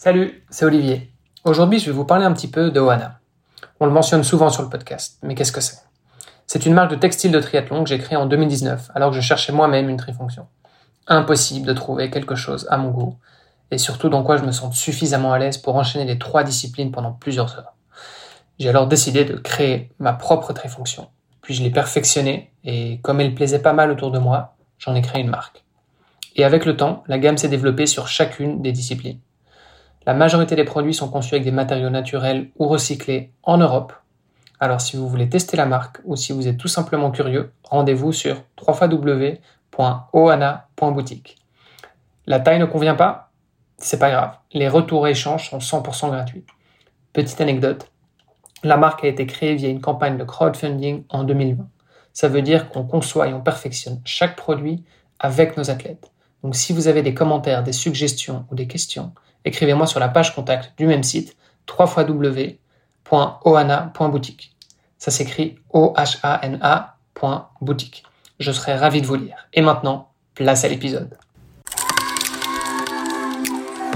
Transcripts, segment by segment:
Salut, c'est Olivier. Aujourd'hui, je vais vous parler un petit peu de Oana. On le mentionne souvent sur le podcast, mais qu'est-ce que c'est? C'est une marque de textile de triathlon que j'ai créée en 2019, alors que je cherchais moi-même une trifonction. Impossible de trouver quelque chose à mon goût, et surtout dans quoi je me sens suffisamment à l'aise pour enchaîner les trois disciplines pendant plusieurs heures. J'ai alors décidé de créer ma propre trifonction. Puis je l'ai perfectionnée, et comme elle plaisait pas mal autour de moi, j'en ai créé une marque. Et avec le temps, la gamme s'est développée sur chacune des disciplines. La majorité des produits sont conçus avec des matériaux naturels ou recyclés en Europe. Alors si vous voulez tester la marque ou si vous êtes tout simplement curieux, rendez-vous sur www.oana.boutique. La taille ne convient pas C'est pas grave. Les retours et échanges sont 100% gratuits. Petite anecdote, la marque a été créée via une campagne de crowdfunding en 2020. Ça veut dire qu'on conçoit et on perfectionne chaque produit avec nos athlètes. Donc si vous avez des commentaires, des suggestions ou des questions, écrivez-moi sur la page contact du même site www.ohana.boutique. Ça s'écrit O-H-A-N-A.boutique. Je serai ravi de vous lire. Et maintenant, place à l'épisode.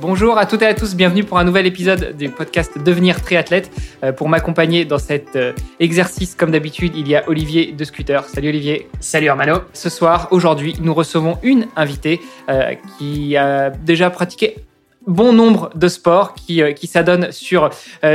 Bonjour à toutes et à tous, bienvenue pour un nouvel épisode du podcast Devenir triathlète. Euh, pour m'accompagner dans cet euh, exercice, comme d'habitude, il y a Olivier de Scooter. Salut Olivier. Salut Armano. Ce soir, aujourd'hui, nous recevons une invitée euh, qui a déjà pratiqué bon nombre de sports qui, qui s'adonnent sur,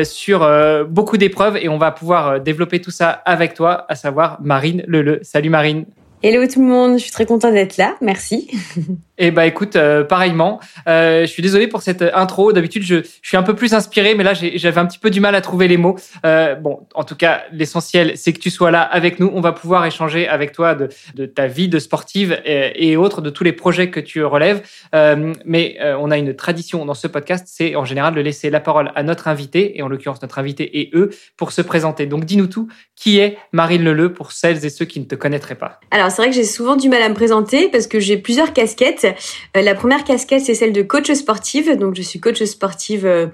sur beaucoup d'épreuves et on va pouvoir développer tout ça avec toi, à savoir Marine Leleu. Salut Marine. Hello tout le monde, je suis très contente d'être là, merci. Eh bah écoute, euh, pareillement. Euh, je suis désolé pour cette intro. D'habitude, je, je, suis un peu plus inspiré, mais là, j'avais un petit peu du mal à trouver les mots. Euh, bon, en tout cas, l'essentiel, c'est que tu sois là avec nous. On va pouvoir échanger avec toi de, de ta vie de sportive et, et, autres, de tous les projets que tu relèves. Euh, mais euh, on a une tradition dans ce podcast, c'est en général de laisser la parole à notre invité, et en l'occurrence notre invité et eux, pour se présenter. Donc dis-nous tout. Qui est Marine Leleu pour celles et ceux qui ne te connaîtraient pas? Alors c'est vrai que j'ai souvent du mal à me présenter parce que j'ai plusieurs casquettes. Euh, la première casquette, c'est celle de coach sportive. Donc, je suis coach sportive euh,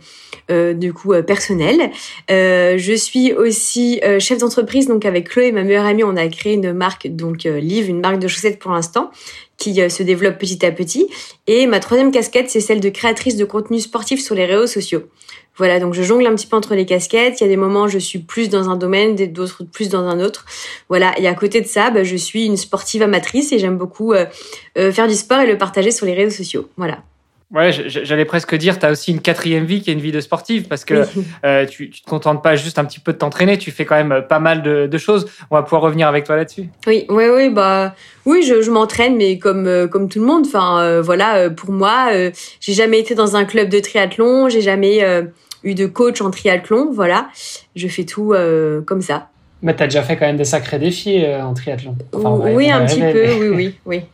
euh, du coup personnelle. je suis aussi chef d'entreprise. Donc, avec Chloé, ma meilleure amie, on a créé une marque, donc Live, une marque de chaussettes pour l'instant, qui se développe petit à petit. Et ma troisième casquette, c'est celle de créatrice de contenu sportif sur les réseaux sociaux. Voilà, donc je jongle un petit peu entre les casquettes. Il y a des moments où je suis plus dans un domaine, d'autres plus dans un autre. Voilà, et à côté de ça, bah, je suis une sportive amatrice et j'aime beaucoup euh, euh, faire du sport et le partager sur les réseaux sociaux. Voilà. Ouais, j'allais presque dire, tu as aussi une quatrième vie qui est une vie de sportive parce que euh, tu, tu te contentes pas juste un petit peu de t'entraîner, tu fais quand même pas mal de, de, choses. On va pouvoir revenir avec toi là-dessus. Oui, oui, oui, bah oui, je, je m'entraîne, mais comme comme tout le monde. Enfin, voilà, pour moi, j'ai jamais été dans un club de triathlon, j'ai jamais eu de coach en triathlon. Voilà, je fais tout euh, comme ça. Mais tu as déjà fait quand même des sacrés défis euh, en triathlon. oui, un petit peu, oui, oui,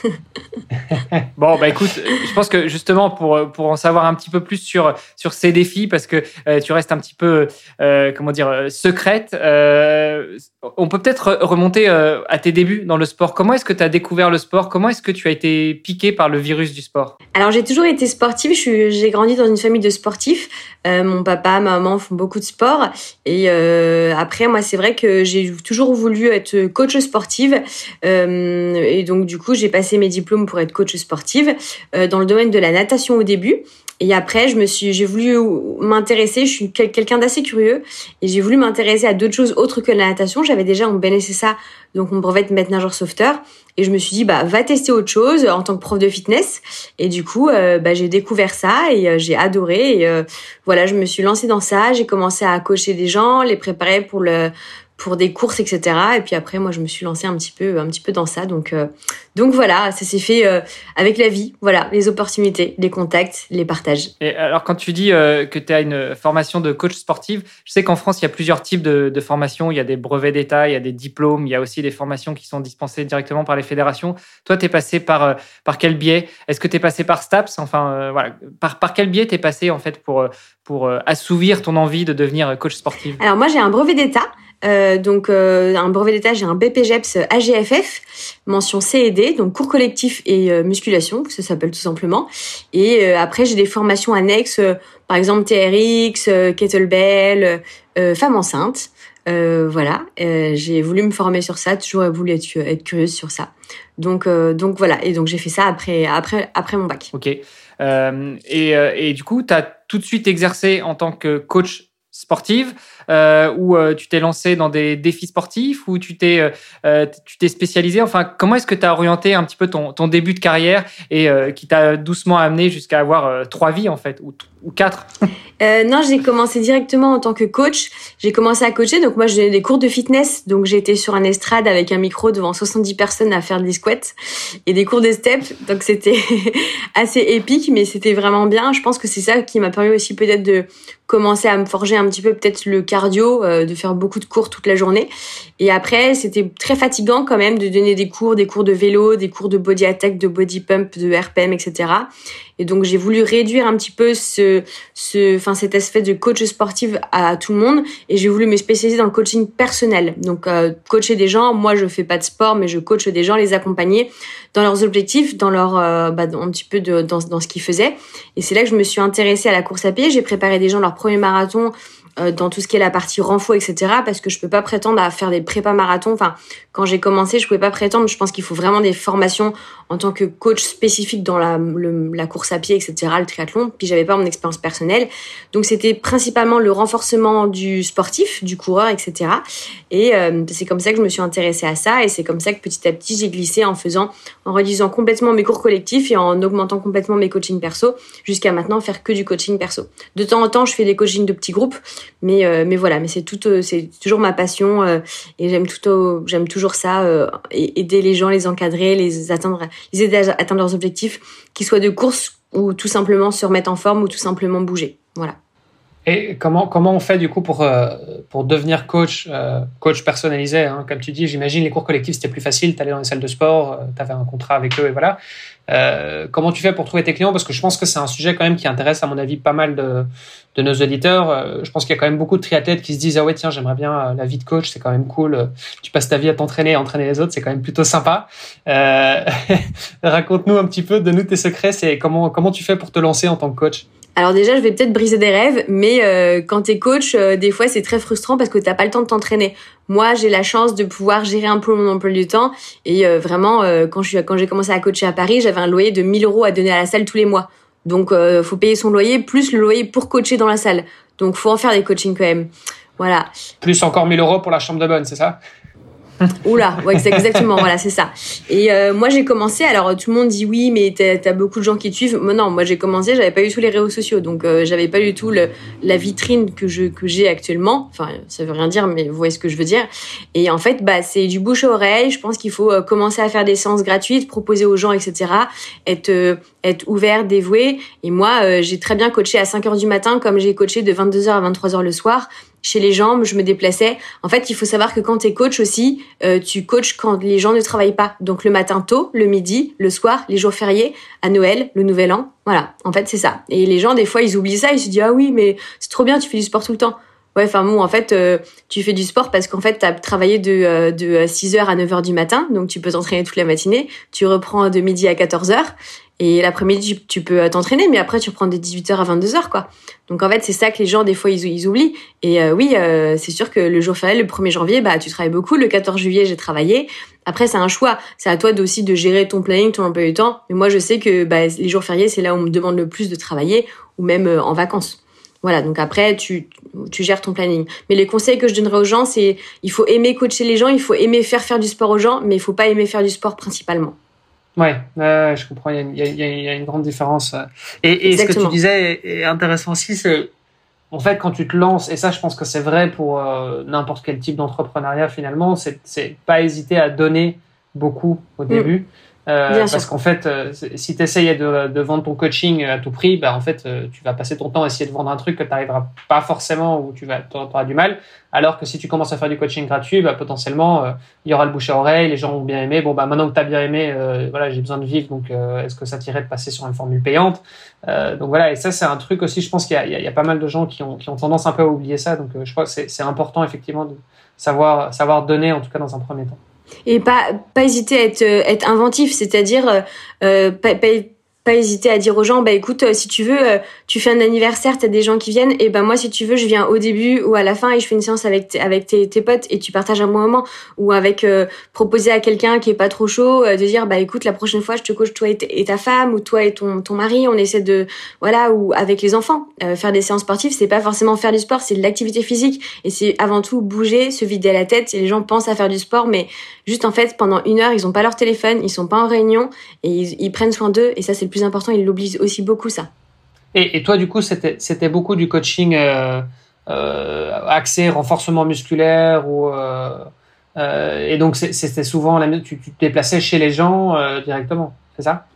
oui. bon, bah écoute, je pense que justement pour, pour en savoir un petit peu plus sur, sur ces défis, parce que euh, tu restes un petit peu, euh, comment dire, secrète, euh, on peut peut-être remonter à tes débuts dans le sport. Comment est-ce que tu as découvert le sport? Comment est-ce que tu as été piqué par le virus du sport? Alors j'ai toujours été sportive, j'ai grandi dans une famille de sportifs. Mon papa, ma maman font beaucoup de sport. Et après, moi, c'est vrai que j'ai toujours voulu être coach sportive euh, et donc du coup j'ai passé mes diplômes pour être coach sportive euh, dans le domaine de la natation au début. Et après, je me suis, j'ai voulu m'intéresser. Je suis quelqu'un d'assez curieux et j'ai voulu m'intéresser à d'autres choses autres que la natation. J'avais déjà mon ça donc mon brevet de maître nageur sauveteur. Et je me suis dit, bah, va tester autre chose en tant que prof de fitness. Et du coup, euh, bah, j'ai découvert ça et j'ai adoré. Et voilà, je me suis lancée dans ça. J'ai commencé à coacher des gens, les préparer pour le pour des courses, etc. Et puis après, moi, je me suis lancée un petit peu, un petit peu dans ça. Donc, euh, donc voilà, ça s'est fait euh, avec la vie. Voilà, les opportunités, les contacts, les partages. Et alors, quand tu dis euh, que tu as une formation de coach sportive, je sais qu'en France, il y a plusieurs types de, de formations. Il y a des brevets d'État, il y a des diplômes, il y a aussi des formations qui sont dispensées directement par les fédérations. Toi, tu es passé par, par quel biais? Est-ce que tu es passé par STAPS? Enfin, voilà, par, par quel biais tu es passé en fait pour, pour assouvir ton envie de devenir coach sportive? Alors, moi, j'ai un brevet d'État. Euh, donc un brevet d'état, j'ai un BPGEPS AGFF, mention CED, donc cours collectif et musculation, ça s'appelle tout simplement. Et après, j'ai des formations annexes, par exemple TRX, kettlebell, femme enceinte. voilà, j'ai voulu me former sur ça, toujours voulu être, être curieuse sur ça. Donc, voilà, et donc j'ai fait ça après, mon bac. Ok. Euh, et, et, du coup, tu as tout de suite exercé en tant que coach sportive euh, ou euh, tu t'es lancé dans des défis sportifs ou tu t'es euh, spécialisé. Enfin comment est-ce que tu as orienté un petit peu ton, ton début de carrière et qui t'a doucement amené jusqu'à avoir trois vies en fait ou, quatre non j'ai commencé directement en tant que coach. J'ai commencé à coacher. Donc moi j'ai des cours de fitness. Donc j'étais sur un estrade avec un micro devant 70 personnes à faire des squats et des cours de step. Donc c'était assez épique mais c'était vraiment bien. Je pense que c'est ça qui m'a permis aussi peut-être de commencer à me forger un petit peu peut-être le cardio, euh, de faire beaucoup de cours toute la journée. Et après, c'était très fatigant quand même de donner des cours, des cours de vélo, des cours de body attack, de body pump, de RPM, etc. Et donc j'ai voulu réduire un petit peu ce, ce, enfin cet aspect de coach sportif à tout le monde. Et j'ai voulu me spécialiser dans le coaching personnel. Donc euh, coacher des gens. Moi, je fais pas de sport, mais je coach des gens, les accompagner dans leurs objectifs, dans leur, euh, bah, un petit peu dans, dans ce qu'ils faisaient. Et c'est là que je me suis intéressée à la course à pied. J'ai préparé des gens leur premier marathon euh, dans tout ce qui est la partie renfo, etc. Parce que je peux pas prétendre à faire des prépas marathons. Enfin, quand j'ai commencé, je pouvais pas prétendre. Je pense qu'il faut vraiment des formations en tant que coach spécifique dans la, la course à pied, etc., le triathlon. Puis j'avais pas mon expérience personnelle. Donc c'était principalement le renforcement du sportif, du coureur, etc. Et euh, c'est comme ça que je me suis intéressée à ça. Et c'est comme ça que petit à petit j'ai glissé en faisant, en réduisant complètement mes cours collectifs et en augmentant complètement mes coachings perso, jusqu'à maintenant faire que du coaching perso. De temps en temps, je fais des coachings de petits groupes mais euh, mais voilà, mais c'est tout, euh, c'est toujours ma passion euh, et j'aime tout, j'aime toujours ça, aider les gens, les encadrer, les atteindre, les aider à atteindre leurs objectifs, qu'ils soient de course ou tout simplement se remettre en forme ou tout simplement bouger. Voilà. Et comment, comment on fait du coup pour, pour devenir coach, coach personnalisé hein? Comme tu dis, j'imagine les cours collectifs c'était plus facile, tu allais dans les salles de sport, tu avais un contrat avec eux et voilà. Euh, comment tu fais pour trouver tes clients? Parce que je pense que c'est un sujet quand même qui intéresse, à mon avis, pas mal de, de nos auditeurs. Euh, je pense qu'il y a quand même beaucoup de triathlètes qui se disent ah ouais tiens j'aimerais bien euh, la vie de coach, c'est quand même cool. Tu passes ta vie à t'entraîner, à entraîner les autres, c'est quand même plutôt sympa. Euh, Raconte-nous un petit peu, de nous tes secrets. C'est comment comment tu fais pour te lancer en tant que coach? Alors déjà, je vais peut-être briser des rêves, mais euh, quand t'es coach, des fois c'est très frustrant parce que t'as pas le temps de t'entraîner. Moi, j'ai la chance de pouvoir gérer un peu mon emploi du temps et vraiment, quand je quand j'ai commencé à coacher à Paris, j'avais un loyer de 1000 euros à donner à la salle tous les mois. Donc, euh, faut payer son loyer plus le loyer pour coacher dans la salle. Donc, faut en faire des coachings quand même. Voilà. Plus encore 1000 euros pour la chambre de bonne, c'est ça? Oula, ouais, exactement, voilà, c'est ça. Et euh, moi, j'ai commencé, alors tout le monde dit oui, mais t'as as beaucoup de gens qui te suivent. Moi, non, moi, j'ai commencé, j'avais pas eu tous les réseaux sociaux, donc euh, j'avais pas du tout le, la vitrine que je que j'ai actuellement. Enfin, ça veut rien dire, mais vous voyez ce que je veux dire. Et en fait, bah, c'est du bouche à oreille. Je pense qu'il faut euh, commencer à faire des séances gratuites, proposer aux gens, etc. Être être ouvert, dévoué. Et moi, j'ai très bien coaché à 5 heures du matin, comme j'ai coaché de 22h à 23h le soir chez les gens, je me déplaçais. En fait, il faut savoir que quand tu es coach aussi, euh, tu coaches quand les gens ne travaillent pas. Donc le matin tôt, le midi, le soir, les jours fériés, à Noël, le Nouvel An. Voilà, en fait, c'est ça. Et les gens, des fois, ils oublient ça, ils se disent, ah oui, mais c'est trop bien, tu fais du sport tout le temps. Ouais, enfin bon, en fait, euh, tu fais du sport parce qu'en fait, tu as travaillé de, euh, de 6h à 9h du matin, donc tu peux t'entraîner toute la matinée. Tu reprends de midi à 14h et l'après-midi, tu peux t'entraîner, mais après, tu reprends de 18h à 22h, quoi. Donc en fait, c'est ça que les gens, des fois, ils, ils oublient. Et euh, oui, c'est sûr que le jour férié, le 1er janvier, bah, tu travailles beaucoup. Le 14 juillet, j'ai travaillé. Après, c'est un choix. C'est à toi aussi de gérer ton planning, ton emploi du temps. Mais moi, je sais que bah, les jours fériés, c'est là où on me demande le plus de travailler, ou même en vacances. Voilà, donc après, tu, tu gères ton planning. Mais les conseils que je donnerais aux gens, c'est il faut aimer coacher les gens, il faut aimer faire faire du sport aux gens, mais il faut pas aimer faire du sport principalement. Ouais, je comprends, il y, a, une grande différence. Et, ce que tu disais est intéressant aussi, c'est en fait quand tu te lances, et ça je pense que c'est vrai pour euh, n'importe quel type d'entrepreneuriat finalement, c'est pas hésiter à donner beaucoup au mm. début. Euh, parce qu'en fait, euh, si tu essayes de, de, vendre ton coaching à tout prix, bah, en fait, euh, tu vas passer ton temps à essayer de vendre un truc que tu n'arriveras pas forcément ou tu vas, auras du mal. Alors que si tu commences à faire du coaching gratuit, bah, potentiellement, il y aura le bouche à oreille, les gens vont bien aimer. Bon, bah, maintenant que tu as bien aimé, voilà, j'ai besoin de vivre, donc est-ce que ça t'irait de passer sur une formule payante? Donc voilà, et ça, c'est un truc aussi, je pense qu'il y, y, y, a pas mal de gens qui ont, qui ont tendance un peu à oublier ça. Donc je crois que c'est important, effectivement, de savoir, savoir donner, en tout cas dans un premier temps. Et pas, pas hésiter à être, être inventif, c'est-à-dire euh, euh pas, pas, pas hésiter à dire aux gens bah écoute euh, si tu veux euh, tu fais un anniversaire t'as des gens qui viennent et ben moi si tu veux je viens au début ou à la fin et je fais une séance avec avec tes, tes potes et tu partages un bon moment. Ou avec euh, proposer à quelqu'un qui est pas trop chaud de dire bah écoute la prochaine fois je te coach toi et, ta femme ou toi et ton ton mari on essaie de voilà ou avec les enfants. Faire des séances sportives c'est pas forcément faire du sport c'est de l'activité physique et c'est avant tout bouger se vider la tête. Et les gens pensent à faire du sport mais juste en fait pendant une heure ils ont pas leur téléphone ils sont pas en réunion et ils, ils prennent soin d'eux et ça c'est le plus important, il l'oblige aussi beaucoup ça. Et, toi, du coup, c'était beaucoup du coaching euh, euh, axé renforcement musculaire ou euh, et donc c'était souvent la, tu, tu te déplaçais chez les gens directement, c'est ça?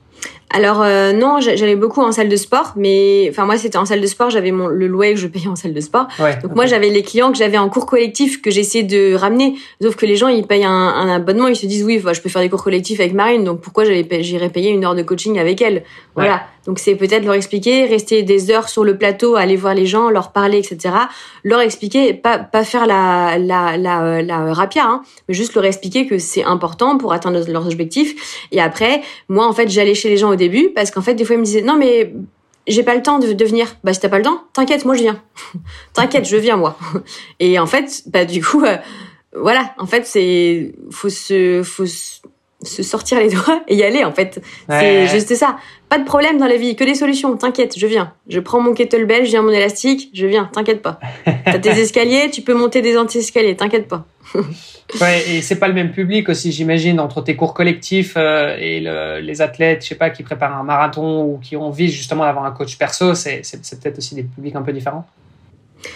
Alors euh, non, j'allais beaucoup en salle de sport, mais enfin moi c'était en salle de sport, j'avais mon le loyer que je payais en salle de sport. Donc moi j'avais les clients que j'avais en cours collectif que j'essayais de ramener. Sauf que les gens ils payent un, un abonnement, ils se disent oui, je peux faire des cours collectifs avec Marine, donc pourquoi j'irais payer une heure de coaching avec elle? Voilà. Donc c'est peut-être leur expliquer, rester des heures sur le plateau, aller voir les gens, leur parler, etc. Leur expliquer, pas pas faire la la la, la rapia, hein, mais juste leur expliquer que c'est important pour atteindre leurs objectifs. Et après, moi en fait j'allais chez les gens au début parce qu'en fait des fois ils me disaient non mais j'ai pas le temps de, de venir. Bah si t'as pas le temps, t'inquiète, moi je viens. t'inquiète, je viens moi. Et en fait, bah du coup, euh, voilà, en fait c'est faut se faut se sortir les doigts et y aller en fait. C'est juste ça. Pas de problème dans la vie, que des solutions. T'inquiète, je viens. Je prends mon kettlebell, je viens mon élastique, je viens. T'inquiète pas. T'as tes escaliers, tu peux monter des anti-escaliers. T'inquiète pas. ouais, et c'est pas le même public aussi, j'imagine, entre tes cours collectifs euh, et les athlètes, je sais pas, qui préparent un marathon ou qui ont envie justement d'avoir un coach perso. C'est peut-être aussi des publics un peu différents.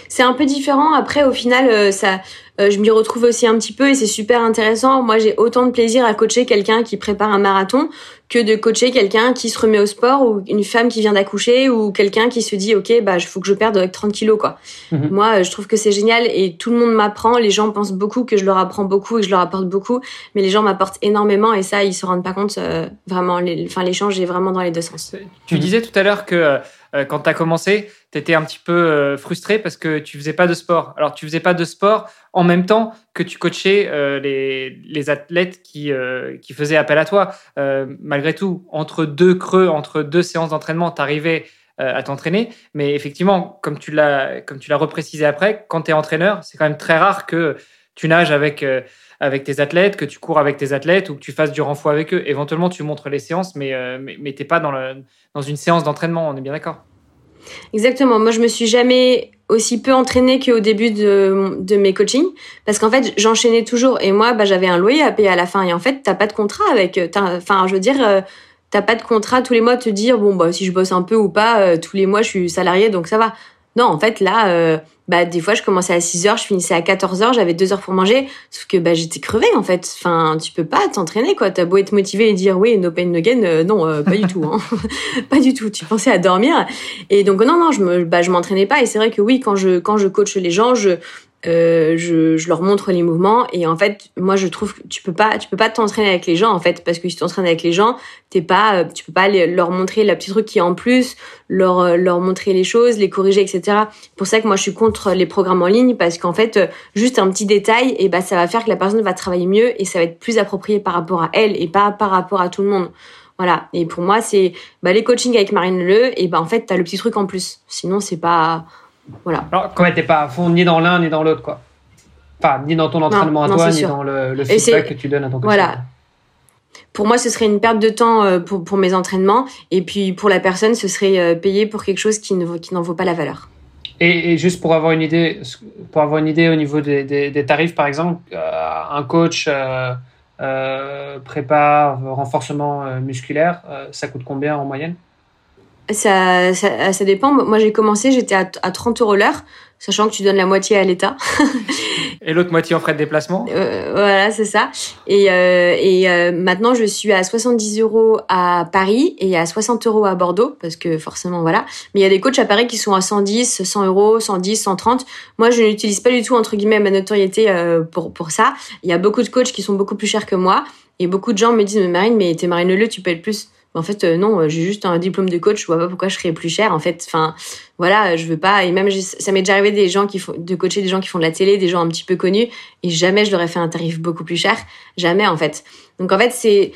C'est un peu différent. Après, au final, euh, ça, euh, je m'y retrouve aussi un petit peu et c'est super intéressant. Moi, j'ai autant de plaisir à coacher quelqu'un qui prépare un marathon que de coacher quelqu'un qui se remet au sport ou une femme qui vient d'accoucher ou quelqu'un qui se dit, OK, bah, il faut que je perde 30 kilos, quoi. Mhm. Moi, je trouve que c'est génial et tout le monde m'apprend. Les gens pensent beaucoup que je leur apprends beaucoup et que je leur apporte beaucoup, mais les gens m'apportent énormément et ça, ils se rendent pas compte, euh, vraiment. Enfin, l'échange est vraiment dans les deux sens. Tu disais tout à l'heure que euh, quand tu as commencé, tu étais un petit peu euh, frustré parce que tu faisais pas de sport. Alors, tu faisais pas de sport en même temps que tu coachais euh, les, les, athlètes qui, qui faisaient appel à toi. malgré tout, entre deux creux, entre deux séances d'entraînement, tu arrivais à t'entraîner. Mais effectivement, comme tu l'as reprécisé après, quand tu es entraîneur, c'est quand même très rare que tu nages avec avec tes athlètes, que tu cours avec tes athlètes ou que tu fasses du renfort avec eux. Éventuellement, tu montres les séances, mais, euh, mais, tu n'es pas dans, le, dans une séance d'entraînement, on est bien d'accord Exactement. Moi, je me suis jamais aussi peu entraînée qu'au début de, de mes coachings parce qu'en fait, j'enchaînais toujours et moi, bah, j'avais un loyer à payer à la fin et en fait, t'as pas de contrat avec. Enfin, je veux dire. Euh, t'as pas de contrat tous les mois te dire bon bah si je bosse un peu ou pas euh, tous les mois je suis salarié donc ça va non en fait là bah des fois je commençais à 6 heures, je finissais à 14 heures, j'avais deux heures pour manger, sauf que bah j'étais crevée en fait. Enfin, tu peux pas t'entraîner quoi. T'as beau être motivé et dire oui, no pain no gain, euh, non, euh, pas du tout, hein. pas du tout. Tu pensais à dormir et donc non non, je me bah je m'entraînais pas et c'est vrai que oui quand je quand je coach les gens, je euh, je, je, leur montre les mouvements et en fait moi je trouve que tu peux pas tu peux pas t'entraîner avec les gens en fait parce que si tu t'entraînes avec les gens t'es pas euh, tu peux pas leur montrer la petite truc qui est en plus leur euh, leur montrer les choses les corriger etc pour ça que moi je suis contre les programmes en ligne parce qu'en fait juste un petit détail et bah ça va faire que la personne va travailler mieux et ça va être plus approprié par rapport à elle et pas par rapport à tout le monde. Voilà. Et pour moi c'est bah, les coachings avec Marine Le et bah en fait t'as le petit truc en plus. Sinon c'est pas voilà. Alors, quand t'es pas à fond ni dans l'un ni dans l'autre, quoi. Enfin, ni dans ton entraînement à toi, ni dans le, feedback que tu donnes à ton coach. Voilà. Pour moi, ce serait une perte de temps euh, pour, pour mes entraînements. Et puis, pour la personne, ce serait euh, payer pour quelque chose qui ne qui n'en vaut pas la valeur. Et, juste pour avoir une idée, pour avoir une idée au niveau des, des, tarifs, par exemple, euh, un coach euh, prépa, renforcement musculaire, ça coûte combien en moyenne? Ça, ça, ça dépend. Moi, j'ai commencé, j'étais à, à 30 euros l'heure sachant que tu donnes la moitié à l'État. et l'autre moitié en frais de déplacement? Euh, Voilà, c'est ça. Et, euh, et euh, maintenant, je suis à 70 euros à Paris et à 60 euros à Bordeaux, parce que forcément, voilà. Mais il y a des coachs à Paris qui sont à 110, 100 euros, 110, 130. Moi, je n'utilise pas du tout, entre guillemets, ma notoriété euh, pour, pour ça. Il y a beaucoup de coachs qui sont beaucoup plus chers que moi. Et beaucoup de gens me disent, mais Marine, mais t'es Marine Leleu, tu payes plus en fait euh, non j'ai juste un diplôme de coach je vois pas pourquoi je serais plus cher en fait. Enfin voilà je veux pas et même ça m'est déjà arrivé des gens qui font de coacher des gens qui font de la télé des gens un petit peu connus et jamais je leur ai fait un tarif beaucoup plus cher. Jamais en fait. Donc en fait c'est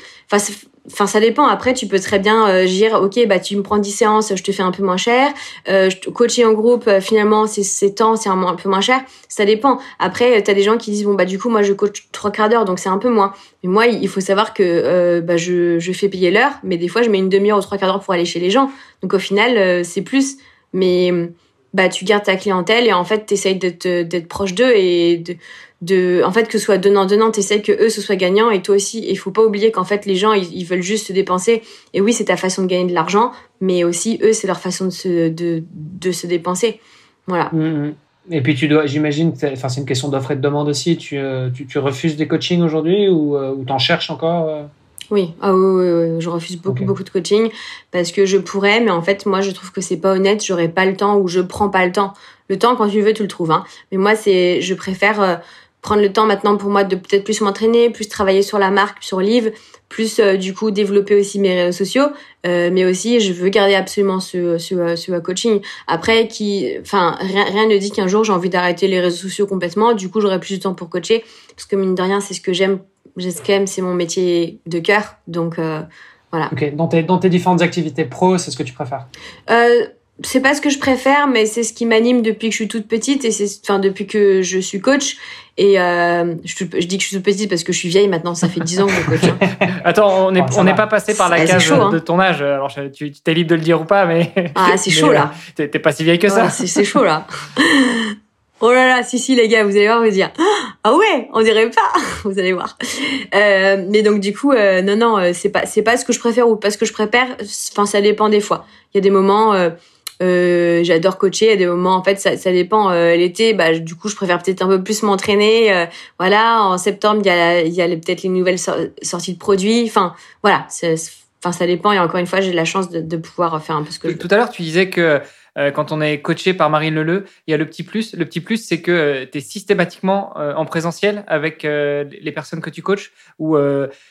Enfin, ça dépend. Après, tu peux très bien euh, dire, ok, bah tu me prends 10 séances, je te fais un peu moins cher. Euh, coacher en groupe, euh, finalement, c'est temps, c'est un, peu moins cher. Ça dépend. Après, tu as des gens qui disent, bon bah du coup, moi je coach trois quarts d'heure, donc c'est un peu moins. Mais moi, il faut savoir que euh, bah, je, je fais payer l'heure, mais des fois, je mets une demi-heure ou trois quarts d'heure pour aller chez les gens. Donc au final, euh, c'est plus. Mais bah tu gardes ta clientèle et en fait, t'essayes d'être proche d'eux et de de en fait que ce soit donnant donnant t'essayes que eux ce soit gagnant et toi aussi il faut pas oublier qu'en fait les gens ils, veulent juste se dépenser et oui c'est ta façon de gagner de l'argent mais aussi eux c'est leur façon de se de, de se dépenser voilà mmh, mmh. et puis tu dois j'imagine enfin c'est une question d'offre et de demande aussi tu, euh, tu, tu refuses des coachings aujourd'hui ou, euh, ou t'en cherches encore euh? oui. Ah oui, oui, oui, je refuse beaucoup, beaucoup de coaching parce que je pourrais, mais en fait, moi, je trouve que c'est pas honnête. J'aurais pas le temps ou je prends pas le temps. Le temps, quand tu veux, tu le trouves. Hein. Mais moi, c'est, je préfère prendre le temps maintenant pour moi de peut-être plus m'entraîner, plus travailler sur la marque, sur Live, plus euh, du coup développer aussi mes réseaux sociaux, euh, mais aussi je veux garder absolument ce ce, ce coaching. Après, qui, enfin rien, rien ne dit qu'un jour j'ai envie d'arrêter les réseaux sociaux complètement. Du coup, j'aurai plus de temps pour coacher parce que mine de rien, c'est ce que j'aime. J'aime, c'est mon métier de cœur, donc euh, voilà. Ok. Dans tes dans tes différentes activités pro, c'est ce que tu préfères? Euh, c'est pas ce que je préfère, mais c'est ce qui m'anime depuis que je suis toute petite et c'est, enfin, depuis que je suis coach. Et euh, je, je, dis que je suis toute petite parce que je suis vieille maintenant, ça fait 10 ans que je coach. Hein. Attends, on n'est on n'est pas passé par la case chaud, hein. de ton âge. Alors, tu t'es libre de le dire ou pas, mais. Ah, c'est chaud là. T'es pas si vieille que ça. c'est chaud là. Oh là là, si si les gars, vous allez voir, vous dire ah ouais, on dirait pas. vous allez voir. Euh, mais donc du coup, euh, non non, euh, c'est pas c'est pas ce que je préfère ou pas ce que je préfère. Enfin, ça dépend des fois. Il y a des moments. Euh, j'adore coacher. À des moments, en fait, ça, ça dépend. Euh, L'été, bah, du coup, je préfère peut-être un peu plus m'entraîner. Euh, voilà, en septembre, il y a, y a peut-être les nouvelles sorties de produits. Enfin, voilà. Enfin, ça dépend. Et encore une fois, j'ai la chance de, de, pouvoir faire un peu ce que Tout, je veux. Tout à l'heure, tu disais que euh, quand on est coaché par Marine Leleu, il y a le petit plus. Le petit plus, c'est que euh, tu es systématiquement euh, en présentiel avec les personnes que tu coaches ou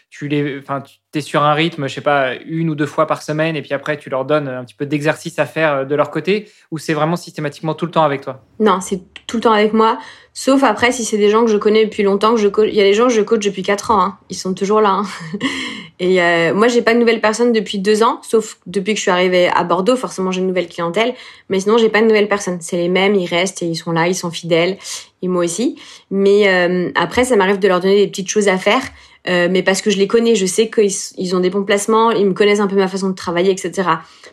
tu les, enfin, tu es sur un rythme, je sais pas, une ou deux fois par semaine et puis après tu leur donnes un petit peu d'exercice à faire de leur côté ou c'est vraiment systématiquement tout le temps avec toi? Non, c'est tout le temps avec moi. Sauf après, si c'est des gens que je connais depuis longtemps, que je. Il y a des gens que je coach depuis 4 ans. Hein. Ils sont toujours là. Hein. Et euh, moi, j'ai pas de nouvelles personnes depuis deux ans, sauf depuis que je suis arrivée à Bordeaux. Forcément, j'ai une nouvelle clientèle. Mais sinon, j'ai pas de nouvelles personnes. C'est les mêmes, ils restent et ils sont là, ils sont fidèles. Et moi aussi. Mais euh, après, ça m'arrive de leur donner des petites choses à faire. Euh, mais parce que je les connais, je sais qu'ils ils ont des bons placements, ils me connaissent un peu ma façon de travailler, etc.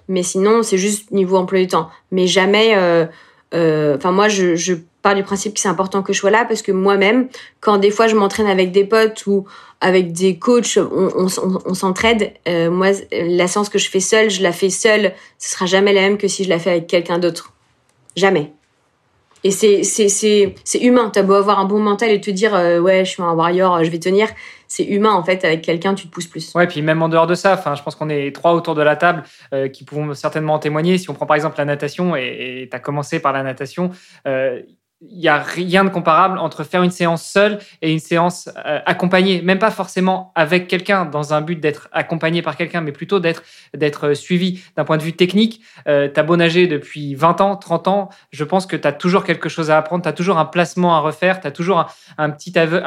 Mais sinon, c'est juste niveau emploi du temps. Mais jamais... Euh, euh, enfin, moi, je, je du principe que c'est important que je sois là parce que moi-même, quand des fois je m'entraîne avec des potes ou avec des coachs, on, s'entraide. Moi, la séance que je fais seule, je la fais seule. Ce sera jamais la même que si je la fais avec quelqu'un d'autre. Jamais. Et c'est humain. T'as beau avoir un bon mental et te dire ouais, je suis un warrior, je vais tenir. C'est humain en fait. Avec quelqu'un, tu te pousses plus. Ouais, puis même en dehors de ça, enfin, je pense qu'on est trois autour de la table euh, qui pouvons certainement en témoigner. Si on prend par exemple la natation et tu as commencé par la natation. Euh, il y a rien de comparable entre faire une séance seule et une séance euh, accompagnée, même pas forcément avec quelqu'un dans un but d'être accompagné par quelqu'un, mais plutôt d'être d'être suivi. D'un point de vue technique. Euh, t'as beau nager depuis 20 ans, 30 ans, je pense que tu as toujours quelque chose à apprendre, tu as toujours un placement à refaire, tu as toujours un, petit aveu,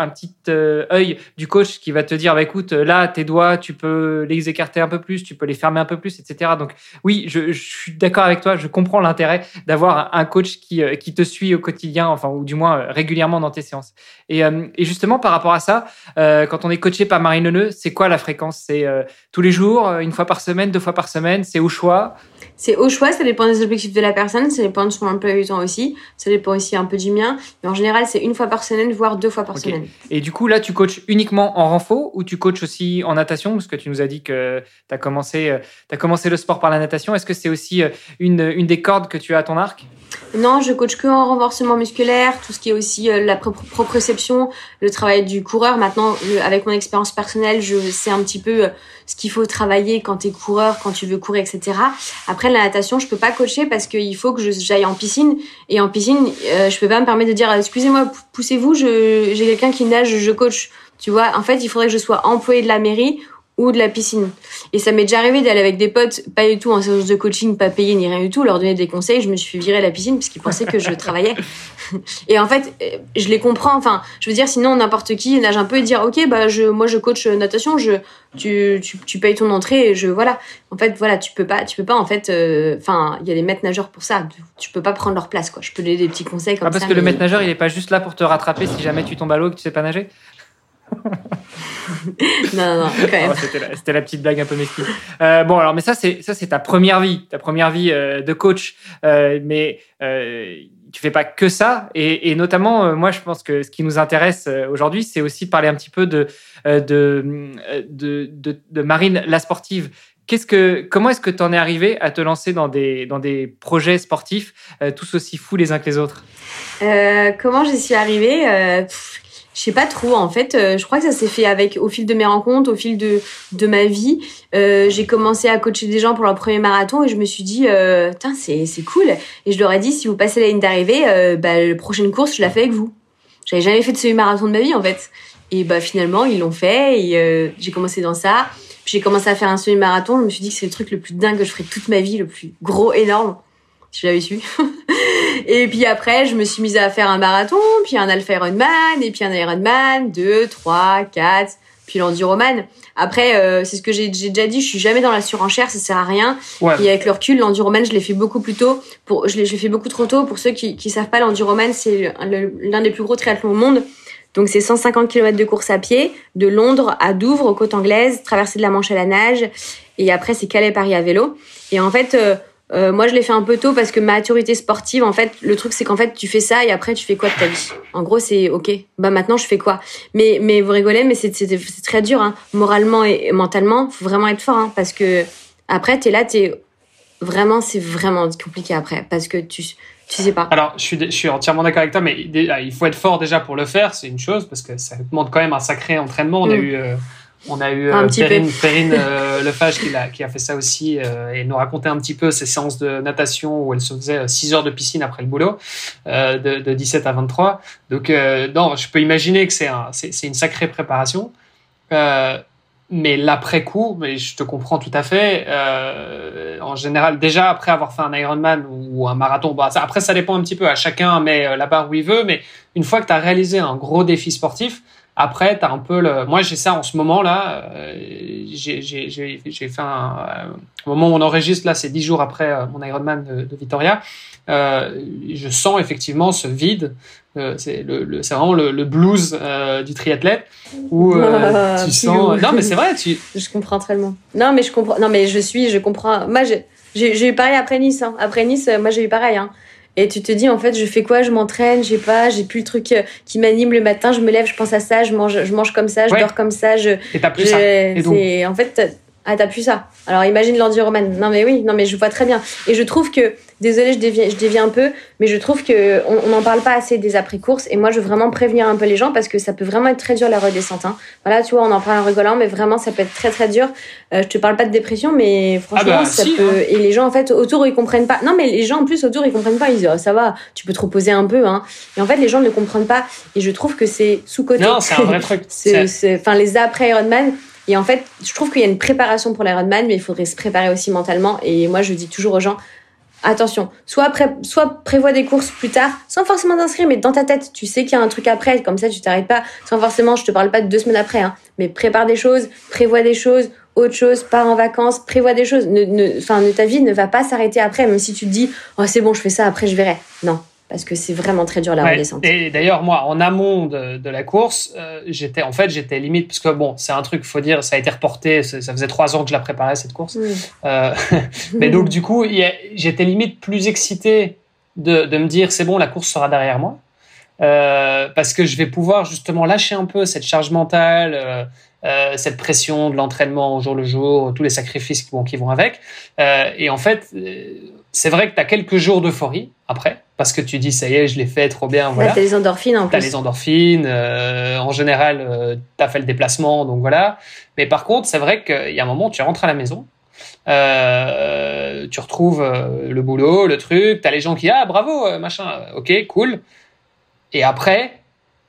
euh, œil du coach qui va te dire bah, écoute, là tes doigts, tu peux les écarter un peu plus, tu peux les fermer un peu plus, etc. Donc oui, je, je suis d'accord avec toi, je comprends l'intérêt d'avoir un coach qui, euh, qui te suit au quotidien enfin, ou du moins régulièrement dans tes séances. Et, et justement, par rapport à ça, quand on est coaché par Marine Leneux, c'est quoi la fréquence? C'est tous les jours, une fois par semaine, deux fois par semaine? C'est au choix? C'est au choix, ça dépend des objectifs de la personne, ça dépend de son emploi du temps aussi, ça dépend aussi un peu du mien. Mais en général, c'est une fois par semaine, voire deux fois par semaine. Et du coup, là, tu coaches uniquement en renfort ou tu coaches aussi en natation? Parce que tu nous as dit que tu as commencé, euh, as commencé le sport par la natation. Est-ce que c'est aussi euh, une, une des cordes que tu as à ton arc? Non, je coach que en renforcement musculaire, tout ce qui est aussi euh, la proprioception, le travail du coureur. Maintenant, avec mon expérience personnelle, je sais un petit peu ce qu'il faut travailler quand tu es coureur, quand tu veux courir, etc. Après, la natation, je peux pas coacher parce qu'il faut que j'aille en piscine. Et en piscine, euh, je peux pas me permettre de dire, excusez-moi, poussez-vous, j'ai quelqu'un qui nage, je coach. Tu vois, en fait, il faudrait que je sois employé de la mairie ou de la piscine. Et ça m'est déjà arrivé d'aller avec des potes, pas du tout en séance de coaching, pas payé ni rien du tout, leur donner des conseils. Je me suis virer à la piscine parce qu'ils pensaient que je travaillais. et en fait, je les comprends. Enfin, je veux dire, sinon n'importe qui nage un peu et dire, ok, bah je, moi je coach natation, je, tu, tu, tu payes ton entrée et je, voilà. En fait, voilà, tu peux pas, tu peux pas en fait. Euh, enfin, il y a des maîtres nageurs pour ça. Tu peux pas prendre leur place, quoi. Je peux donner des petits conseils comme ah, parce ça. Parce que le maître nageur, il est pas juste là pour te rattraper si jamais tu tombes à l'eau et que tu sais pas nager. Non, non, quand même. Oh, c'était, la, petite blague un peu mesquine. Euh, bon, alors, mais ça, c'est ça, c'est ta première vie, ta première vie euh, de coach. Euh, mais tu fais pas que ça. Et, et notamment, moi, je pense que ce qui nous intéresse aujourd'hui, c'est aussi de parler un petit peu de de, de, de, de Marine, la sportive. Qu'est-ce que, comment est-ce que tu en es arrivé à te lancer dans des, dans des projets sportifs tous aussi fous les uns que les autres? Comment j'y suis arrivée? Je sais pas trop en fait euh, je crois que ça s'est fait avec au fil de mes rencontres au fil de de ma vie. Euh, j'ai commencé à coacher des gens pour leur premier marathon et je me suis dit euh, c'est c'est cool. Et je leur ai dit si vous passez la ligne d'arrivée euh, bah la prochaine course je la fais avec vous. J'avais jamais fait de semi-marathon de ma vie en fait. Et bah finalement ils l'ont fait et j'ai commencé dans ça. Puis j'ai commencé à faire un semi-marathon. Je me suis dit que c'est le truc le plus dingue que je ferais toute ma vie le plus gros énorme. Si j'avais su Et puis après, je me suis mise à faire un marathon, puis un Alpha Ironman, et puis un Ironman, 2, 3, 4, puis l'enduroman. Après, euh, c'est ce que j'ai déjà dit, je suis jamais dans la surenchère, ça sert à rien. Et avec le recul, l'enduroman, je l'ai fait beaucoup plus tôt. Pour, je l'ai fait beaucoup trop tôt. Pour ceux qui, qui savent pas, l'enduroman, c'est l'un des plus gros triathlons au monde. Donc c'est 150 km de course à pied, de Londres à Douvres, aux côtes anglaises, traversée de la Manche à la nage, et après c'est Calais-Paris à vélo. Et en fait, euh, euh, moi, je l'ai fait un peu tôt parce que maturité sportive, en fait, le truc, c'est qu'en fait, tu fais ça et après, tu fais quoi de ta vie? En gros, c'est OK. Bah maintenant, je fais quoi? Mais mais vous rigolez, mais c'est très dur, hein. moralement et mentalement. Faut vraiment être fort, hein, parce que après, t'es là, t'es vraiment, c'est vraiment compliqué après, parce que tu tu sais pas. Alors, je suis, je suis entièrement d'accord avec toi, mais il faut être fort déjà pour le faire, c'est une chose, parce que ça demande quand même un sacré entraînement. On a mm. eu euh, on a eu euh, Perrine, euh, Lefage qui a, qui a fait ça aussi euh, et nous racontait un petit peu ses séances de natation où elle se faisait 6 heures de piscine après le boulot de, de, 17 à 23. Donc non, je peux imaginer que c'est un, c'est, une sacrée préparation. mais l'après-coup, mais je te comprends tout à fait. en général, déjà après avoir fait un Ironman ou un marathon, après ça dépend un petit peu. À chacun met la barre où il veut, mais une fois que tu as réalisé un gros défi sportif, après, tu as un peu le. Moi, j'ai ça en ce moment là. Euh, j'ai fait un. Euh, au moment où on enregistre là, c'est dix jours après euh, mon Ironman de, de Vitoria. Euh, je sens effectivement ce vide. Euh, c'est le, c'est vraiment le, blues du triathlète où ah, tu sens. Non, mais c'est vrai. Tu... Je comprends tellement. Non, mais je comprends. Non, mais je suis. Je comprends. Moi, j'ai eu pareil après Nice. Hein. Après Nice, moi, j'ai eu pareil. Hein. Et tu te dis, en fait, je fais quoi? Je m'entraîne, j'ai pas, j'ai plus le truc euh, qui m'anime le matin, je me lève, je pense à ça, je mange, je mange comme ça, je dors comme ça. Je, et t'as plus ça. Et En fait, ah, t'as plus ça. Alors imagine l'enduroman. Non, mais oui, non, mais je vois très bien. Et je trouve que Désolée, je dévie, je dévie un peu, mais je trouve que on n'en parle pas assez des après-courses. Et moi, je veux vraiment prévenir un peu les gens parce que ça peut vraiment être très dur la redescente. Hein. Voilà, tu vois, on en parle en rigolant, mais vraiment, ça peut être très très dur. Euh, je te parle pas de dépression, mais franchement, ah bah, ça peut. Hein. Et les gens, en fait, autour, ils comprennent pas. Non, mais les gens, en plus, autour, ils comprennent pas. Ils disent, oh, ça va, tu peux te reposer un peu. Hein. Et en fait, les gens ne comprennent pas. Et je trouve que c'est sous-côté. Non, c'est un vrai truc. Enfin, les après Ironman. Et en fait, je trouve qu'il y a une préparation pour l'Ironman, mais il faudrait se préparer aussi mentalement. Et moi, je dis toujours aux gens, attention, soit, pré soit prévois des courses plus tard, sans forcément t'inscrire, mais dans ta tête, tu sais qu'il y a un truc après, comme ça tu t'arrêtes pas, sans forcément, je te parle pas de deux semaines après, hein, mais prépare des choses, prévois des choses, autre chose, pars en vacances, prévois des choses. Ne, ta vie ne va pas s'arrêter après, même si tu te dis, oh c'est bon, je fais ça, après je verrai. Non, parce que c'est vraiment très dur la redescente. Et d'ailleurs, moi, en amont de, la course, euh, j'étais en fait, j'étais limite parce que bon, c'est un truc, faut dire, ça a été reporté. Ça faisait trois ans que je la préparais cette course. Euh, mais donc du coup, j'étais limite plus excité de, de me dire c'est bon, la course sera derrière moi. Euh, parce que je vais pouvoir justement lâcher un peu cette charge mentale, euh, cette pression de l'entraînement au jour le jour, tous les sacrifices qui vont, qui vont avec. Euh, et en fait, euh, c'est vrai que tu as quelques jours d'euphorie après, parce que tu dis ça y est, je l'ai fait trop bien. Voilà. tu as les endorphines en plus. Tu as les endorphines. en général, tu as fait le déplacement, donc voilà. Mais par contre, c'est vrai qu'il y a un moment, tu rentres à la maison. tu retrouves le boulot, le truc, tu as les gens qui ah bravo machin, ok cool, et après,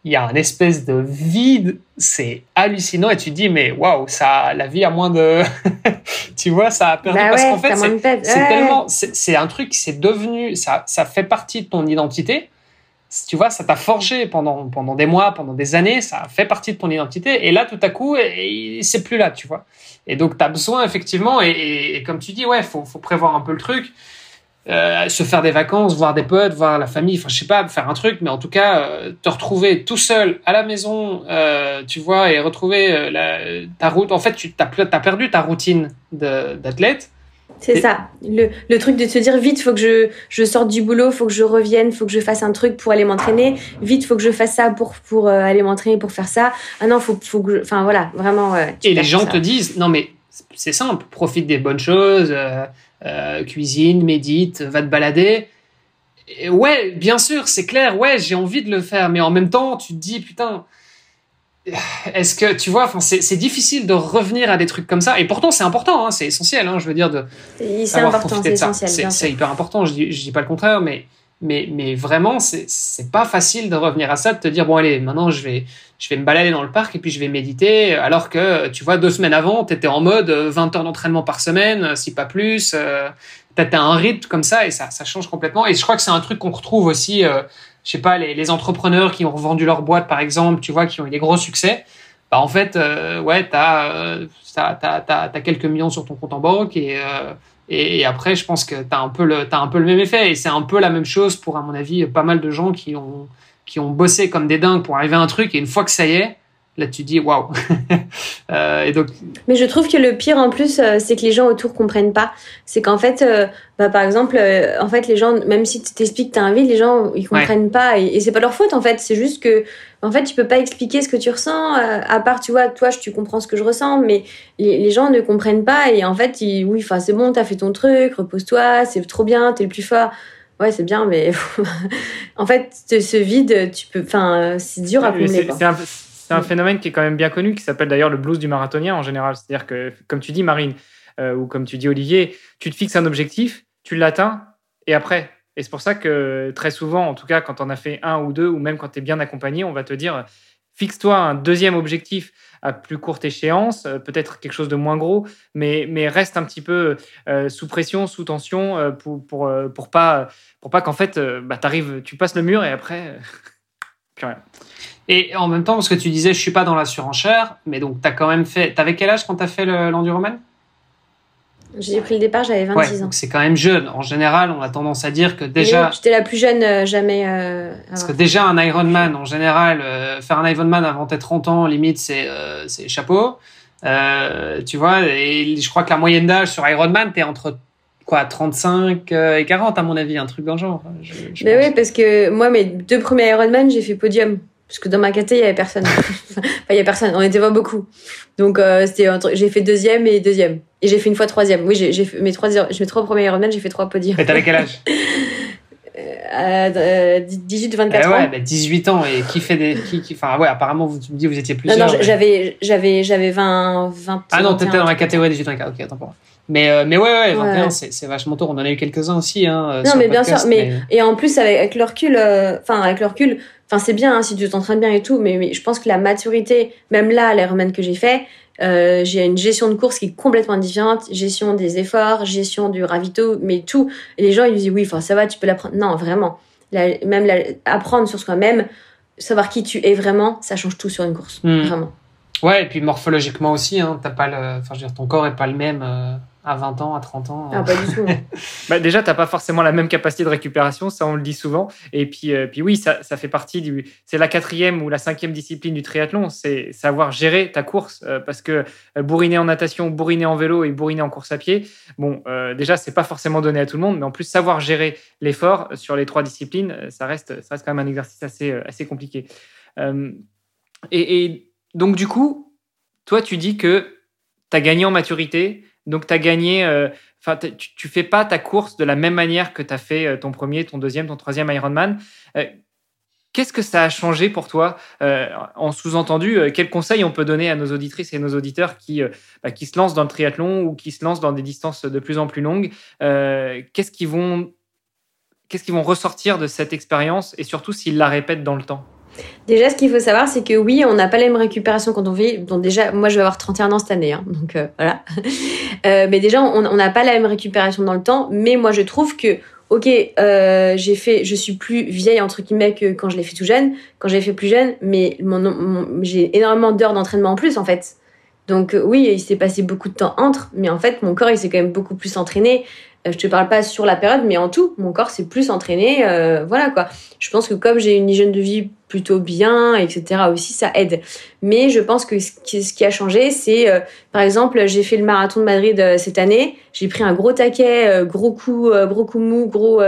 il y a un espèce de vide, c'est hallucinant et tu te dis mais waouh, ça la vie a moins de tu vois, ça a perdu bah parce qu'en fait c'est tellement c'est un truc c'est devenu ça ça fait partie de ton identité. Tu vois, ça t'a forgé pendant pendant des mois, pendant des années, ça fait partie de ton identité et là tout à coup c'est plus là, tu vois. Et donc tu as besoin effectivement et, et, comme tu dis ouais, faut faut prévoir un peu le truc. Euh, se faire des vacances, voir des potes, voir la famille, enfin je sais pas, faire un truc, mais en tout cas euh, te retrouver tout seul à la maison, euh, tu vois, et retrouver la, ta route. En fait, tu as, as perdu ta routine d'athlète. C'est ça, le, le, truc de te dire vite, faut que je, je sorte du boulot, faut que je revienne, faut que je fasse un truc pour aller m'entraîner. Vite, faut que je fasse ça pour pour aller m'entraîner, pour faire ça. Ah non, faut faut que, enfin voilà, vraiment. et les gens te disent non mais c'est simple, profite des bonnes choses euh, cuisine, médite, va te balader. ouais, bien sûr, c'est clair, ouais, j'ai envie de le faire, mais en même temps, tu te dis, putain, est-ce que, tu vois, c'est difficile de revenir à des trucs comme ça, et pourtant, c'est important, hein, c'est essentiel, hein, je veux dire, de. C'est important, c'est essentiel. C'est hyper important, je dis, je dis pas le contraire, mais mais, mais vraiment, c'est pas facile de revenir à ça, de te dire, bon, allez, maintenant, je vais, je vais me balader dans le parc et puis je vais méditer, alors que, tu vois, deux semaines avant, tu étais en mode 20 heures d'entraînement par semaine, si pas plus. Euh, tu as un rythme comme ça et ça, ça change complètement. Et je crois que c'est un truc qu'on retrouve aussi, euh, je sais pas, les, les, entrepreneurs qui ont revendu leur boîte, par exemple, tu vois, qui ont eu des gros succès. Bah, en fait, euh, ouais, tu as, euh, as, quelques millions sur ton compte en banque et euh, et, après, je pense que tu as, un peu le, un peu le même effet. Et c'est un peu la même chose pour, à mon avis, pas mal de gens qui ont, qui ont bossé comme des dingues pour arriver à un truc. Et une fois que ça y est, là, tu dis waouh. euh, et donc. Mais je trouve que le pire en plus, euh, c'est que les gens autour comprennent pas. C'est qu'en fait, euh, bah, par exemple, euh, en fait, les gens, même si tu t'expliques que tu as un vide, les gens ils comprennent pas. Et, et c'est pas leur faute en fait. C'est juste que en fait, tu peux pas expliquer ce que tu ressens, euh, à part, tu vois, toi, tu comprends ce que je ressens, mais les, gens ne comprennent pas. Et en fait, ils, oui, enfin, c'est bon, t'as fait ton truc, repose-toi, c'est trop bien, t'es le plus fort. Ouais, c'est bien, mais en fait, ce vide, tu peux, enfin, c'est dur à combler. C'est un, phénomène qui est quand même bien connu, qui s'appelle d'ailleurs le blues du marathonien en général. C'est-à-dire que, comme tu dis, Marine, euh, ou comme tu dis, Olivier, tu te fixes un objectif, tu l'atteins, et après, et c'est pour ça que très souvent, en tout cas, quand on a fait un ou deux, ou même quand tu es bien accompagné, on va te dire fixe-toi un deuxième objectif à plus courte échéance, euh, peut-être quelque chose de moins gros, mais, reste un petit peu euh, sous pression, sous tension, pour, pour, pas, pour pas qu'en fait, bah, tu passes le mur et après, plus rien. Et en même temps, parce que tu disais, je suis pas dans la surenchère, mais donc tu as quand même fait. T'avais quel âge quand tu as fait l'enduroman j'ai pris le départ, j'avais 26 ans. C'est quand même jeune. En général, on a tendance à dire que déjà. J'étais la plus jeune euh, jamais. Euh, parce que déjà, un Ironman, en général, euh, faire un Ironman avant tes 30 ans, limite, c'est c'est chapeau. tu vois, et je crois que la moyenne d'âge sur Ironman, t'es entre quoi 35 et 40 à mon avis un truc dans le genre je, ben oui parce que moi mes deux premiers Ironman j'ai fait podium parce que dans ma caté, il y avait personne. enfin, il y avait personne. On n'était pas beaucoup. Donc, euh, c'était j'ai fait deuxième et deuxième. Et j'ai fait une fois troisième. Oui, j'ai fait mes trois, mes trois premiers Ironman, j'ai fait trois podiums. Et t'avais quel âge euh, 18, 24 eh ouais, ans. Ouais, 18 ans. Et qui fait des. Qui, qui, enfin, ouais, apparemment, vous, tu me dis vous étiez plusieurs. Non, non, j'avais, j'avais, j'avais 20, 20. Ah non, t'étais dans la catégorie 18 24. Ok, attends pas. Mais, euh, mais ouais, ouais, 21, c'est vachement tôt. On en a eu quelques-uns aussi. Hein, non, mais bien sûr. Mais, Et en plus, avec, avec le recul, euh, enfin, avec le recul, Enfin, c'est bien hein, si tu t'entraînes bien et tout, mais, je pense que la maturité, même là, les remèdes que j'ai fait, euh, j'ai une gestion de course qui est complètement différente, gestion des efforts, gestion du ravito, mais tout. Et les gens, ils disent oui, enfin, ça va, tu peux l'apprendre. Non, vraiment. même apprendre sur soi-même, savoir qui tu es vraiment, ça change tout sur une course. Hmm. Vraiment. Ouais, et puis morphologiquement aussi, hein, t'as pas le, enfin, je veux dire, ton corps est pas le même à 20 ans, à 30 ans. Ah, pas du tout. bah, déjà, tu n'as pas forcément la même capacité de récupération, ça on le dit souvent. Et puis, euh, puis oui, ça, ça, fait partie du. C'est la quatrième ou la cinquième discipline du triathlon, c'est savoir gérer ta course. Euh, parce que euh, bourriner en natation, bourriner en vélo et bourriner en course à pied, bon, déjà, c'est pas forcément donné à tout le monde, mais en plus, savoir gérer l'effort sur les trois disciplines, ça reste, ça reste quand même un exercice assez, assez compliqué. Et, et donc, du coup, toi, tu dis que tu as gagné en maturité donc, tu as gagné. Euh, enfin, tu, tu fais pas ta course de la même manière que tu as fait euh, ton premier, ton deuxième, ton troisième Ironman. Euh, qu'est-ce que ça a changé pour toi En sous-entendu, quels conseils on peut donner à nos auditrices et nos auditeurs qui, bah, qui se lancent dans le triathlon ou qui se lancent dans des distances de plus en plus longues Qu'est-ce qu'ils vont, vont ressortir de cette expérience et surtout s'ils la répètent dans le temps? Déjà, ce qu'il faut savoir, c'est que oui, on n'a pas la même récupération quand on vit. Donc déjà, moi, je vais avoir 31 ans cette année, hein, donc voilà. Euh, mais déjà, on n'a pas la même récupération dans le temps. Mais moi, je trouve que, ok, euh, j'ai fait, je suis plus vieille entre guillemets que quand je l'ai fait tout jeune, quand j'ai fait plus jeune, mais j'ai énormément d'heures d'entraînement en plus, en fait. Donc oui, il s'est passé beaucoup de temps entre, mais en fait, mon corps, il s'est quand même beaucoup plus entraîné. Euh, je te parle pas sur la période, mais en tout, mon corps s'est plus entraîné. Euh, voilà quoi. Je pense que comme j'ai une hygiène de vie plutôt bien, etc. aussi, ça aide. Mais je pense que ce qui, a changé, c'est, euh, par exemple, j'ai fait le marathon de Madrid cette année. J'ai pris un gros taquet, gros coup, gros coup mou, gros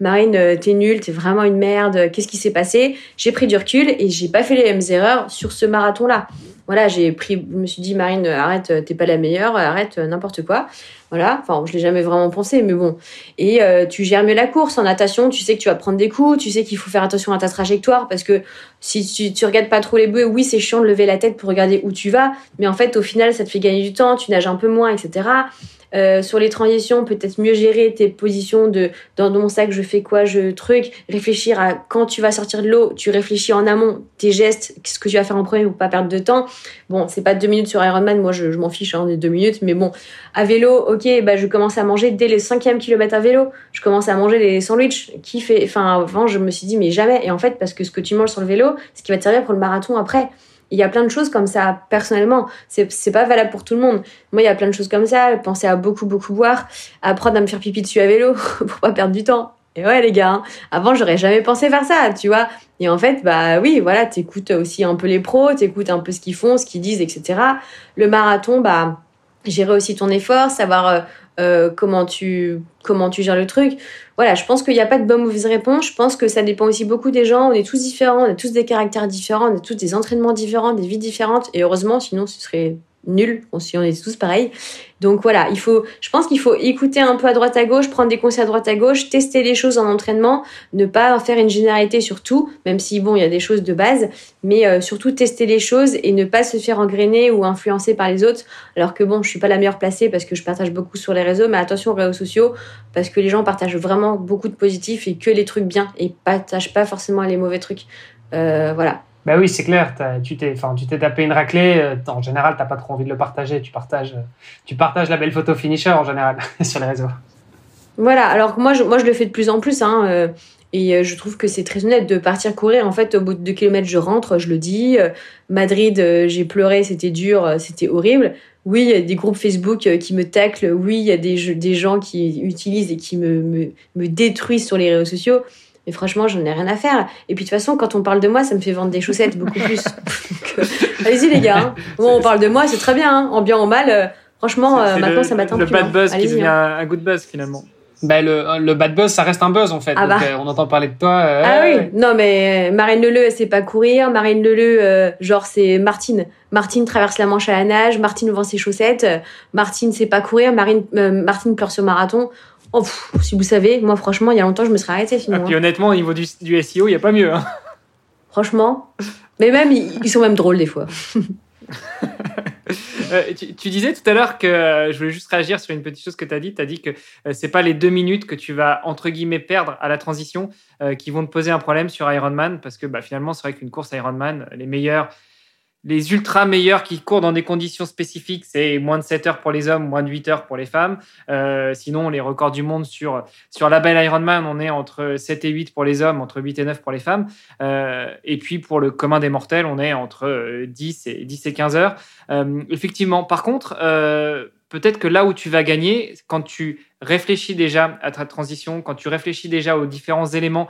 Marine, t'es nulle, t'es vraiment une merde. Qu'est-ce qui s'est passé? J'ai pris du recul et j'ai pas fait les mêmes erreurs sur ce marathon-là. Voilà, j'ai pris, je me suis dit, Marine, arrête, t'es pas la meilleure, arrête n'importe quoi. Voilà, enfin, je l'ai jamais vraiment pensé, mais bon. Et euh, tu gères mieux la course. En natation, tu sais que tu vas prendre des coups, tu sais qu'il faut faire attention à ta trajectoire parce que si tu, tu regardes pas trop les bœufs, oui, c'est chiant de lever la tête pour regarder où tu vas, mais en fait, au final, ça te fait gagner du temps, tu nages un peu moins, etc. Euh, sur les transitions, peut-être mieux gérer tes positions de dans mon sac, je fais quoi, je truc, réfléchir à quand tu vas sortir de l'eau, tu réfléchis en amont tes gestes, ce que tu vas faire en premier pour pas perdre de temps. Bon, c'est pas deux minutes sur Ironman, moi je, m'en fiche hein, des deux minutes, mais bon, à vélo, ok, bah je commence à manger dès le cinquième kilomètre à vélo, je commence à manger les sandwichs, qui fait, enfin avant je me suis dit mais jamais, et en fait parce que ce que tu manges sur le vélo, ce qui va te servir pour le marathon après il y a plein de choses comme ça personnellement. C'est pas valable pour tout le monde. Moi il y a plein de choses comme ça. Penser à beaucoup beaucoup boire apprendre à me faire pipi dessus à vélo pour pas perdre du temps. Et ouais les gars hein, avant j'aurais jamais pensé faire ça tu vois. Et en fait bah oui voilà t'écoutes aussi un peu les pros t'écoutes un peu ce qu'ils font ce qu'ils disent etc le marathon bah gérer aussi ton effort savoir euh, euh, comment tu comment tu gères le truc. Voilà, je pense qu'il n'y a pas de bonne ou mauvaise réponse. Je pense que ça dépend aussi beaucoup des gens. On est tous différents, on a tous des caractères différents, on a tous des entraînements différents, des vies différentes. Et heureusement, sinon ce serait nul si on est tous pareils. Donc voilà, il faut, je pense qu'il faut écouter un peu à droite à gauche, prendre des conseils à droite à gauche, tester les choses en entraînement, ne pas faire une généralité sur tout, même si bon, il y a des choses de base, mais euh, surtout tester les choses et ne pas se faire engrainer ou influencer par les autres. Alors que bon, je suis pas la meilleure placée parce que je partage beaucoup sur les réseaux, mais attention aux réseaux sociaux parce que les gens partagent vraiment beaucoup de positifs et que les trucs bien et partagent pas forcément les mauvais trucs. Euh, voilà, bah oui, c'est clair. Tu t'es, enfin, tu t'es tapé une raclée. Euh, en général, t'as pas trop envie de le partager. Tu partages, tu partages la belle photo finisher en général sur les réseaux. Voilà. Alors moi, je, moi, je le fais de plus en plus. Hein, euh, et euh, je trouve que c'est très honnête de partir courir. En fait, au bout de deux kilomètres, je rentre, je le dis. Madrid, j'ai pleuré, c'était dur, c'était horrible. Oui, il y a des groupes Facebook qui me taclent. Oui, il y a des, gens qui utilisent et qui me, me détruisent sur les réseaux sociaux. Mais franchement, j'en ai rien à faire. Et puis de toute façon, quand on parle de moi, ça me fait vendre des chaussettes beaucoup plus. Euh, allez-y les gars. Hein. Bon, on parle de moi, c'est très bien. Hein. En bien ou mal, euh, franchement, euh, maintenant ça m'atteint plus. Le bad buzz qui devient un good buzz finalement. Bah, le, le, bad buzz, ça reste un buzz en fait. Ah bah. on entend parler de toi. ah oui, non mais Marine Leleu, elle sait pas courir. Marine Leleu, genre c'est Martine. Martine traverse la Manche à la nage. Martine vend ses chaussettes. Martine sait pas courir. Marine, Martine pleure sur marathon. Oh, si vous savez, moi franchement, il y a longtemps, je me serais arrêtée sinon. Et puis honnêtement, au niveau du, du SEO, il n'y a pas mieux. Hein. Franchement. Mais même, ils, sont même drôles des fois. Euh, tu, disais tout à l'heure que euh, je voulais juste réagir sur une petite chose que tu as dit. Tu as dit que euh, c'est pas les deux minutes que tu vas, entre guillemets, perdre à la transition qui vont te poser un problème sur Ironman parce que bah, finalement, c'est vrai qu'une course Ironman, les meilleurs les ultra meilleurs qui courent dans des conditions spécifiques, c'est moins de 7 heures pour les hommes, moins de 8 heures pour les femmes. Euh, sinon, les records du monde sur, sur la belle Ironman, on est entre 7 et 8 pour les hommes, entre 8 et 9 pour les femmes. Euh, et puis, pour le commun des mortels, on est entre 10 et, 10 et 15 heures. Euh, effectivement, par contre, peut-être que là où tu vas gagner, quand tu réfléchis déjà à ta transition, quand tu réfléchis déjà aux différents éléments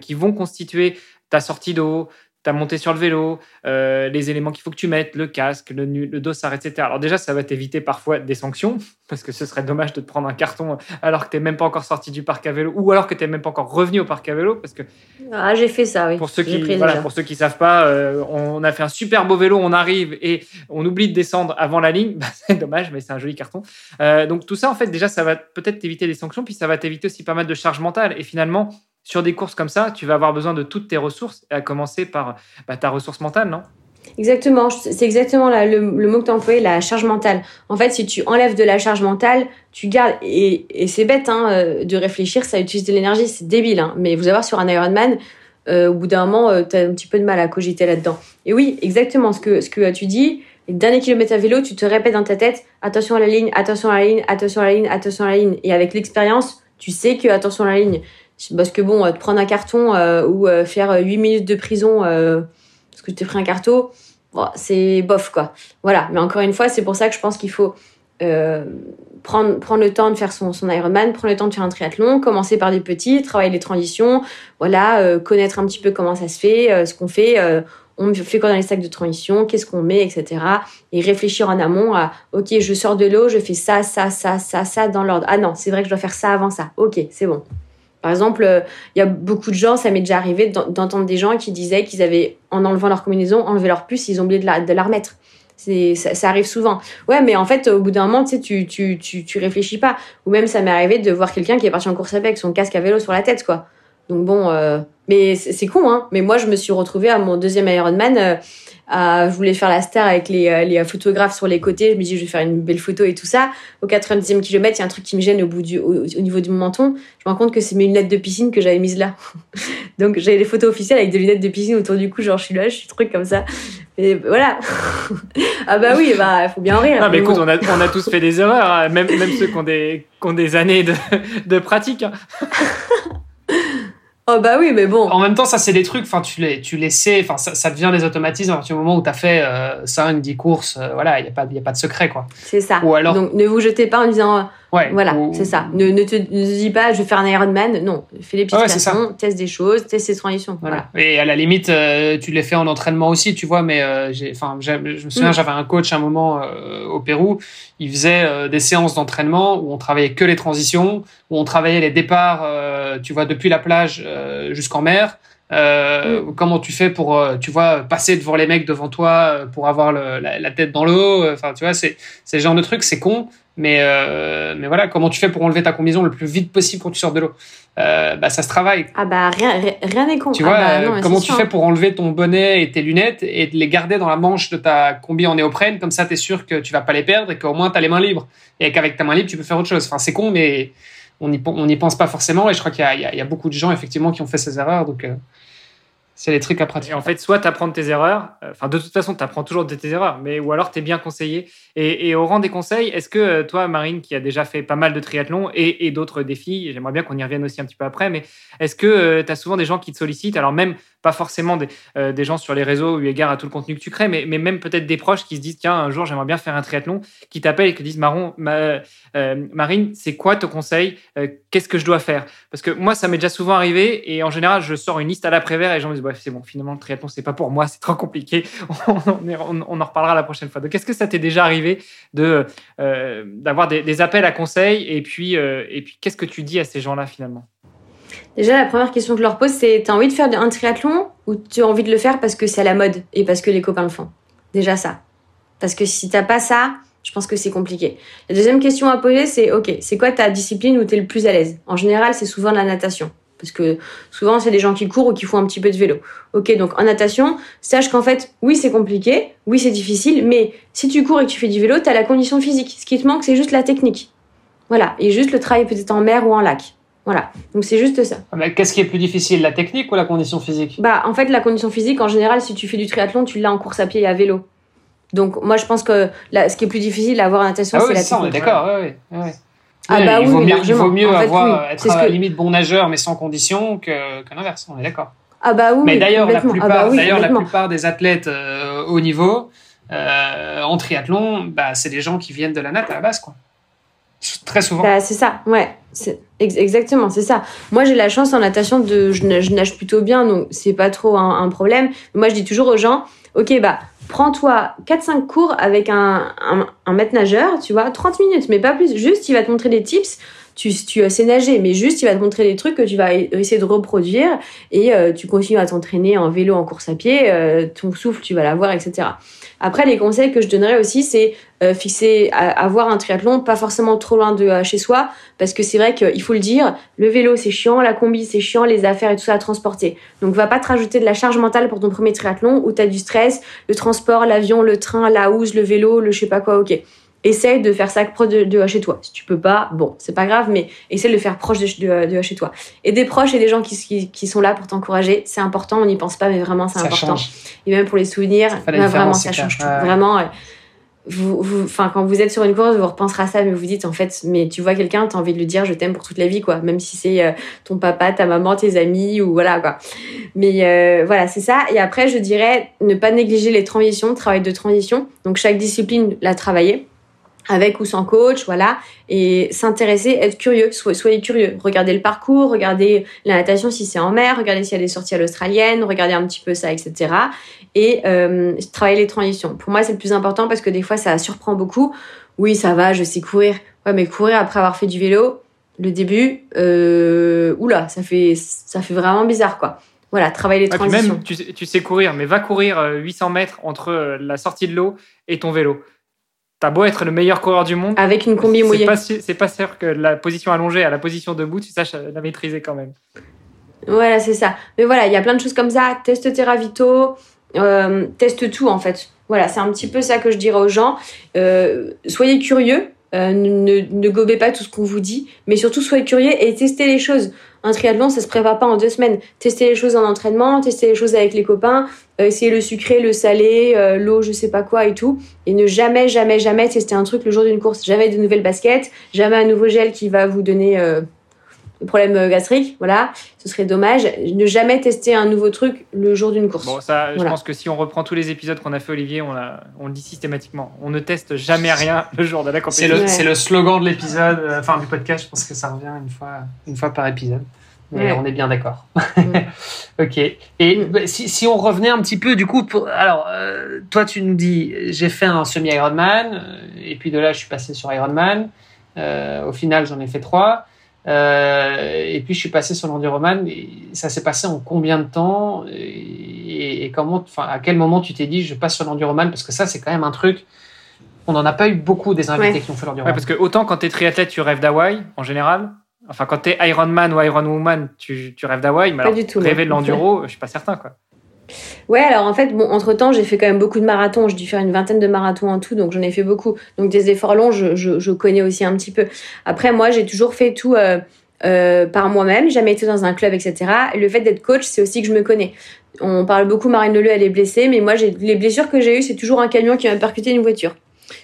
qui vont constituer ta sortie d'eau, ta montée sur le vélo, euh, les éléments qu'il faut que tu mettes, le casque, le, le dossard, etc. Alors déjà, ça va t'éviter parfois des sanctions, parce que ce serait dommage de te prendre un carton alors que tu n'es même pas encore sorti du parc à vélo, ou alors que tu n'es même pas encore revenu au parc à vélo, parce que... Ah, j'ai fait ça, oui. Pour ceux qui voilà, pour ceux qui savent pas, euh, on a fait un super beau vélo, on arrive et on oublie de descendre avant la ligne, bah, c'est dommage, mais c'est un joli carton. Euh, donc tout ça, en fait, déjà, ça va peut-être t'éviter des sanctions, puis ça va t'éviter aussi pas mal de charge mentale, et finalement sur des courses comme ça, tu vas avoir besoin de toutes tes ressources, à commencer par bah, ta ressource mentale, non? Exactement, c'est exactement le, mot que tu as employé, la charge mentale. En fait, si tu enlèves de la charge mentale, tu gardes, et, c'est bête hein, euh, de réfléchir, ça utilise de l'énergie, c'est débile, hein, mais vous avoir sur un Ironman, euh, au bout d'un moment, euh, tu as un petit peu de mal à cogiter là-dedans. Et oui, exactement ce que, tu dis, les derniers kilomètres à vélo, tu te répètes dans ta tête, attention à la ligne, attention à la ligne, attention à la ligne, attention à la ligne. Et avec l'expérience, tu sais que attention à la ligne. Parce que bon, prendre un carton euh, ou euh, faire 8 minutes de prison euh, parce que tu t'es pris un carton, c'est bof quoi. Voilà, mais encore une fois, c'est pour ça que je pense qu'il faut prendre, prendre le temps de faire son, son Ironman, prendre le temps de faire un triathlon, commencer par des petits, travailler les transitions, voilà, connaître un petit peu comment ça se fait, ce qu'on fait on fait quoi dans les sacs de transition, qu'est-ce qu'on met, etc. Et réfléchir en amont à, ok, je sors de l'eau, je fais ça, ça, ça, ça, ça dans l'ordre. Ah non, c'est vrai que je dois faire ça avant ça. Ok, c'est bon. Par exemple, euh, il y a beaucoup de gens, ça m'est déjà arrivé d'entendre des gens qui disaient qu'ils avaient, en enlevant leur combinaison, enlevé leur puce, ils ont oublié de la, de la remettre. Ça, ça, arrive souvent. Ouais, mais en fait, au bout d'un moment, tu tu, tu, tu réfléchis pas. Ou même, ça m'est arrivé de voir quelqu'un qui est parti en course avec son casque à vélo sur la tête, quoi. Donc bon, euh, mais c'est con, hein. Mais moi, je me suis retrouvée à mon deuxième Ironman. Euh, je voulais faire la star avec les, euh, les photographes sur les côtés. Je me dis, je vais faire une belle photo et tout ça. Au 90e kilomètre, il y a un truc qui me gêne au bout du, au, niveau du menton. Je me rends compte que c'est mes lunettes de piscine que j'avais mises là. Donc, j'avais les photos officielles avec des lunettes de piscine autour du cou. Genre, je suis là, je suis truc comme ça. Et voilà. ah bah oui, bah, faut bien en rire. Non, mais, écoute, on, a, on a tous fait des erreurs, hein. même, même ceux qui ont des, qui ont des années de, de pratique. Oh bah oui, mais bon. En même temps, ça c'est des trucs, enfin tu les, tu les sais, enfin ça, ça, devient des automatismes à partir du moment où tu as fait euh, 5, 10 courses, euh, voilà, il n'y a, pas, y a pas de secret quoi. C'est ça. Ou alors... Donc ne vous jetez pas en disant Ouais, voilà, c'est ça. Ne, ne te dis pas, je vais faire un Ironman. Non, fais les petites ouais, teste des choses, teste ses transitions. Voilà. Et à la limite, euh, tu les fais en entraînement aussi, tu vois. Mais euh, enfin, je me souviens, mm. j'avais un coach à un moment euh, au Pérou. Il faisait des séances d'entraînement où on travaillait que les transitions, où on travaillait les départs, tu vois, depuis la plage jusqu'en mer. Mm. Comment tu fais pour, tu vois, passer devant les mecs devant toi pour avoir le, la, la, tête dans l'eau. Enfin, tu vois, c'est ce genre de truc, c'est con. Mais, euh, mais voilà, comment tu fais pour enlever ta combinaison le plus vite possible quand tu sors de l'eau? Euh, bah, Ça se travaille. Ah bah rien rien n'est con. Tu ah vois, bah, non, comment tu fais pour enlever ton bonnet et tes lunettes et de les garder dans la manche de ta combi en néoprène? Comme ça, tu es sûr que tu vas pas les perdre et qu'au moins tu as les mains libres. Et qu'avec ta main libre, tu peux faire autre chose. Enfin, c'est con, mais on n'y pense pas forcément. Et je crois qu'il y, y, a beaucoup de gens, effectivement, qui ont fait ces erreurs. Donc, euh, c'est les trucs à pratiquer. Et en fait, soit tu apprends de tes erreurs, euh, enfin, de toute façon, tu apprends toujours de tes erreurs, mais ou alors tu es bien conseillé. Et, au rang des conseils, est-ce que euh, toi, Marine, qui a déjà fait pas mal de triathlon et, d'autres défis, j'aimerais bien qu'on y revienne aussi un petit peu après, mais est-ce que euh, tu as souvent des gens qui te sollicitent, alors même pas forcément des, des, gens sur les réseaux eu égard à tout le contenu que tu crées, mais, même peut-être des proches qui se disent tiens, un jour j'aimerais bien faire un triathlon, qui t'appellent et qui disent Maron, Marine, c'est quoi ton conseil Qu'est-ce que je dois faire? Parce que moi, ça m'est déjà souvent arrivé et en général, je sors une liste à l'après-vert et les gens me disent c'est bon, finalement, le triathlon, c'est pas pour moi, c'est trop compliqué. on, en reparlera la prochaine fois. Donc, est-ce que ça t'est déjà arrivé de euh, d'avoir des, appels à conseils et puis, euh, et puis qu'est-ce que tu dis à ces gens-là finalement? Déjà, la première question que je leur pose, c'est T'as envie de faire un triathlon ou tu as envie de le faire parce que c'est à la mode et parce que les copains le font? Déjà, ça. Parce que si t'as pas ça, je pense que c'est compliqué. La deuxième question à poser, c'est Ok, c'est quoi ta discipline où tu es le plus à l'aise? En général, c'est souvent la natation. Parce que souvent, c'est des gens qui courent ou qui font un petit peu de vélo. Ok, donc en natation, sache qu'en fait, oui, c'est compliqué, oui, c'est difficile, mais si tu cours et que tu fais du vélo, tu as la condition physique. Ce qui te manque, c'est juste la technique. Voilà, et juste le travail peut-être en mer ou en lac. Voilà, donc c'est juste ça. Ah, mais qu'est-ce qui est plus difficile, la technique ou la condition physique? Bah, en fait, la condition physique, en général, si tu fais du triathlon, tu l'as en course à pied et à vélo. Donc, moi, je pense que là, ce qui est plus difficile à avoir en natation, ah c'est oui, la ça, on est technique. d'accord, ouais, ouais, ouais. Ah bah il, oui, vaut mieux, il vaut mieux En fait, avoir, oui. être ce à la que- limite bon nageur mais sans condition que, que l'inverse, on est d'accord. Ah bah oui, Mais d'ailleurs, la complètement. plupart, Ah bah oui, d'ailleurs, la plupart des athlètes euh, haut niveau euh, en triathlon, bah, c'est des gens qui viennent de la natte à la base, quoi. Très souvent. Bah, c'est ça, ouais. Exactement, c'est ça. Moi, j'ai la chance en natation de, je, na- je nage plutôt bien, donc c'est pas trop un, problème. Moi, je dis toujours aux gens, ok, bah, prends-toi 4-5 cours avec un, un, un maître nageur, tu vois, 30 minutes, mais pas plus. Juste, il va te montrer des tips. Tu, tu sais nager, mais juste, il va te montrer des trucs que tu vas e- essayer de reproduire et euh, tu continues à t'entraîner en vélo, en course à pied, euh, ton souffle, tu vas l'avoir, etc. Après, les conseils que je donnerais aussi, c'est euh, fixer, à- avoir un triathlon pas forcément trop loin de euh, chez soi, parce que c'est vrai qu'il faut le dire, le vélo c'est chiant, la combi c'est chiant, les affaires et tout ça à transporter. Donc va pas te rajouter de la charge mentale pour ton premier triathlon où tu as du stress, le transport, l'avion, le train, la housse, le vélo, le je sais pas quoi, ok. Essaye de faire ça proche de, de chez toi. Si tu peux pas, bon, c'est pas grave, mais essaye de le faire proche de, de, de chez toi. Et des proches et des gens qui, qui, qui sont là pour t'encourager, c'est important, on n'y pense pas, mais vraiment c'est important. change. Et même pour les souvenirs, vraiment ça change tout. Ouais. Vraiment, vous, vous, quand vous êtes sur une course, vous repenserez à ça, mais vous dites en fait, mais tu vois quelqu'un, t'as envie de lui dire je t'aime pour toute la vie, quoi. Même si c'est euh, ton papa, ta maman, tes amis, ou voilà, quoi. Mais euh, voilà, c'est ça. Et après, je dirais ne pas négliger les transitions, travail de transition. Donc chaque discipline, la travailler avec ou sans coach, voilà, et s'intéresser, être curieux, soyez, curieux, regardez le parcours, regardez la natation si c'est en mer, regardez s'il y a des sorties à l'australienne, regardez un petit peu ça, etc. Et euh, travailler les transitions. Pour moi, c'est le plus important parce que des fois, ça surprend beaucoup. Oui, ça va, je sais courir. Ouais, mais courir après avoir fait du vélo, le début, euh, oula, ça fait, ça fait vraiment bizarre, quoi. Voilà, travailler les puis transitions. même, tu, sais- tu sais courir, mais va courir euh, 800 mètres entre euh, la sortie de l'eau et ton vélo. T'as beau être le meilleur coureur du monde, Avec une combi mouillée. c'est pas sûr que la position allongée à la position debout, tu saches euh, la maîtriser quand même. Voilà, c'est ça. Mais voilà, il y a plein de choses comme ça. Teste tes ravitaux, euh, teste tout en fait. Voilà, c'est un petit peu ça que je dirais aux gens. Euh, soyez curieux, euh, ne, ne gobez pas tout ce qu'on vous dit, mais surtout soyez curieux et testez les choses. Un triathlon, ça se prépare pas en deux semaines. Testez les choses en entraînement, testez les choses avec les copains, euh, essayez le sucré, le salé, euh, l'eau, je sais pas quoi et tout. Et ne jamais, jamais, jamais tester un truc le jour d'une course. Jamais de nouvelles baskets, jamais un nouveau gel qui va vous donner des problèmes euh, gastriques. Voilà, ce serait dommage. Ne jamais tester un nouveau truc le jour d'une course. Bon, ça, je pense que si on reprend tous les épisodes qu'on a fait, Olivier, on, a- on le dit systématiquement. On ne teste jamais rien le jour de la C'est compétition. le, Ouais. c'est le slogan de l'épisode, euh, enfin du podcast, je pense que ça revient une fois, une fois par épisode. Mais Ouais. on est bien d'accord. Ok. Et Mm. bah, si, si on revenait un petit peu, du coup, pour, alors, euh, toi, tu nous dis, j'ai fait un semi-Ironman, euh, et puis de là, je suis passé sur Ironman. Euh, au final, j'en ai fait trois. Euh, et puis, je suis passé sur l'Enduroman. Ça s'est passé en combien de temps? Et, et comment, enfin, à quel moment tu t'es dit, je passe sur l'Enduroman? Parce que ça, c'est quand même un truc. On n'en a pas eu beaucoup des invités Ouais. qui ont fait Ouais, l'Enduroman. parce que autant quand t'es triathlète, tu rêves d'Hawaï, en général. Enfin, quand t'es Ironman ou Ironwoman, tu, tu rêves d'Hawaï. Mais Pas alors, du tout, rêver de l'enduro, je suis pas certain, quoi. Ouais, alors en fait, bon, entre temps, j'ai fait quand même beaucoup de marathons. J'ai dû faire une vingtaine de marathons en tout, donc j'en ai fait beaucoup. Donc des efforts longs, je, connais aussi un petit peu. Après, moi, j'ai toujours fait tout euh, euh, par moi-même. Jamais été dans un club, etc. Et le fait d'être coach, c'est aussi que je me connais. On parle beaucoup, Marine Leleu, elle est blessée, mais moi, les blessures que j'ai eues, c'est toujours un camion qui m'a percuté une voiture.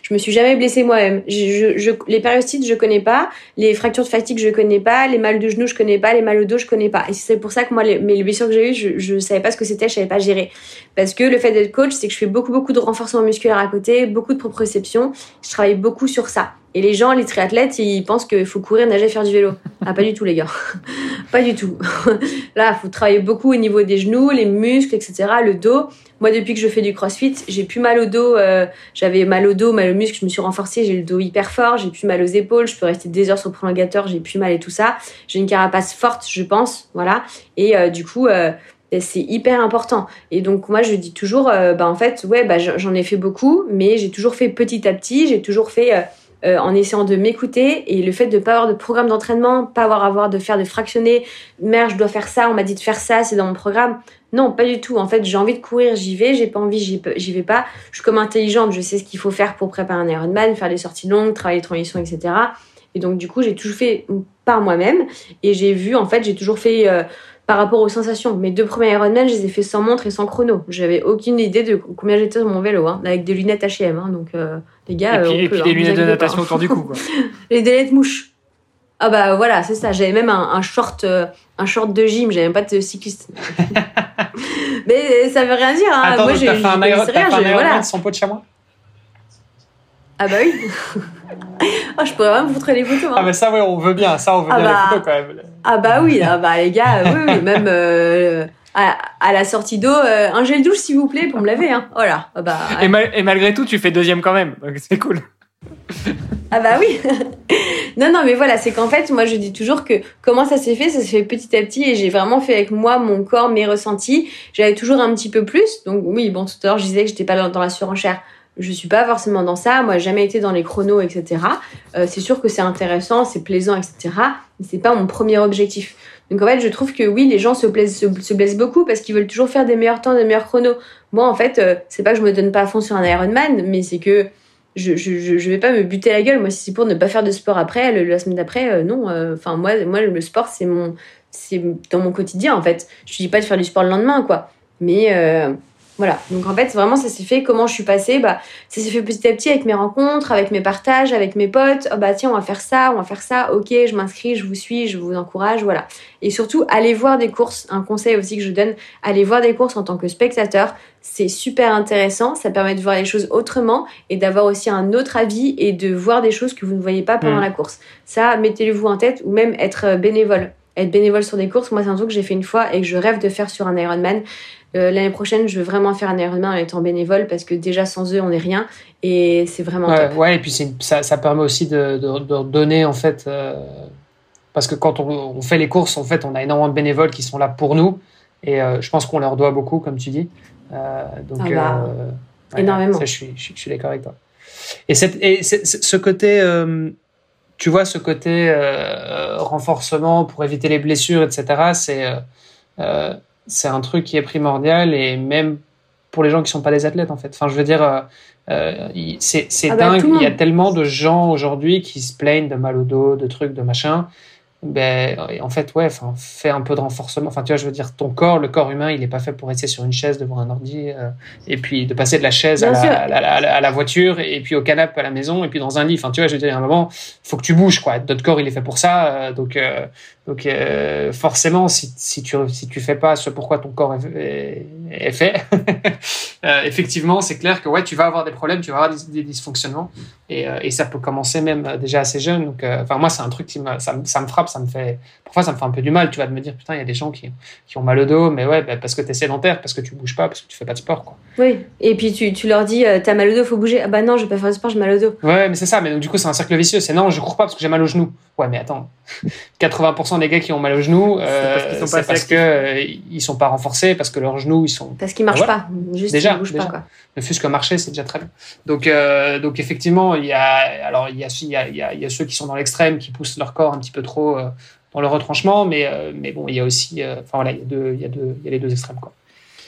Je me suis jamais blessée moi-même. Les périostites, je connais pas. Les fractures de fatigue, je connais pas. Les mal de genoux, je connais pas. Les mal au dos, je connais pas. Et c'est pour ça que moi, les, les blessures que j'ai eues, je, je savais pas ce que c'était, je savais pas gérer. Parce que le fait d'être coach, c'est que je fais beaucoup, beaucoup de renforcement musculaire à côté, beaucoup de proprioception. Je travaille beaucoup sur ça. Et les gens, les triathlètes, ils pensent qu'il faut courir, nager, faire du vélo. Ah, pas du tout, les gars. pas du tout. Là, il faut travailler beaucoup au niveau des genoux, les muscles, etc., le dos. Moi, depuis que je fais du crossfit, j'ai plus mal au dos. euh, J'avais mal au dos, mal aux muscles, je me suis renforcée, j'ai le dos hyper fort, j'ai plus mal aux épaules, je peux rester des heures sur le prolongateur, j'ai plus mal et tout ça. J'ai une carapace forte, je pense, voilà. Et euh, du coup, euh, c'est hyper important. Et donc moi je dis toujours, bah en fait ouais bah j'en ai fait beaucoup, mais j'ai toujours fait petit à petit, j'ai toujours fait en essayant de m'écouter et le fait de pas avoir de programme d'entraînement, pas avoir avoir de faire de fractionner, merde je dois faire ça, on m'a dit de faire ça, c'est dans mon programme. Non, pas du tout. En fait, j'ai envie de courir, j'y vais. J'ai pas envie, j'y vais pas. Je suis comme intelligente, je sais ce qu'il faut faire pour préparer un Ironman, faire des sorties longues, travailler les transitions, etc. Et donc, du coup, j'ai toujours fait par moi-même. Et j'ai vu, en fait, j'ai toujours fait euh, par rapport aux sensations. Mes deux premiers Ironman, je les ai fait sans montre et sans chrono. J'avais aucune idée de combien j'étais sur mon vélo, hein, avec des lunettes H&M. Hein, donc, euh, les gars, et puis, hein, des lunettes de natation autour du cou. Quoi. les lunettes mouches. Ah bah voilà, c'est ça. J'avais même un, short, un short de gym. J'avais même pas de cycliste. Mais ça veut rien dire. Hein. Attends, Moi, j'ai fait un, Ironman sans pot de chamois? Ah bah oui. oh, je pourrais vraiment vous montrer les photos. Hein. Ah mais ça oui, on veut bien, ça on veut ah bien les bah. photos quand même. Ah bah oui, ah bah les gars, oui, même euh, à, la sortie d'eau, euh, un gel douche s'il vous plaît pour me laver. Hein. Voilà. Ah bah, et, et, malgré tout, tu fais deuxième quand même, c'est cool. ah bah oui. non non mais voilà, c'est qu'en fait, moi je dis toujours que comment ça s'est fait, ça s'est fait petit à petit et j'ai vraiment fait avec moi, mon corps, mes ressentis. J'avais toujours un petit peu plus. Donc oui, bon tout à l'heure je disais que j'étais pas dans la surenchère je suis pas forcément dans ça. Moi, jamais été dans les chronos, etc. Euh, c'est sûr que c'est intéressant, c'est plaisant, etc. Mais c'est pas mon premier objectif. Donc en fait, je trouve que oui, les gens se, se, blessent beaucoup parce qu'ils veulent toujours faire des meilleurs temps, des meilleurs chronos. Moi, en fait, euh, c'est pas que je me donne pas à fond sur un Ironman, mais c'est que je, je, vais pas me buter la gueule. Moi, si c'est pour ne pas faire de sport après, la semaine d'après, euh, non. Enfin, moi, moi, le sport, c'est mon, c'est dans mon quotidien, en fait. Je dis pas de faire du sport le lendemain, quoi. Mais voilà. Donc en fait, vraiment, ça s'est fait. Comment je suis passée Bah, ça s'est fait petit à petit avec mes rencontres, avec mes partages, avec mes potes. Oh, bah tiens, on va faire ça, on va faire ça. Ok, je m'inscris, je vous suis, je vous encourage, voilà. Et surtout, allez voir des courses. Un conseil aussi que je donne allez voir des courses en tant que spectateur. C'est super intéressant. Ça permet de voir les choses autrement et d'avoir aussi un autre avis et de voir des choses que vous ne voyez pas pendant mmh. la course. Ça, mettez-le-vous en tête ou même être euh, bénévole être bénévole sur des courses. Moi, c'est un truc que j'ai fait une fois et que je rêve de faire sur un Ironman. Euh, l'année prochaine, je veux vraiment faire un Ironman en étant bénévole parce que déjà sans eux, on n'est rien et c'est vraiment ouais, top. Ouais, et puis ça, ça, permet aussi de, de, donner en fait. Euh, parce que quand on, fait les courses, en fait, on a énormément de bénévoles qui sont là pour nous et euh, je pense qu'on leur doit beaucoup, comme tu dis. donc, ah bah, énormément. je suis, je, suis d'accord avec toi. Et, cette, et ce côté tu vois, ce côté euh, renforcement pour éviter les blessures, etc., c'est euh, c'est un truc qui est primordial et même pour les gens qui sont pas des athlètes, en fait. Enfin, je veux dire, c'est ah bah, dingue. il y a tellement de gens aujourd'hui qui se plaignent de mal au dos, de trucs, de machin ben, en fait, ouais, enfin, fais un peu de renforcement. Enfin, tu vois, je veux dire, ton corps, le corps humain, il n'est pas fait pour rester sur une chaise devant un ordi euh, et puis de passer de la chaise à la, à la, voiture et puis au canapé à la maison et puis dans un lit. Enfin, tu vois, je veux dire, à un moment, faut que tu bouges, quoi. Notre corps, il est fait pour ça. Euh, donc, euh, donc forcément, si, si, tu si tu fais pas ce pourquoi ton corps est, est, fait, effectivement, c'est clair que ouais, tu vas avoir des problèmes, tu vas avoir des, dysfonctionnements et, et, ça peut commencer même déjà assez jeune. Donc, enfin, moi, c'est un truc qui me, ça, ça me frappe ça me fait, parfois ça me fait un peu du mal, tu vas de me dire, putain, il y a des gens qui, qui ont mal au dos, mais ouais, bah, parce que tu es sédentaire, parce que tu bouges pas, parce que tu fais pas de sport, quoi. Oui, et puis tu, tu leur dis, euh, t'as mal au dos, faut bouger. Ah bah non, je vais pas faire de sport, j'ai mal au dos. Ouais, mais c'est ça, mais donc du coup, c'est un cercle vicieux. C'est non, je cours pas parce que j'ai mal au genou. Ouais, mais attends, 80% des gars qui ont mal au genou, euh, c'est parce qu'ils euh, ils sont pas renforcés, parce que leurs genoux, ils sont. Parce qu'ils marchent pas, juste déjà, ils bougent pas, quoi. Ne fût-ce que marcher, c'est déjà très bien. Donc, euh, donc effectivement, il y a, alors il y a, il y a, il y a, il y a ceux qui sont dans l'extrême, qui poussent leur corps un petit peu trop dans le retranchement, mais, euh, mais bon, il y a aussi, euh, enfin voilà, il y, a deux, il, y a deux, il y a les deux extrêmes. Quoi.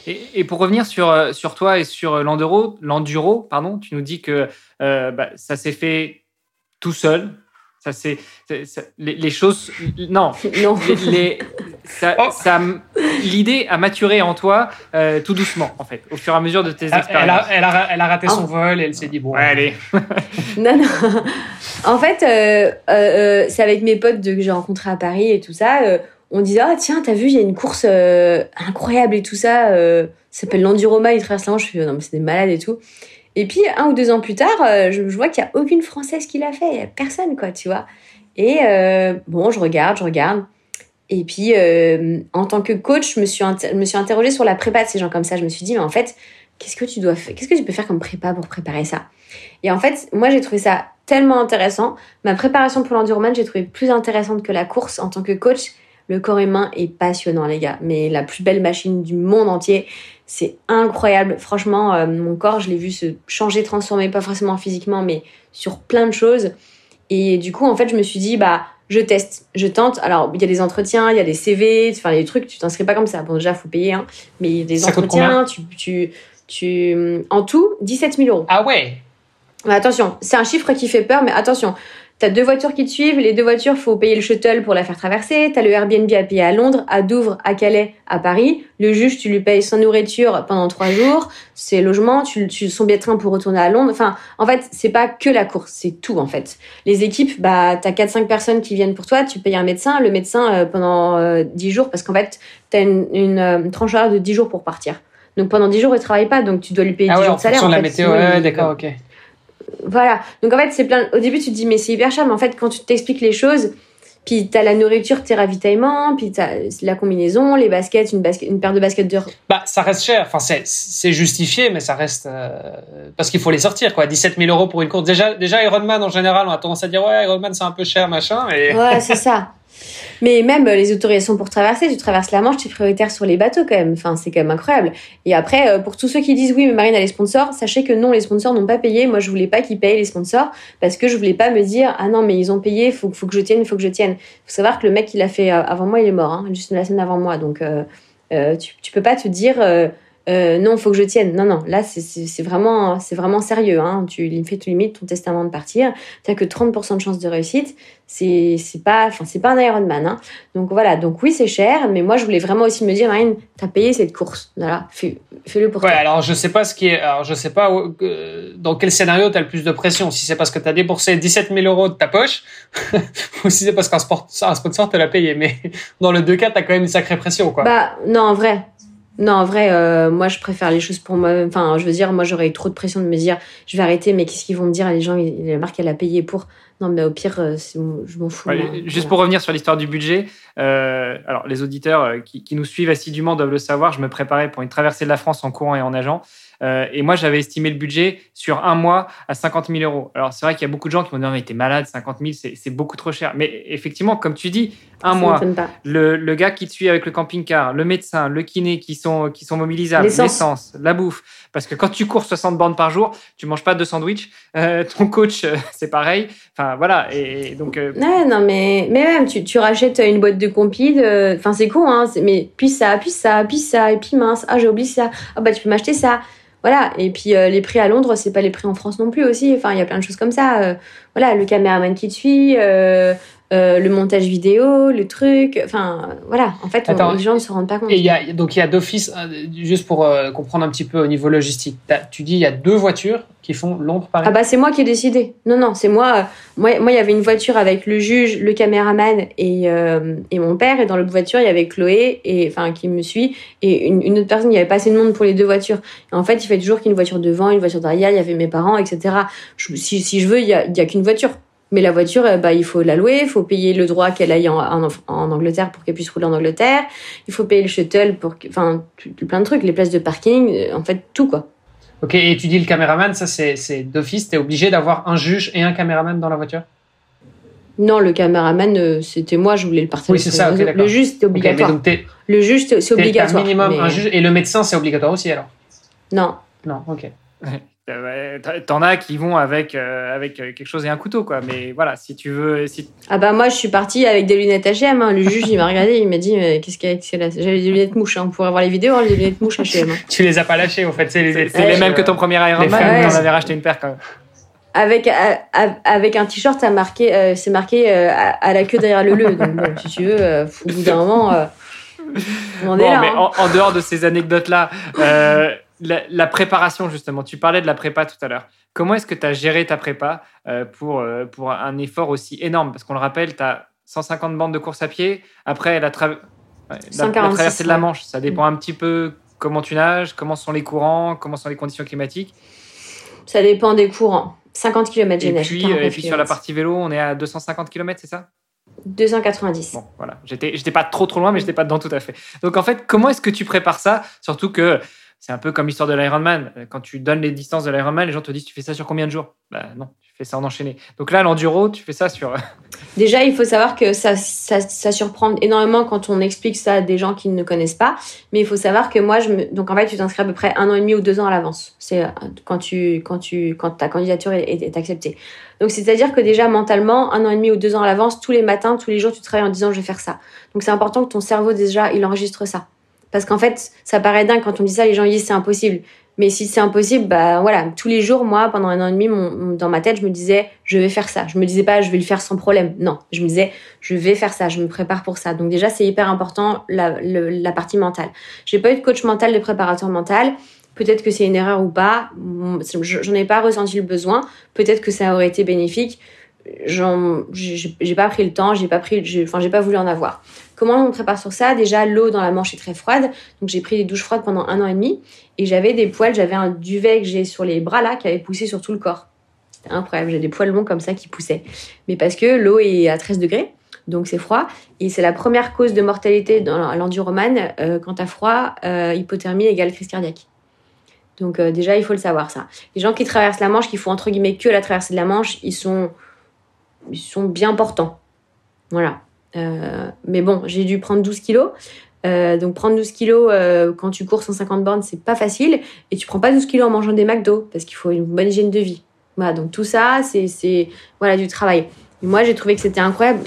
Et, pour revenir sur, euh, sur toi et sur l'enduro, l'enduro, pardon, tu nous dis que bah, ça s'est fait tout seul, ça c'est les, choses non non les, ça, oh. ça l'idée a maturé en toi tout doucement en fait au fur et à mesure de tes expériences. Elle a, elle a, elle a raté son oh. vol et elle s'est dit bon allez. non non en fait, euh, euh, euh, c'est avec mes potes que j'ai rencontrés à Paris et tout ça. on disait ah tiens t'as vu il y a une course incroyable et tout ça. ça s'appelle l'Enduroma. Ils traversent la Manche. Je non mais c'est des malades et tout. Et puis un ou deux ans plus tard, je, vois qu'il y a aucune française qui l'a fait. Il y a personne quoi, tu vois. Et bon, je regarde, je regarde. Et puis, en tant que coach, je me suis, me suis interrogée sur la prépa de ces gens comme ça. Je me suis dit, mais en fait, qu'est-ce que tu dois Qu'est-ce que tu peux faire comme prépa pour préparer ça? Et en fait, moi, j'ai trouvé ça tellement intéressant. Ma préparation pour l'enduroman, j'ai trouvé plus intéressante que la course en tant que coach. Le corps humain est passionnant, les gars. Mais la plus belle machine du monde entier. C'est incroyable. Franchement, euh, mon corps, je l'ai vu se changer, transformer, pas forcément physiquement, mais sur plein de choses. Et du coup, en fait, je me suis dit, bah, je teste, je tente. Alors, il y a des entretiens, il y a des CV, enfin, les trucs, tu t'inscris pas comme ça. Bon, déjà, faut payer, hein. Mais il y a des entretiens, tu, tu, tu, en tout, 17 000 euros. Ah ouais Mais attention, c'est un chiffre qui fait peur, mais attention, T'as deux voitures qui te suivent, les deux voitures, faut payer le shuttle pour la faire traverser. T'as le Airbnb à payer à Londres, à Douvres, à Calais, à Paris. Le juge, tu lui payes sans nourriture pendant trois jours, ses logements, tu, tu son billet de train pour retourner à Londres. Enfin, en fait, c'est pas que la course, c'est tout en fait. Les équipes, bah, t'as quatre cinq personnes qui viennent pour toi, tu payes un médecin, le médecin euh, pendant euh, dix jours, parce qu'en fait, t'as une, une, euh, tranche horaire de dix jours pour partir. Donc pendant dix jours, il travaille pas, donc tu dois lui payer ah 10 ouais, jours de salaire. En en de la fait, météo, ouais, d'accord, ok. Voilà. Donc en fait, c'est plein. Au début, tu te dis mais c'est hyper cher, mais en fait, quand tu t'expliques les choses, puis t'as la nourriture, tes ravitaillements, puis t'as la combinaison, les baskets, une basket, une paire de baskets de. Bah, ça reste cher. Enfin, c'est, c'est justifié, mais ça reste euh, parce qu'il faut les sortir, quoi. 17 000 euros pour une course. Déjà, déjà, Ironman en général, on a tendance à dire ouais, Ironman c'est un peu cher, machin. Et Ouais, c'est ça. Mais même euh, les autorisations pour traverser, tu traverses la Manche, tu es prioritaire sur les bateaux quand même. C'est quand même incroyable. Et après, euh, pour tous ceux qui disent oui, mais Marine a les sponsors, sachez que non, les sponsors n'ont pas payé. Moi, je voulais pas qu'ils payent les sponsors parce que je voulais pas me dire ah non, mais ils ont payé, faut, faut que je tienne, faut que je tienne. Faut savoir que le mec qui l'a fait euh, avant moi, il est mort, hein, juste la semaine avant moi. Donc, tu, peux pas te dire euh, non, faut que je tienne. Non, non, là, c'est- vraiment, c'est vraiment sérieux. Hein. Tu fais tu limites ton testament de partir. T'as que 30% de chance de réussite. C'est c'est pas, enfin, c'est pas un Ironman. Hein. Donc voilà. Donc oui, c'est cher, mais moi, je voulais vraiment aussi me dire, Marine, t'as payé cette course. Voilà, fais, fais-le pour ouais, toi. alors je sais pas ce qui est. Alors je sais pas où- euh, dans quel scénario t'as le plus de pression. Si c'est parce que t'as déboursé 17 000 euros de ta poche, ou si c'est parce qu'un sport, un sponsor te l'a payé. Mais dans le deux cas, t'as quand même une sacrée pression, quoi. Bah non, en vrai. Non, en vrai, euh, moi, je préfère les choses pour moi. Enfin, je veux dire, moi, j'aurais eu trop de pression de me dire, je vais arrêter, mais qu'est-ce qu'ils vont me dire? Les gens, la marque, elle a payé pour. Non, mais au pire, euh, je m'en fous. Ouais, moi. juste Voilà. pour revenir sur l'histoire du budget, euh, alors les auditeurs euh, qui, qui nous suivent assidûment doivent le savoir. Je me préparais pour une traversée de la France en courant et en nageant. Euh, et moi, j'avais estimé le budget sur un mois à 50 000 euros. Alors, c'est vrai qu'il y a beaucoup de gens qui m'ont dit, mais t'es malade, 50 000, c'est beaucoup trop cher. Mais effectivement, comme tu dis, un Ça mois, le, le gars qui te suit avec le camping-car, le médecin, le kiné qui sont, qui sont mobilisables, L'essence. la bouffe. Parce que quand tu cours 60 bornes par jour, tu manges pas de sandwich. Euh, ton coach, euh, c'est pareil. Enfin, voilà. Et, donc, euh, Ouais, non, mais, mais même, tu, tu rachètes une boîte de compil, enfin, c'est con, hein, mais puis ça, puis ça, puis ça, et puis mince, ah, j'ai oublié ça, ah, bah, tu peux m'acheter ça. Voilà, et puis euh, les prix à Londres, c'est pas les prix en France non plus aussi, enfin, il y a plein de choses comme ça. euh, voilà, le caméraman qui te suit, euh, euh, le montage vidéo, le truc, enfin, voilà, en fait, on- Attends, les gens ne se rendent pas compte. Et y a, donc il y a d'office, euh, juste pour euh, comprendre un petit peu au niveau logistique, tu dis il y a deux voitures qui font Londres-Paris. Ah bah c'est moi qui ai décidé. Non non, c'est moi. Moi moi il y avait une voiture avec le juge, le caméraman et euh, et mon père et dans l'autre voiture il y avait Chloé et enfin qui me suit et une, une autre personne. Il y avait pas assez de monde pour les deux voitures. Et en fait il fait toujours qu'il y ait une voiture devant, une voiture derrière. Il y avait mes parents etc. Je- si si je veux il y a il y a qu'une voiture. Mais la voiture, euh, bah, il faut la louer, il faut payer le droit qu'elle aille en, en, en Angleterre pour qu'elle puisse rouler en Angleterre. Il faut payer le shuttle pour, que- enfin, plein de trucs, les places de parking, euh, en fait, tout quoi. Ok, et tu dis le caméraman, ça c'est c'est d'office, t'es obligé d'avoir un juge et un caméraman dans la voiture? Non, le caméraman, euh, c'était moi, je voulais le partager. Oui, c'est ça, les ok, réseaux. d'accord. le juge, c'était mais obligatoire. donc Le juge, c'est c'est obligatoire. minimum mais- un juge et le médecin c'est obligatoire aussi alors? Non. Non, ok. Euh, T'en as qui vont avec, euh, avec euh, quelque chose et un couteau, quoi. Mais voilà, si tu veux. Si... Ah bah moi, je suis partie avec des lunettes H&M. hein. Le juge, il m'a regardé, il m'a dit, mais qu'est-ce qu'il y a c'est là J'avais des lunettes mouches. Hein. On pourrait voir les vidéos, hein, les lunettes mouches H&M. Tu les as pas lâchés au fait, c'est les, C'est c'est les mêmes que ton premier femmes, mais ouais. t'en avais racheté une paire quand même. Avec, avec un t-shirt, marqué, euh, c'est marqué euh, à, à la queue derrière le le. Donc bon, si tu veux, euh, au bout d'un moment, euh, on est Bon, là. mais hein. en, en dehors de ces anecdotes-là, euh, la, la préparation, justement, tu parlais de la prépa tout à l'heure. Comment est-ce que tu as géré ta prépa euh, pour, euh, pour un effort aussi énorme? Parce qu'on le rappelle, tu as 150 bandes de course à pied. Après, la, tra- la- la 146, traversée de la. Manche, ça dépend un petit peu comment tu nages, comment sont les courants, comment sont les conditions climatiques. Ça dépend des courants. 50 km j'ai nagé, puis, 49 et puis sur la partie vélo, on est à 250 km, c'est ça? 290. Bon, voilà. J'étais, j'étais pas trop trop loin, mais j'étais pas dedans tout à fait. Donc en fait, comment est-ce que tu prépares ça? Surtout que c'est un peu comme l'histoire de l'Ironman. Euh, Quand tu donnes les distances de l'Ironman, les gens te disent tu fais ça sur combien de jours? Bah non, tu fais ça en enchaîné. Donc là, l'enduro, tu fais ça sur. Déjà, il faut savoir que ça, ça, ça surprend énormément quand on explique ça à des gens qui ne connaissent pas. Mais il faut savoir que moi, je me... donc en fait, tu t'inscris à peu près un an et demi ou deux ans à l'avance. C'est euh, quand tu, quand tu, quand ta candidature est, est- acceptée. Donc c'est-à-dire que déjà mentalement, un an et demi ou deux ans à l'avance, tous les matins, tous les jours, tu travailles en disant je vais faire ça. Donc c'est important que ton cerveau déjà, il enregistre ça. Parce qu'en fait, ça paraît dingue quand on dit ça, les gens disent c'est impossible. Mais si c'est impossible, bah voilà, tous les jours, moi, pendant un an et demi, dans ma tête, je me disais, je vais faire ça. Je me disais pas, je vais le faire sans problème. Non, je me disais, je vais faire ça, je me prépare pour ça. Donc déjà, c'est hyper important la, la partie mentale. J'ai pas eu de coach mental, de préparateur mental. Peut-être que c'est une erreur ou pas. J'en ai pas ressenti le besoin. Peut-être que ça aurait été bénéfique. J'ai pas pris le temps, j'ai pas pris, enfin j'ai pas voulu en avoir. Comment on prépare sur ça? Déjà, l'eau dans la manche est très froide, donc j'ai pris des douches froides pendant un an et demi et j'avais des poils, j'avais un duvet que j'ai sur les bras là qui avait poussé sur tout le corps. C'était incroyable, j'ai des poils longs comme ça qui poussaient. Mais parce que l'eau est à 13 degrés, donc c'est froid et c'est la première cause de mortalité dans l'enduromane euh, quand t'as froid, euh, hypothermie égale crise cardiaque. Donc euh, déjà, il faut le savoir ça. Les gens qui traversent la Manche, qui font entre guillemets que la traversée de la Manche, ils sont, ils sont bien portants. Voilà. Euh, mais bon, j'ai dû prendre 12 kilos. Euh, donc prendre 12 kilos euh, quand tu cours 150 bornes, c'est pas facile. Et tu prends pas 12 kilos en mangeant des McDo parce qu'il faut une bonne hygiène de vie. Voilà, donc tout ça, c'est voilà du travail. Et moi, j'ai trouvé que c'était incroyable.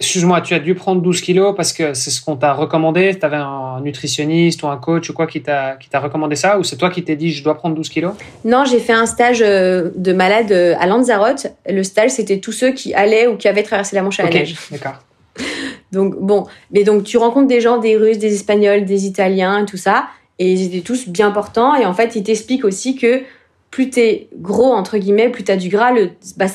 Excuse-moi, tu as dû prendre 12 kilos parce que c'est ce qu'on t'a recommandé. Tu avais un nutritionniste ou un coach ou quoi qui t'a recommandé ça Ou c'est toi qui t'es dit je dois prendre 12 kilos? Non, j'ai fait un stage de malade à Lanzarote. Le stage, c'était tous ceux qui allaient ou qui avaient traversé la Manche à la neige. D'accord. Donc bon, mais donc tu rencontres des gens, des Russes, des Espagnols, des Italiens, tout ça, et ils étaient tous bien portants. Et en fait, ils t'expliquent aussi que plus t'es gros entre guillemets, plus t'as du gras, le, bah,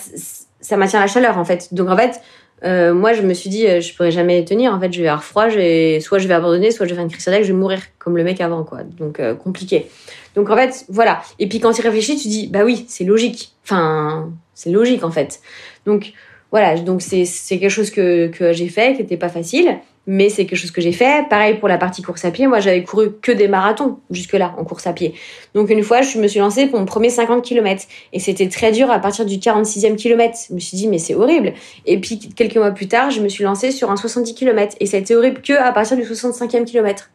ça maintient la chaleur en fait. Donc en fait, euh, moi je me suis dit, euh, je pourrais jamais tenir. En fait, je vais avoir froid, soit je vais abandonner, soit je vais faire une crise cardiaque, je vais mourir comme le mec avant quoi. Donc euh, compliqué. Donc en fait, voilà. Et puis quand tu réfléchis, tu dis, bah oui, c'est logique. Enfin, c'est logique en fait. Donc voilà, donc c'est quelque chose que, que j'ai fait, qui n'était pas facile, mais c'est quelque chose que j'ai fait. Pareil pour la partie course à pied, moi j'avais couru que des marathons jusque-là en course à pied. Donc une fois, je me suis lancée pour mon premier 50 km et c'était très dur à partir du 46e kilomètre. Je me suis dit mais c'est horrible. Et puis quelques mois plus tard, je me suis lancée sur un 70 km et ça a été horrible que à partir du 65e kilomètre.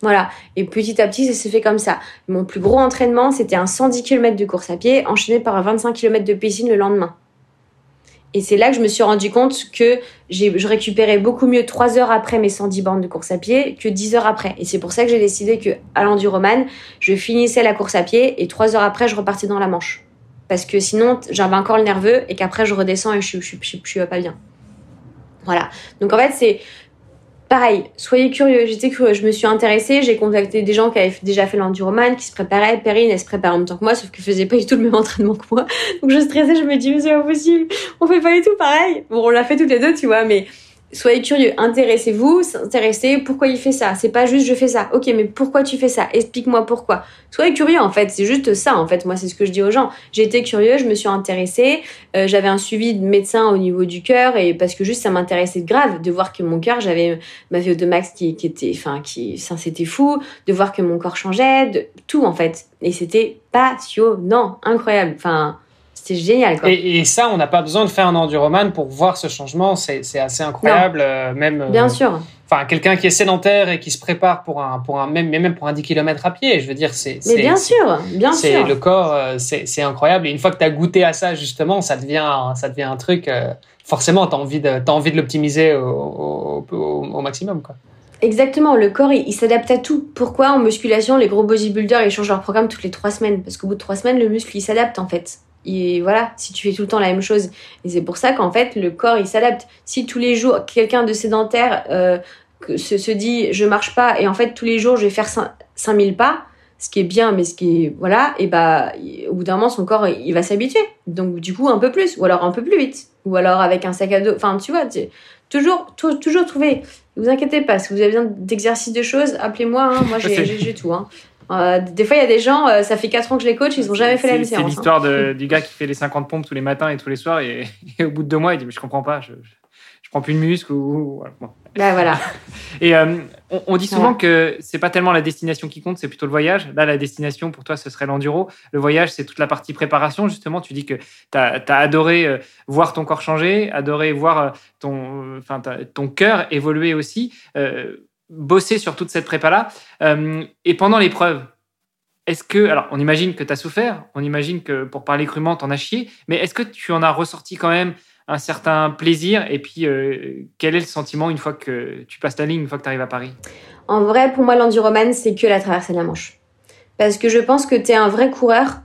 Voilà. Et petit à petit, ça s'est fait comme ça. Mon plus gros entraînement, c'était un 110 km de course à pied enchaîné par un 25 km de piscine le lendemain. Et c'est là que je me suis rendu compte que je récupérais beaucoup mieux 3 heures après mes 110 bornes de course à pied que 10 heures après. Et c'est pour ça que j'ai décidé que à l'enduroman, je finissais la course à pied et 3 heures après, je repartais dans la Manche. Parce que sinon, j'avais encore le nerveux et qu'après, je redescends et je, je, je suis pas bien. Voilà. Donc en fait, c'est pareil, soyez curieux. J'étais curieux, je me suis intéressée, j'ai contacté des gens qui avaient déjà fait l'enduroman, qui se préparaient. Perrine, elle se prépare en même temps que moi, sauf qu'elle faisait pas du tout le même entraînement que moi. Donc je stressais, je me dis, mais c'est impossible, on fait pas du tout pareil. Bon, on l'a fait toutes les deux, tu vois, mais soyez curieux, intéressez-vous, s'intéresser, pourquoi il fait ça? C'est pas juste je fais ça. Ok, mais pourquoi tu fais ça? Explique-moi pourquoi. Soyez curieux en fait, c'est juste ça en fait. Moi, c'est ce que je dis aux gens. Été curieux, je me suis intéressée, euh, j'avais un suivi de médecin au niveau du cœur et parce que juste ça m'intéressait grave de voir que mon cœur, j'avais ma VO2 max qui, qui était, enfin, qui, ça c'était fou, de voir que mon corps changeait, de tout en fait. Et c'était passionnant, incroyable. Enfin, c'est génial. Quoi. Et, ça, on n'a pas besoin de faire un enduroman pour voir ce changement. C'est assez incroyable. Euh, même, Bien euh, sûr. Enfin, quelqu'un qui est sédentaire et qui se prépare pour un, pour un même, mais même pour un 10 km à pied, je veux dire, c'est. Mais bien sûr, bien sûr. Le corps, euh, c'est incroyable. Et une fois que tu as goûté à ça, justement, ça devient, ça devient un truc. forcément, tu as envie de, as envie de l'optimiser au, au, au, maximum. Quoi. Exactement, le corps, il, il s'adapte à tout. Pourquoi en musculation, les gros bodybuilders, ils changent leur programme toutes les trois semaines? Parce qu'au bout de trois semaines, le muscle, il s'adapte en fait et voilà, si tu fais tout le temps la même chose. Et c'est pour ça qu'en fait, le corps, il s'adapte. Si tous les jours, quelqu'un de sédentaire euh, se, se, dit, je marche pas, et en fait, tous les jours, je vais faire 5000 pas, ce qui est bien, mais ce qui est, voilà, et bah, au bout d'un moment, son corps, il va s'habituer. Donc, du coup, un peu plus, ou alors un peu plus vite, ou alors avec un sac à dos. Enfin, tu vois, toujours, toujours trouver. Ne vous inquiétez pas, si vous avez besoin d'exercices de choses, appelez-moi, hein, moi j'ai tout. Hein. Euh, des fois, il y a des gens, euh, ça fait 4 ans que je les coach, ils n'ont jamais fait la même séance. C'est l'histoire hein. du gars qui fait les 50 pompes tous les matins et tous les soirs, et, au bout de deux mois, il dit Mais je comprends pas, je, je, prends plus de muscle. Ou, bah, voilà. et euh, on, dit souvent que c'est pas tellement la destination qui compte, c'est plutôt le voyage. Là, la destination pour toi, ce serait l'enduro. Le voyage, c'est toute la partie préparation, justement. Tu dis que tu as, adoré voir ton corps changer, adoré voir ton, enfin, ton cœur évoluer aussi bosser sur toute cette prépa-là. Euh, et pendant l'épreuve, est-ce que, alors on imagine que tu as souffert, on imagine que pour parler crûment, tu en as chié, mais est-ce que tu en as ressorti quand même un certain plaisir Et puis, euh, quel est le sentiment une fois que tu passes ta ligne, une fois que tu arrives à Paris? En vrai, pour moi, l'enduroman, c'est que la traversée de la Manche. Parce que je pense que tu es un vrai coureur.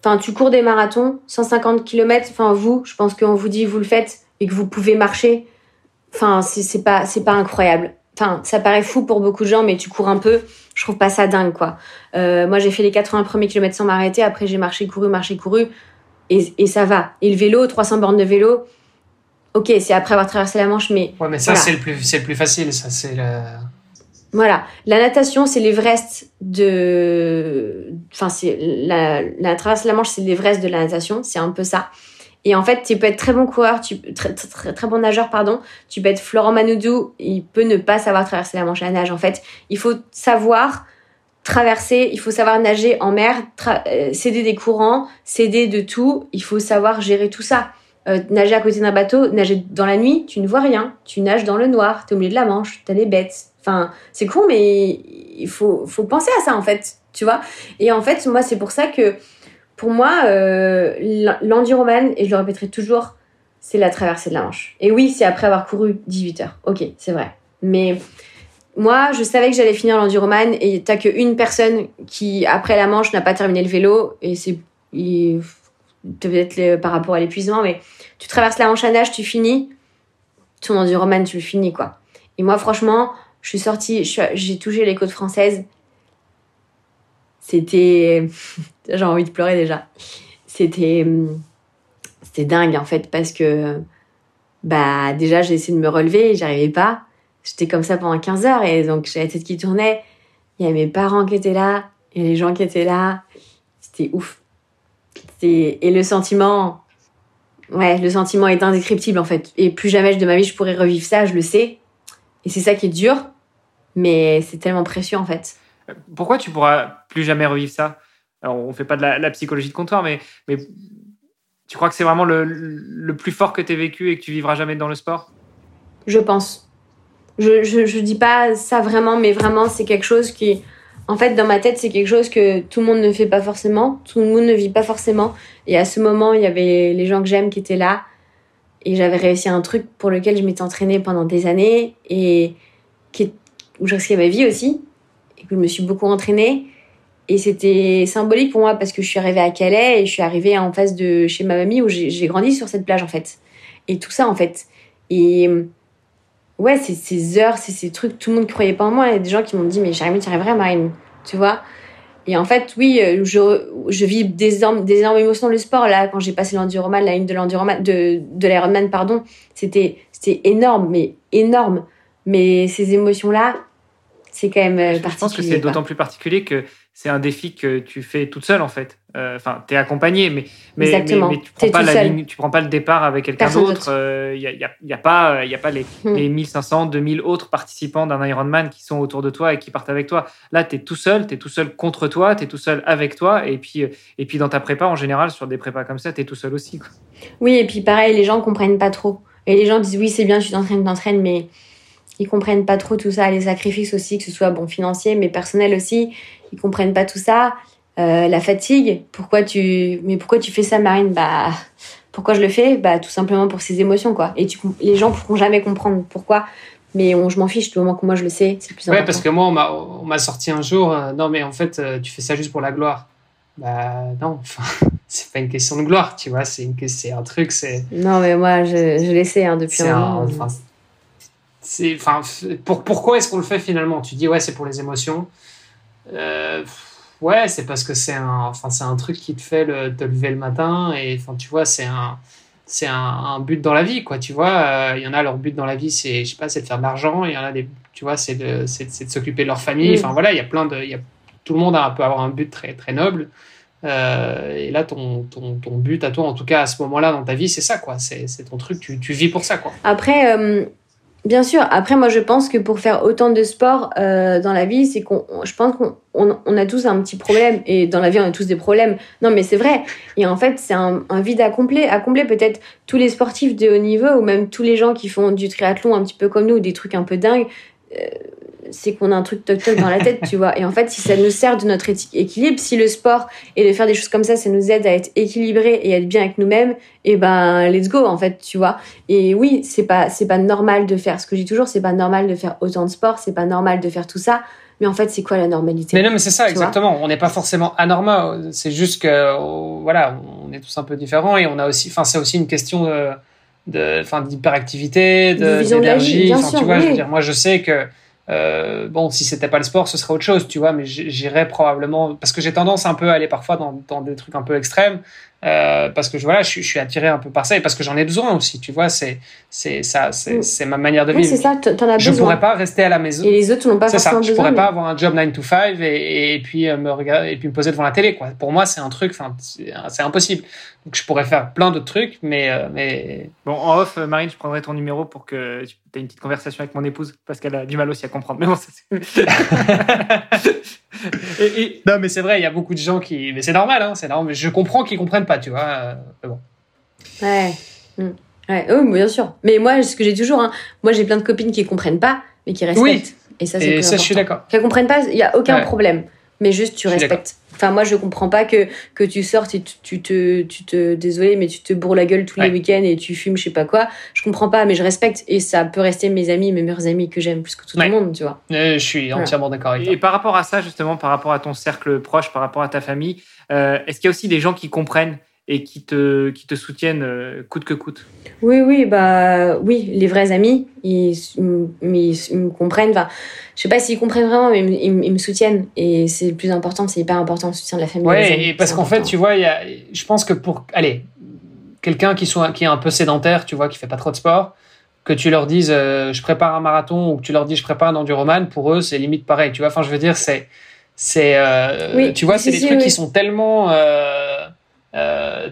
Enfin, tu cours des marathons, 150 km. Enfin, vous, je pense qu'on vous dit, vous le faites et que vous pouvez marcher. Enfin, c'est pas, pas incroyable. Enfin, ça paraît fou pour beaucoup de gens, mais tu cours un peu. Je trouve pas ça dingue, quoi. Euh, moi, j'ai fait les 80 premiers kilomètres sans m'arrêter. Après, j'ai marché, couru, marché, couru. Et, et ça va. Et le vélo, 300 bornes de vélo, ok, c'est après avoir traversé la Manche, mais. Ouais, mais ça, c'est le, plus, le plus facile. Ça, c'est le... Voilà. La natation, c'est l'Everest de. Enfin, c'est la, la traversée de la Manche, c'est l'Everest de la natation. C'est un peu ça. Et en fait, tu peux être très bon coureur, tu, très, très, très bon nageur, pardon. Tu peux être Florent Manoudou, il peut ne pas savoir traverser la Manche à la nage. En fait, il faut savoir traverser, il faut savoir nager en mer, euh, céder des courants, céder de tout. Il faut savoir gérer tout ça. Euh, nager à côté d'un bateau, nager dans la nuit, tu ne vois rien. Tu nages dans le noir, tu es au milieu de la Manche, tu as les bêtes. Enfin, c'est con, mais il faut, faut penser à ça, en fait. Tu vois Et en fait, moi, c'est pour ça que pour moi, euh, l'enduroman, et je le répéterai toujours, c'est la traversée de la Manche. Et oui, c'est après avoir couru 18 heures. Ok, c'est vrai. Mais moi, je savais que j'allais finir l'enduroman et t'as qu'une personne qui, après la Manche, n'a pas terminé le vélo. Et c'est peut-être par rapport à l'épuisement, mais tu traverses la Manche à nage, tu finis. Ton enduroman, tu le finis, quoi. Et moi, franchement, je suis sortie, j'ai touché les côtes françaises c'était. J'ai envie de pleurer déjà. C'était. C'était dingue en fait parce que. Bah, déjà, j'ai essayé de me relever j'arrivais pas. J'étais comme ça pendant 15 heures et donc j'ai la tête qui tournait. Il y avait mes parents qui étaient là, et les gens qui étaient là. C'était ouf. Et le sentiment, ouais, le sentiment est indescriptible en fait. Et plus jamais de ma vie je pourrais revivre ça, je le sais. Et c'est ça qui est dur, mais c'est tellement précieux en fait. Pourquoi tu pourras plus jamais revivre ça? On fait pas de la, psychologie de comptoir, mais, tu crois que c'est vraiment le, plus fort que tu aies vécu et que tu vivras jamais dans le sport? Je pense. Je, je, dis pas ça vraiment, mais vraiment, c'est quelque chose qui, en fait, dans ma tête, c'est quelque chose que tout le monde ne fait pas forcément, tout le monde ne vit pas forcément. Et à ce moment, il y avait les gens que j'aime qui étaient là. Et j'avais réussi un truc pour lequel je m'étais entraînée pendant des années et qui, où je risquais ma vie aussi et que je me suis beaucoup entraînée. Et c'était symbolique pour moi parce que je suis arrivée à Calais et je suis arrivée en face de chez ma mamie où j'ai grandi sur cette plage en fait. Et tout ça en fait. Et ouais, c'est ces heures, c'est ces trucs, tout le monde croyait pas en moi. Il y a des gens qui m'ont dit mais Jérémy, tu arriverais Marine, tu vois? Et en fait, oui, euh, je, je vis des énormes, des énormes émotions dans le sport. Là, quand j'ai passé l'enduroman, la ligne de l'enduroman, de, de l'Ironman, pardon, c'était, c'était énorme, mais énorme. Mais ces émotions-là, c'est quand même particulier. Je pense que c'est d'autant plus particulier que c'est un défi que tu fais toute seule en fait. Euh, enfin, tu es accompagné, mais, mais, mais, tu prends pas la ligne, tu prends pas le départ avec quelqu'un d'autre. Il n'y a, y a, pas, y a pas les, hmm. les 1500, 2000 autres participants d'un Ironman qui sont autour de toi et qui partent avec toi. Là, tu es tout seul, tu es tout seul contre toi, tu es tout seul avec toi. Et puis, et puis dans ta prépa, en général, sur des prépas comme ça, tu es tout seul aussi. Quoi. Oui, et puis pareil, les gens comprennent pas trop. Et les gens disent oui, c'est bien, tu t'entraînes, t'entraînes, mais ils comprennent pas trop tout ça, les sacrifices aussi, que ce soit bon financier, mais personnel aussi. Ils comprennent pas tout ça. Euh, la fatigue, pourquoi tu, mais pourquoi tu fais ça, Marine? Bah, pourquoi je le fais? Bah, tout simplement pour ces émotions, quoi. Et tu, les gens pourront jamais comprendre pourquoi. Mais on, je m'en fiche, du moment que moi je le sais, c'est plus important. Ouais, parce que moi, on m'a sorti un jour, euh, non, mais en fait, euh, tu fais ça juste pour la gloire. Bah, non, c'est pas une question de gloire, tu vois, c'est un truc, c'est. Non, mais moi, je, je l'essaie hein, depuis un, moment enfin, pour, pourquoi est-ce qu'on le fait finalement? Tu dis ouais, c'est pour les émotions. Euh, ouais, c'est parce que c'est un, enfin, c'est un truc qui te fait le, te lever le matin et enfin, tu vois, c'est un, c'est un, but dans la vie, quoi. Tu vois, euh, il y en a leur but dans la vie, c'est, je sais pas, c'est de faire de l'argent. Il y en a des, tu vois, c'est de, c'est, de s'occuper de leur famille. Enfin voilà, il y a plein de, il y a, tout le monde a, peut avoir un but très, très noble. Euh, et là, ton, ton, ton, but à toi, en tout cas à ce moment-là dans ta vie, c'est ça, quoi. C'est, c'est ton truc, tu, tu, vis pour ça, quoi. Après, Bien sûr. Après, moi, je pense que pour faire autant de sport euh, dans la vie, c'est qu'on, je pense qu'on on, a tous un petit problème. Et dans la vie, on a tous des problèmes. Non, mais c'est vrai. Et en fait, c'est un, vide à combler. À combler peut-être tous les sportifs de haut niveau ou même tous les gens qui font du triathlon un petit peu comme nous, des trucs un peu dingues. Euh, c'est qu'on a un truc toc toc dans la tête, tu vois. Et en fait, si ça nous sert de notre équilibre, si le sport et de faire des choses comme ça, ça nous aide à être équilibré et à être bien avec nous-mêmes, et eh ben let's go en fait, tu vois. Et oui, c'est pas c'est pas normal de faire ce que je dis toujours, c'est pas normal de faire autant de sport, c'est pas normal de faire tout ça. Mais en fait, c'est quoi la normalité? Mais non, mais c'est ça, exactement. On n'est pas forcément anormal. C'est juste que, voilà, on est tous un peu différents et on a aussi, enfin, c'est aussi une question de, de, enfin, d'hyperactivité, d'énergie. Enfin, tu vois, je veux dire, moi, je sais que, euh, bon, si c'était pas le sport, ce serait autre chose, tu vois, mais j'irais probablement, parce que j'ai tendance un peu à aller parfois dans, dans des trucs un peu extrêmes. Euh, parce que voilà, je, je, suis attiré un peu par ça et parce que j'en ai besoin aussi, tu vois, c'est c'est ça, c'est mm. ma manière de vivre. c'est ça, t'en as je besoin. Je pourrais pas rester à la maison. Et les autres n'ont pas forcément ça, Je pourrais pas avoir un job 9 to 5 et, et, puis euh, me regarder et puis me poser devant la télé, quoi. Pour moi, c'est un truc, enfin, c'est impossible. Donc je pourrais faire plein d'autres trucs, mais euh, mais. Bon, en off, Marine, je prendrai ton numéro pour que tu aies une petite conversation avec mon épouse parce qu'elle a du mal aussi à comprendre. Mais bon, ça, et, Non, mais c'est vrai, il y a beaucoup de gens qui. Mais c'est normal, hein, c'est normal. Mais je comprends qu'ils comprennent pas, tu vois. Euh, bon. Ouais. Mm. ouais. Oui, bien sûr. Mais moi, ce que j'ai toujours, hein, moi, j'ai plein de copines qui comprennent pas, mais qui respectent. Oui. Et ça, c'est ça, je suis d'accord. Qui comprennent pas, il y a aucun problème. Mais juste, tu respectes. Enfin, moi, je comprends pas que, que tu sortes et tu, te, tu te, désolé, mais tu te bourres la gueule tous les week-ends et tu fumes, je sais pas quoi. Je comprends pas, mais je respecte. Et ça peut rester mes amis, mes meilleurs amis que j'aime plus que tout le monde, tu vois. je suis entièrement d'accord avec toi. Et par rapport à ça, justement, par rapport à ton cercle proche, par rapport à ta famille, euh, est-ce qu'il y a aussi des gens qui comprennent et qui te, qui te soutiennent euh, coûte que coûte Oui, oui, bah oui, les vrais amis, ils, ils, me comprennent. Enfin, je sais pas s'ils comprennent vraiment, mais ils, me soutiennent. Et c'est le plus important, c'est hyper important le soutien de la famille. Oui, parce qu'en fait, tu vois, y a, je pense que pour. Allez, quelqu'un qui, soit, qui est un peu sédentaire, tu vois, qui fait pas trop de sport, que tu leur dises euh, je prépare un marathon ou que tu leur dis je prépare un enduroman, pour eux, c'est limite pareil. Tu vois, enfin, je veux dire, c'est. c'est euh, tu vois, c'est des trucs qui sont tellement. Euh,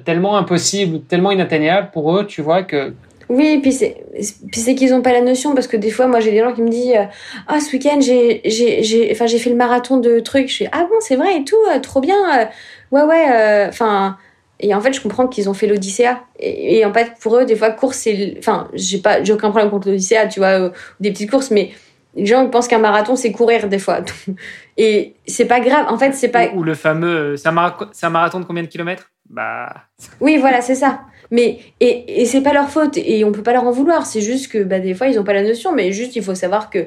tellement impossible, tellement inatteignable pour eux, tu vois, que... Oui, puis c'est, puis c'est qu'ils n'ont pas la notion, parce que des fois, moi, j'ai des gens qui me disent euh, Ah, ce week-end, j'ai, j'ai, j'ai, enfin, j'ai fait le marathon de trucs. Je fais Ah bon, c'est vrai et tout, euh, trop bien. ouais, ouais. Enfin, et en fait, je comprends qu'ils ont fait l'Odyssée. Et, et, en fait, pour eux, des fois, course, c'est. Enfin, j'ai, pas, j'ai aucun problème contre l'Odyssée, tu vois, des petites courses, mais les gens pensent qu'un marathon, c'est courir des fois. Et c'est pas grave. En fait, c'est pas. Ou le fameux. C'est un, un marathon de combien de kilomètres? Bah. Oui, voilà, c'est ça. Mais et, et c'est pas leur faute et on peut pas leur en vouloir. C'est juste que bah, des fois ils ont pas la notion, mais juste il faut savoir que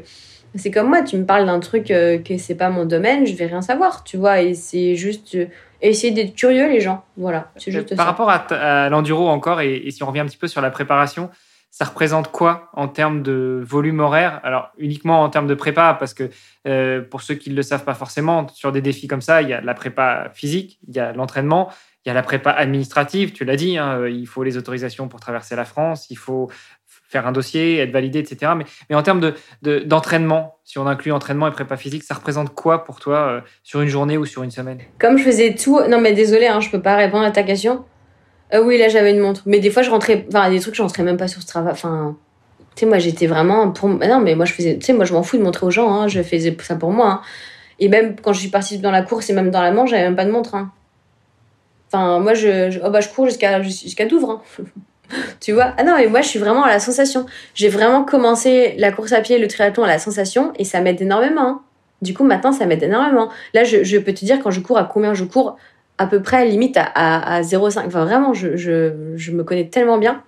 c'est comme moi. Tu me parles d'un truc euh, que c'est pas mon domaine, je vais rien savoir, tu vois. Et c'est juste euh, essayer d'être curieux les gens. Voilà, c'est juste Par rapport à, l'enduro encore et, et, si on revient un petit peu sur la préparation, ça représente quoi en termes de volume horaire? Alors uniquement en termes de prépa, parce que euh, pour ceux qui ne le savent pas forcément, sur des défis comme ça, il y a la prépa physique, il y a l'entraînement, il y a la prépa administrative, tu l'as dit, hein, il faut les autorisations pour traverser la France, il faut faire un dossier, être validé, etc. Mais, en termes d'entraînement, de, d'entraînement, si on inclut entraînement et prépa physique, ça représente quoi pour toi euh, sur une journée ou sur une semaine? Comme je faisais tout, non mais désolé, hein, je peux pas répondre à ta question. Euh, oui, là j'avais une montre, mais des fois je rentrais, enfin des trucs je rentrais même pas sur ce travail, enfin. Tu sais, moi j'étais vraiment. Non, mais moi je faisais. Tu sais, moi je m'en fous de montrer aux gens, hein, je faisais ça pour moi. Hein. Et même quand je suis partie dans la course et même dans la manche, j'avais même pas de montre. Enfin, moi, je, oh bah, je cours jusqu'à jusqu'à Douvres. Hein. tu vois? Ah non, mais moi, je suis vraiment à la sensation. J'ai vraiment commencé la course à pied, le triathlon à la sensation, et ça m'aide énormément. Du coup, maintenant, ça m'aide énormément. Là, je, je, peux te dire quand je cours, à combien je cours, à peu près limite à, à, à 0,5. Enfin, vraiment, je, je, je me connais tellement bien.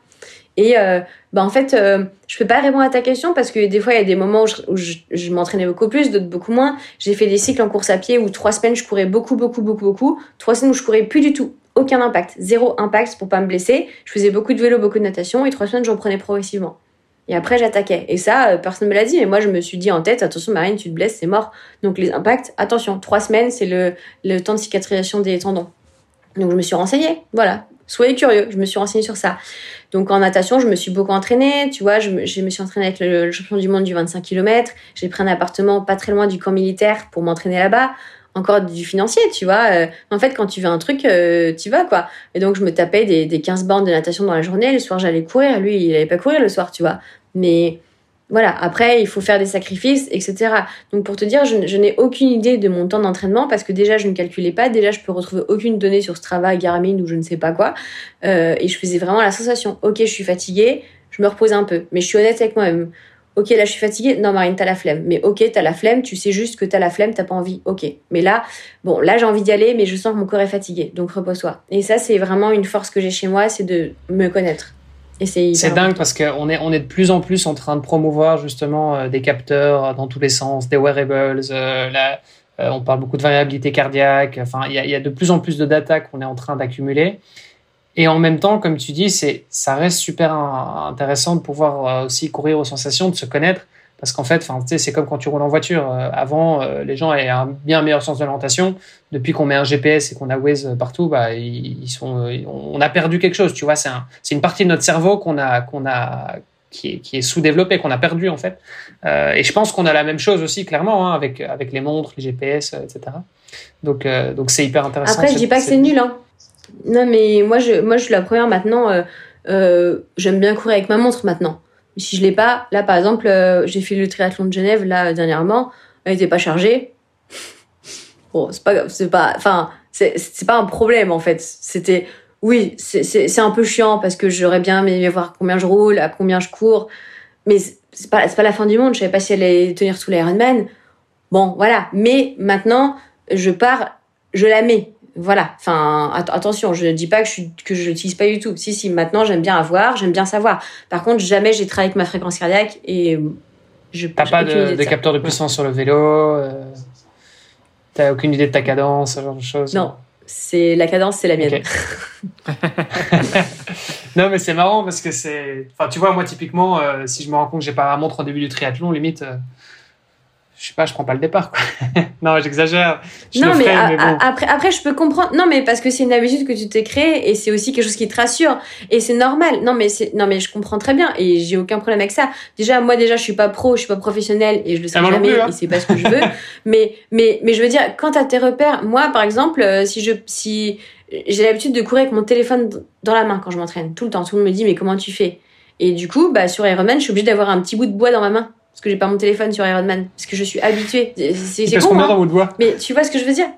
Et euh, bah en fait, euh, je peux pas répondre à ta question parce que des fois, il y a des moments où je, je, m'entraînais beaucoup plus, d'autres beaucoup moins. J'ai fait des cycles en course à pied où trois semaines, je courais beaucoup, beaucoup, beaucoup, beaucoup. Trois semaines où je courais plus du tout. Aucun impact. Zéro impact pour pas me blesser. Je faisais beaucoup de vélo, beaucoup de natation et trois semaines, j'en prenais progressivement. Et après, j'attaquais. Et ça, euh, personne ne me l'a dit, mais moi, je me suis dit en tête, attention, Marine, tu te blesses, c'est mort. Donc, les impacts, attention, trois semaines, c'est le, le temps de cicatrisation des tendons. Donc, je me suis renseignée. Voilà. Soyez curieux. Je me suis renseignée sur ça. Donc en natation, je me suis beaucoup entraînée. Tu vois, je me, suis entraînée avec le, champion du monde du 25 km. J'ai pris un appartement pas très loin du camp militaire pour m'entraîner là-bas. Encore du financier, tu vois. Euh, en fait, quand tu veux un truc, euh, tu vas, quoi. Et donc, je me tapais des, des 15 bornes de natation dans la journée. Le soir, j'allais courir. Lui, il allait pas courir le soir, tu vois. Mais voilà, après, il faut faire des sacrifices, etc. Donc, pour te dire, je, n'ai aucune idée de mon temps d'entraînement parce que déjà, je ne calculais pas. Déjà, je peux retrouver aucune donnée sur ce travail Garmin ou je ne sais pas quoi. Euh, et je faisais vraiment la sensation, ok, je suis fatiguée, je me repose un peu. Mais je suis honnête avec moi-même. Ok, là, je suis fatiguée. Non, Marine, t'as la flemme. Mais ok, t'as la flemme. Tu sais juste que t'as la flemme, t'as pas envie. Ok. Mais là, bon, là, j'ai envie d'y aller, mais je sens que mon corps est fatigué. Donc, repose-toi. Et ça, c'est vraiment une force que j'ai chez moi, c'est de me connaître. C'est dingue parce qu'on est, on est de plus en plus en train de promouvoir justement euh, des capteurs dans tous les sens, des wearables. euh, la- euh, on parle beaucoup de variabilité cardiaque. Enfin, il y y a de plus en plus de data qu'on est en train d'accumuler. Et en même temps, comme tu dis, c'est, ça reste super in- intéressant de pouvoir euh, aussi courir aux sensations, de se connaître. Parce qu'en fait, c'est comme quand tu roules en voiture. Euh, avant, euh, les gens avaient un bien meilleur sens de l'orientation. Depuis qu'on met un GPS et qu'on a Waze partout, bah, ils, ils sont, euh, on a perdu quelque chose. Tu vois, c'est un, c'est une partie de notre cerveau qu'on a, qu'on a, qui est, qui est sous-développée, qu'on a perdu en fait. Euh, et je pense qu'on a la même chose aussi clairement hein, avec avec les montres, les GPS, euh, etc. Donc euh, donc c'est hyper intéressant. Après, je dis pas que c'est nul, hein. Non, mais moi, je, moi, je suis la première maintenant. euh, euh, J'aime bien courir avec ma montre maintenant. Si je l'ai pas, là, par exemple, euh, j'ai fait le triathlon de Genève là dernièrement. Elle était pas chargée. Bon, c'est pas, c'est pas, enfin, c'est c'est pas un problème en fait. C'était, oui, c'est- c'est un peu chiant parce que j'aurais bien aimé voir combien je roule, à combien je cours, mais c'est pas, c'est pas la fin du monde. Je savais pas si elle allait tenir sous l'Ironman. Bon, voilà. Mais maintenant, je pars, je la mets. Voilà. Enfin, at- attention, je ne dis pas que je que je l'utilise pas du tout. Si, si. Maintenant, j'aime bien avoir, j'aime bien savoir. Par contre, jamais j'ai travaillé avec ma fréquence cardiaque et je. T'as pas de, de ça. capteur de Ouais. puissance sur le vélo. Euh, T'as aucune idée de ta cadence, ce genre de choses. Non, c'est la cadence, c'est la mienne. Non, mais c'est marrant parce que c'est. Enfin, tu vois, moi, typiquement, euh, si je me rends compte que j'ai pas la montre au début du triathlon, limite, euh, je sais pas, je prends pas le départ, quoi. non, j'exagère. Je non, le mais, ferai, a- mais bon. a- après, après, je peux comprendre. Non, mais parce que c'est une habitude que tu t'es créée et c'est aussi quelque chose qui te rassure. Et c'est normal. Non, mais c'est, non, mais je comprends très bien et j'ai aucun problème avec ça. Déjà, moi, déjà, je suis pas pro, je suis pas professionnelle et je le non jamais plus, hein. et c'est pas ce que je veux. mais, mais, mais je veux dire, quand t'as tes repères, moi, par exemple, euh, si je, si, j'ai l'habitude de courir avec mon téléphone dans la main quand je m'entraîne. Tout le temps. Tout le monde me dit, mais comment tu fais? Et du coup, bah, sur Ironman, je suis obligée d'avoir un petit bout de bois dans ma main. Parce que j'ai pas mon téléphone sur Ironman. Parce que je suis habituée. C'est, c'est, c'est con, hein. dans votre Mais tu vois ce que je veux dire?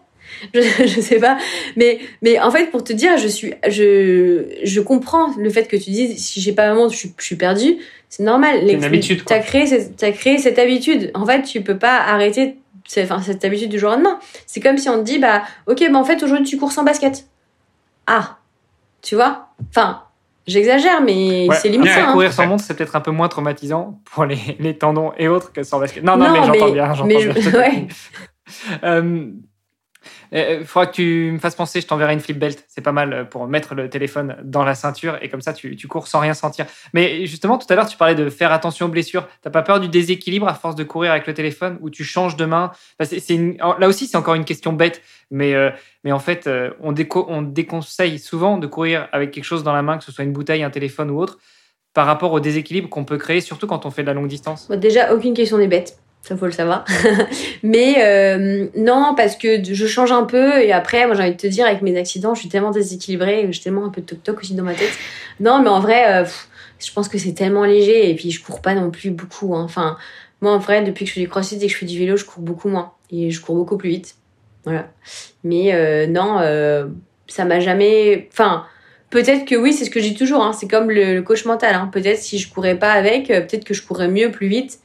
Je, je sais pas. Mais, mais en fait, pour te dire, je suis, je, je comprends le fait que tu dises, si j'ai pas ma montre, je suis, je suis perdue. C'est normal. une habitude. T'as créé, cette- t'as créé cette habitude. En fait, tu peux pas arrêter c'est- enfin, cette habitude du jour au lendemain. C'est comme si on te dit, bah, ok, bah, en fait, aujourd'hui, tu cours sans basket. Ah. Tu vois? Enfin, j'exagère, mais Ouais, c'est ça. hein. courir sans montre, c'est peut-être un peu moins traumatisant pour les, les tendons et autres que sans basket. Non, non, Non, mais j'entends bien. j'entends mais je- bien. ouais. Euh, Il faudra que tu me fasses penser, je t'enverrai une flip belt. C'est pas mal euh, pour mettre le téléphone dans la ceinture et comme ça tu, cours sans rien sentir. Mais justement, tout à l'heure, tu parlais de faire attention aux blessures. T'as pas peur du déséquilibre à force de courir avec le téléphone ou tu changes de main? Là aussi, c'est encore une question bête, mais, euh, mais en fait, euh, on, déco- on déconseille souvent de courir avec quelque chose dans la main, que ce soit une bouteille, un téléphone ou autre, par rapport au déséquilibre qu'on peut créer, surtout quand on fait de la longue distance. Déjà, aucune question n'est bête. Ça, faut le savoir. Mais euh, non, parce que je change un peu et après, moi, j'ai envie de te dire, avec mes accidents, je suis tellement déséquilibrée, j'ai tellement un peu de toc-toc aussi dans ma tête. Non, mais en vrai, euh, je pense que c'est tellement léger et puis je cours pas non plus beaucoup. hein. Enfin, moi, en vrai, depuis que je fais du crossfit et que je fais du vélo, je cours beaucoup moins et je cours beaucoup plus vite. Voilà. Mais euh, non, ça m'a jamais. Enfin, peut-être que oui, c'est ce que dis toujours. Hein, c'est comme le, le coach mental. Hein. Peut-être si je courais pas avec, peut-être que je courrais mieux, plus vite.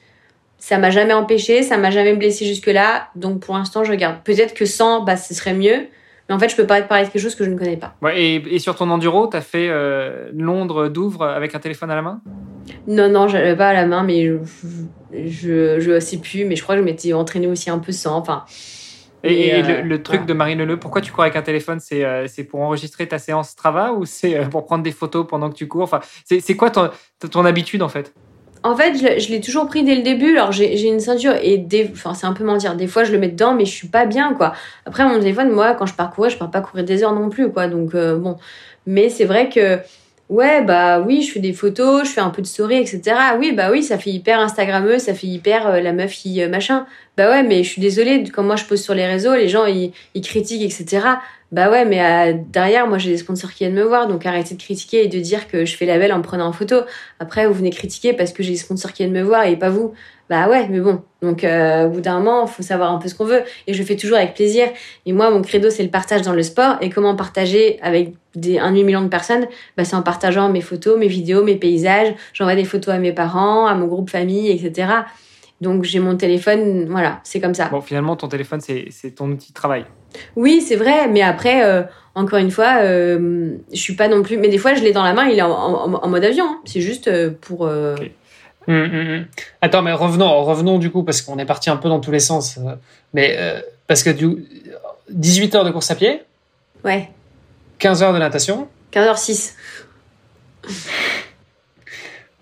Ça m'a jamais empêché, ça m'a jamais blessé jusque-là. Donc pour l'instant, je garde. Peut-être que sans, bah, ce serait mieux. Mais en fait, je peux pas te parler de quelque chose que je ne connais pas. Ouais, et, et sur ton enduro, tu as fait euh, Londres, Douvres avec un téléphone à la main? Non, non, j'avais pas à la main, mais je, je, je sais plus. Mais je crois que je m'étais entraînée aussi un peu sans. Enfin, Et, euh, le, le truc de Marine Leleu, pourquoi tu cours avec un téléphone? C'est euh, pour enregistrer ta séance Strava ou c'est euh, pour prendre des photos pendant que tu cours? Enfin, C'est c'est quoi ton, ton habitude en fait? En fait, je, l'ai toujours pris dès le début. Alors, j'ai une ceinture et des, enfin, c'est un peu mentir. Des fois, je le mets dedans, mais je suis pas bien, quoi. Après, mon téléphone, moi, quand je pars courir, je pars pas courir des heures non plus, quoi. Donc, euh, bon. Mais c'est vrai que, ouais, bah oui, je fais des photos, je fais un peu de story, etc. Oui, bah oui, ça fait hyper Instagrammeux, ça fait hyper euh, la meuf qui euh, machin. Bah ouais, mais je suis désolée, quand moi je pose sur les réseaux, les gens ils critiquent, etc. Bah ouais, mais euh, derrière, moi j'ai des sponsors qui viennent me voir, donc arrêtez de critiquer et de dire que je fais la belle en prenant en photo. Après, vous venez critiquer parce que j'ai des sponsors qui viennent me voir et pas vous. Bah ouais, mais bon. Donc, euh, au bout d'un moment, faut savoir un peu ce qu'on veut. Et je le fais toujours avec plaisir. Et moi, mon credo, c'est le partage dans le sport. Et comment partager avec des un demi-million de personnes, bah, c'est en partageant mes photos, mes vidéos, mes paysages. J'envoie des photos à mes parents, à mon groupe famille, etc. Donc j'ai mon téléphone, voilà, c'est comme ça. Bon, finalement, ton téléphone, c'est ton outil de travail. Oui, c'est vrai, mais après, euh, encore une fois, euh, je suis pas non plus. Mais des fois, je l'ai dans la main, il est en, mode avion. Hein. C'est juste euh, pour. Hum, hum, hum. Attends, mais revenons, revenons du coup, parce qu'on est parti un peu dans tous les sens. Mais parce que du 18 heures de course à pied. Ouais. 15 heures de natation. 15h06.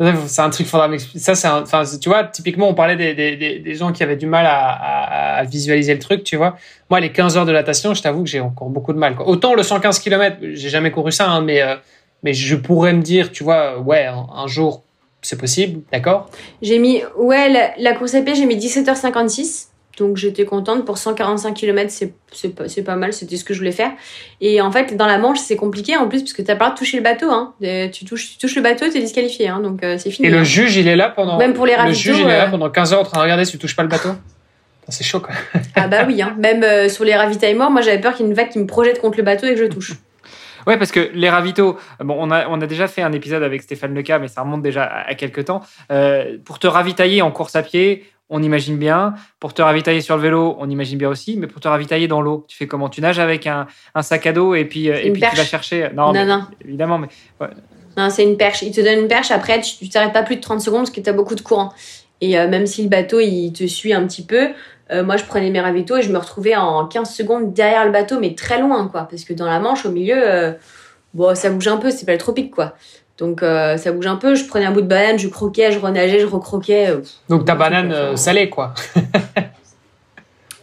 C'est un truc, faudra m'expliquer. Ça, c'est enfin, tu vois, typiquement, on parlait des, des, des, gens qui avaient du mal à, à, visualiser le truc, tu vois. Moi, les 15 heures de natation, je t'avoue que j'ai encore beaucoup de mal. Quoi. Autant le 115 km, j'ai jamais couru ça, hein, mais, euh, mais je pourrais me dire, tu vois, ouais, un, jour, c'est possible, d'accord? J'ai mis, ouais, la, course à pied, j'ai mis 17h56. Donc j'étais contente pour 145 km, c'est pas, pas mal, c'était ce que je voulais faire. Et en fait, dans la Manche, c'est compliqué en plus parce que t'as pas le de toucher le bateau. Hein. Tu, touches, tu touches le bateau, t'es disqualifié. Hein. Donc euh, c'est fini. Et le hein. juge, il est là pendant. Même pour les Le juge, il est là euh, pendant 15 heures en train de regarder si tu touches pas le bateau. C'est chaud quoi. ah bah oui, hein. même euh, sur les ravitaillements, moi j'avais peur qu'il y ait une vague qui me projette contre le bateau et que je touche. Ouais, parce que les ravitaux, bon, on a, on a déjà fait un épisode avec Stéphane Leca, mais ça remonte déjà à, à quelques temps. pour te ravitailler en course à pied, on imagine bien. Pour te ravitailler sur le vélo, on imagine bien aussi. Mais pour te ravitailler dans l'eau, tu fais comment? Tu nages avec un, sac à dos et puis, euh, et puis tu vas chercher. Non, non, évidemment. Mais, Non, c'est une perche. Il te donne une perche. Après, tu t'arrêtes pas plus de 30 secondes parce que tu as beaucoup de courant. Et euh, même si le bateau, il te suit un petit peu, euh, moi, je prenais mes ravitaux et je me retrouvais en 15 secondes derrière le bateau, mais très loin, quoi. Parce que dans la Manche, au milieu, bon, ça bouge un peu, c'est pas le tropique, quoi. Donc euh, ça bouge un peu. Je prenais un bout de banane, je croquais, je renageais, je recroquais. Euh, Donc ta banane euh, salée, quoi.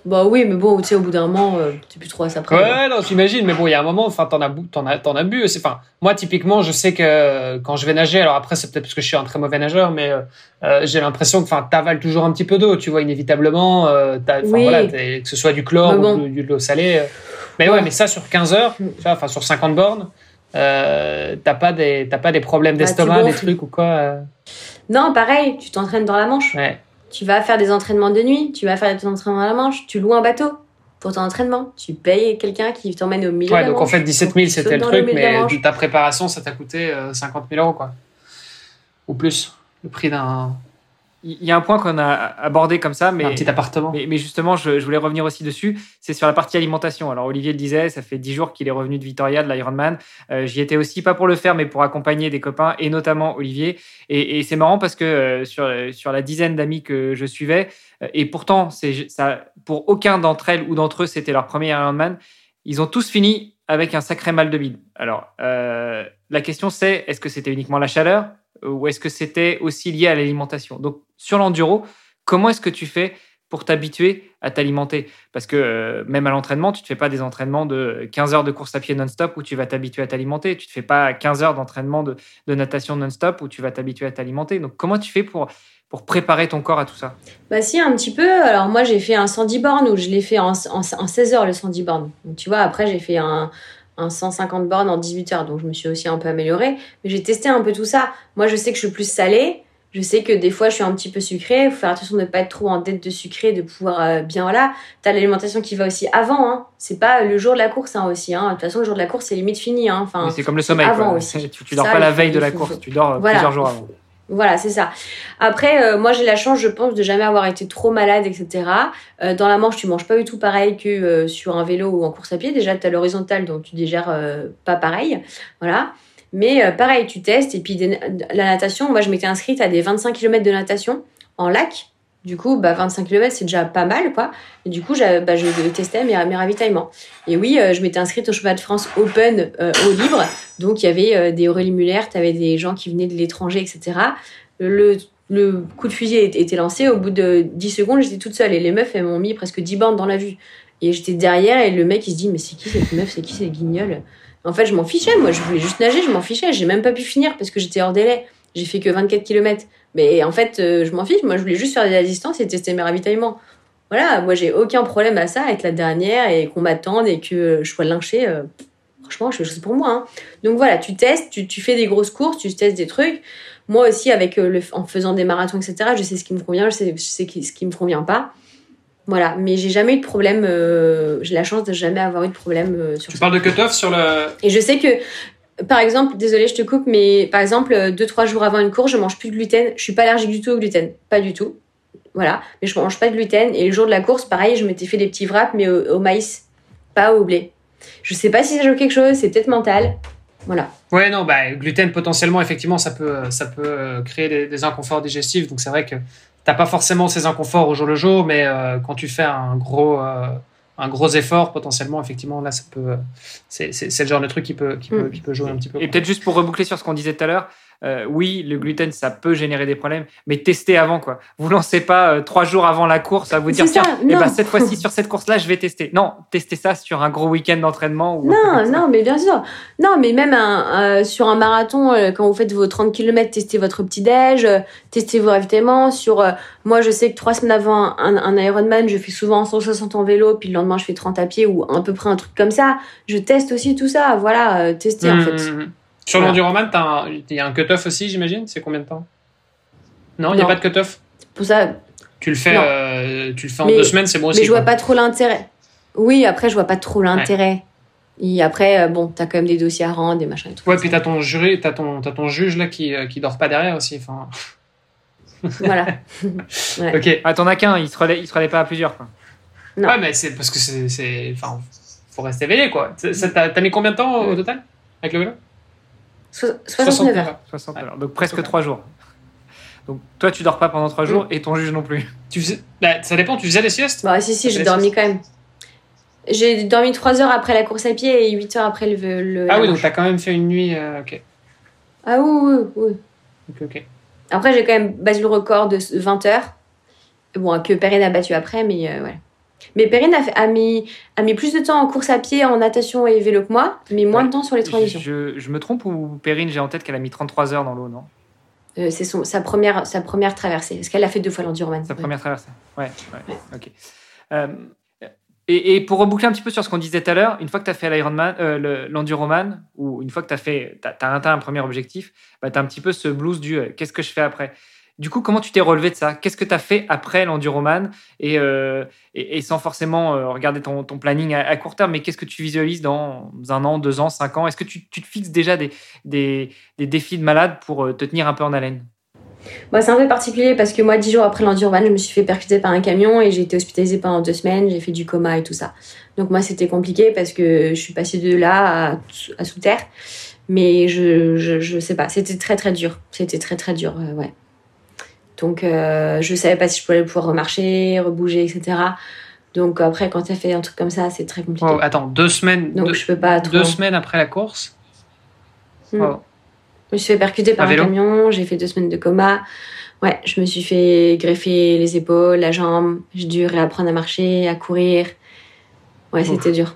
bah oui, mais bon, tu sais, au bout d'un moment, tu plus trop à ça Ouais, non, j'imagine. Mais bon, il y a un moment, enfin, t'en as, t'en as, t'en as bu. Enfin, moi, typiquement, je sais que quand je vais nager, alors après, c'est peut-être parce que je suis un très mauvais nageur, mais j'ai l'impression que, enfin, t'avales toujours un petit peu d'eau, tu vois, inévitablement. Oui. Voilà, que ce soit du chlore ou de, l'eau salée. Mais ouais. mais ça sur 15 heures, mm. enfin, sur 50 bornes. Euh, t'as pas des pas des problèmes bah, d'estomac, des trucs ou quoi euh Non, pareil, tu t'entraînes dans la Manche. Tu vas faire des entraînements de nuit, tu vas faire des entraînements dans la Manche, tu loues un bateau pour ton entraînement. Tu payes quelqu'un qui t'emmène au milieu ouais, de la donc en fait 17 000 c'était le truc, mais ta préparation ça t'a coûté 50 euh, 000 euros quoi. Ou plus, le prix d'un il y a un point qu'on a abordé comme ça, mais un petit appartement. Mais, justement, je, voulais revenir aussi dessus. C'est sur la partie alimentation. Alors Olivier le disait, ça fait dix jours qu'il est revenu de Vitoria, de l'Ironman. Euh, J'y étais aussi pas pour le faire, mais pour accompagner des copains et notamment Olivier. Et, c'est marrant parce que euh, sur sur la dizaine d'amis que je suivais, euh, et pourtant c'est ça pour aucun d'entre elles ou d'entre eux c'était leur premier Ironman, ils ont tous fini avec un sacré mal de bide. Alors la question c'est est-ce que c'était uniquement la chaleur? Ou est-ce que c'était aussi lié à l'alimentation? Donc, sur l'enduro, comment est-ce que tu fais pour t'habituer à t'alimenter? Parce que euh, même à l'entraînement, tu ne te fais pas des entraînements de 15 heures de course à pied non-stop où tu vas t'habituer à t'alimenter. Tu ne te fais pas 15 heures d'entraînement de, natation non-stop où tu vas t'habituer à t'alimenter. Donc, comment tu fais pour, pour préparer ton corps à tout ça? Bah si, un petit peu. Alors moi, j'ai fait un 110 bornes où je l'ai fait en, en, 16 heures, le 110 bornes. Tu vois, après, j'ai fait un, un 150 bornes en 18 heures, donc je me suis aussi un peu améliorée. Mais j'ai testé un peu tout ça. Moi, je sais que je suis plus salée. Je sais que des fois, je suis un petit peu sucrée. Il faut faire attention de ne pas être trop en dette de sucré, de pouvoir euh, bien, voilà. T'as l'alimentation qui va aussi avant, hein. C'est pas le jour de la course, hein, aussi, hein. De toute façon, le jour de la course, c'est limite fini, hein. Enfin. c'est comme le sommeil, avant aussi. Tu, dors pas la veille de la course, tu dors plusieurs jours avant. Voilà, c'est ça. Après, euh, moi j'ai la chance, je pense, de jamais avoir été trop malade, etc. Euh, dans la Manche, tu manges pas du tout pareil que euh, sur un vélo ou en course à pied. Déjà, tu as l'horizontal, donc tu digères pas pareil. Voilà. Mais pareil, tu testes. Et puis la natation, moi je m'étais inscrite à des 25 km de natation en lac. Du coup, bah, 25 km, c'est déjà pas mal, quoi. Et du coup, bah, je testais mes, ravitaillements. Et oui, euh, je m'étais inscrite au cheval de France Open euh, au libre. Donc, il y avait euh, des Aurélie Muller, tu avais des gens qui venaient de l'étranger, etc. Le, coup de fusil était lancé. Au bout de 10 secondes, j'étais toute seule. Et les meufs, elles m'ont mis presque 10 bandes dans la vue. Et j'étais derrière, et le mec, il se dit, mais c'est qui cette meuf? C'est qui cette guignol En fait, je m'en fichais. Moi, je voulais juste nager, je m'en fichais. J'ai même pas pu finir parce que j'étais hors délai. J'ai fait que 24 km. Mais en fait, euh, je m'en fiche. Moi, je voulais juste faire des distances et tester mes ravitaillements. Voilà, moi, j'ai aucun problème à ça, être la dernière et qu'on m'attende et que je sois lynchée. Euh, franchement, je fais chose pour moi. Hein. Donc voilà, tu testes, tu, tu, fais des grosses courses, tu testes des trucs. Moi aussi, avec euh, le, en faisant des marathons, etc., je sais ce qui me convient, je sais, ce qui me convient pas. Voilà, mais j'ai jamais eu de problème. euh, j'ai la chance de jamais avoir eu de problème euh, sur Tu ça. parles de cut-off sur le. Et je sais que, par exemple, désolé, je te coupe, mais par exemple, euh, deux trois jours avant une course, je mange plus de gluten. Je suis pas allergique du tout au gluten, pas du tout. Voilà, mais je mange pas de gluten. Et le jour de la course, pareil, je m'étais fait des petits wraps, mais au, maïs, pas au blé. Je sais pas si ça joue quelque chose, c'est peut-être mental. Voilà. Ouais, non, bah, gluten, potentiellement, effectivement, ça peut, ça peut euh, créer des, inconforts digestifs. Donc, c'est vrai que t'as pas forcément ces inconforts au jour le jour, mais euh, quand tu fais un gros, euh, un gros effort, potentiellement, effectivement, là, ça peut. euh, c'est, c'est, c'est le genre de truc qui peut, qui peut, Mm. qui peut jouer un petit peu. Et peut-être juste pour reboucler sur ce qu'on disait tout à l'heure, euh, oui, le gluten, ça peut générer des problèmes, mais testez avant, quoi. Vous lancez pas euh, trois jours avant la course à vous dire, ça, tiens, eh ben, cette fois-ci, sur cette course-là, je vais tester. Non, testez ça sur un gros week-end d'entraînement. ou Non, non, mais bien sûr. Non, mais même un, euh, sur un marathon, quand vous faites vos 30 km, testez votre petit-déj, testez vos ravitaillements. Sur, moi, je sais que trois semaines avant un, un Ironman, je fais souvent 160 en vélo, puis le lendemain, je fais 30 à pied ou à peu près un truc comme ça. Je teste aussi tout ça. Voilà, tester en Mm, fait. Sur Voilà. l'enduroman, il y a un cut-off aussi, j'imagine C'est combien de temps? Non, il n'y a pas de cut-off? Pour ça, Tu le fais, euh, tu le fais en Mais- deux semaines, c'est bon aussi. mais je vois quoi. pas trop l'intérêt. Oui, après, je vois pas trop l'intérêt. Et après, euh, bon, t'as quand même des dossiers à rendre, des machins et tout. Ouais, puis t'as ton jury, t'as ton, t'as ton juge là qui, euh, qui dort pas derrière aussi. Enfin, Voilà. Ouais. ok. Ah, t'en as qu'un, il se relaie, il se relaie pas à plusieurs, quoi. Non. Ouais, mais c'est parce que c'est, enfin, faut rester éveillé quoi. C'est- ça, T'as, t'as mis combien de temps au total avec le vélo? So- 69 heures. 60 Ouais. heures. Donc presque Ouais. trois jours. Donc toi, tu dors pas pendant trois jours et ton juge non plus. Tu faisais, bah, ça dépend. Tu faisais des siestes? Bah, si, si, j'ai dormi quand même. J'ai dormi 3 heures après la course à pied et 8 heures après le. le Ah oui, donc t'as quand même fait une nuit. euh, ok, Ah oui, oui, oui. ok, ok. Après, j'ai quand même battu le record de 20 heures. Bon, que Perrine a battu après, mais euh, ouais. Mais Perrine a, fait- a, mis, a mis plus de temps en course à pied, en natation et vélo que moi, mais moins Ouais. de temps sur les transitions. Je, je me trompe ou Perrine, j'ai en tête qu'elle a mis 33 heures dans l'eau, non? Euh, c'est sa, première, sa première traversée. Parce qu'elle a fait deux fois l'enduroman. Sa Ouais. première traversée. Ouais, ouais, ok. Euh, et, et pour reboucler un petit peu sur ce qu'on disait tout à l'heure, une fois que tu as fait l'Ironman, euh, le- ou une fois que tu as, fait, atteint un premier objectif, bah, tu as un petit peu ce blues du euh, qu'est-ce que je fais après? Du coup, comment tu t'es relevé de ça? Qu'est-ce que tu as fait après l'enduroman et, euh, et, sans forcément euh, regarder ton, planning à, court terme, mais qu'est-ce que tu visualises dans un an, deux ans, cinq ans? Est-ce que tu, te fixes déjà des, défis de malade pour euh, te tenir un peu en haleine? Moi, c'est un peu particulier parce que moi, dix jours après l'enduroman, je me suis fait percuter par un camion et j'ai été hospitalisée pendant deux semaines. J'ai fait du coma et tout ça. Donc moi, c'était compliqué parce que je suis passée de là à, sous terre. Mais je, je sais pas, c'était très très dur. C'était très très dur, euh, ouais. Donc euh, je savais pas si je pouvais pouvoir remarcher, rebouger, etc. Donc après, quand tu as fait un truc comme ça, c'est très compliqué. Wow, attends, deux semaines. Donc deux, je peux pas trop. deux semaines après la course? Hmm. Wow. Je me suis fait percuter par un camion, j'ai fait deux semaines de coma. Ouais, je me suis fait greffer les épaules, la jambe. J'ai dû réapprendre à marcher, à courir. Ouais, c'était dur.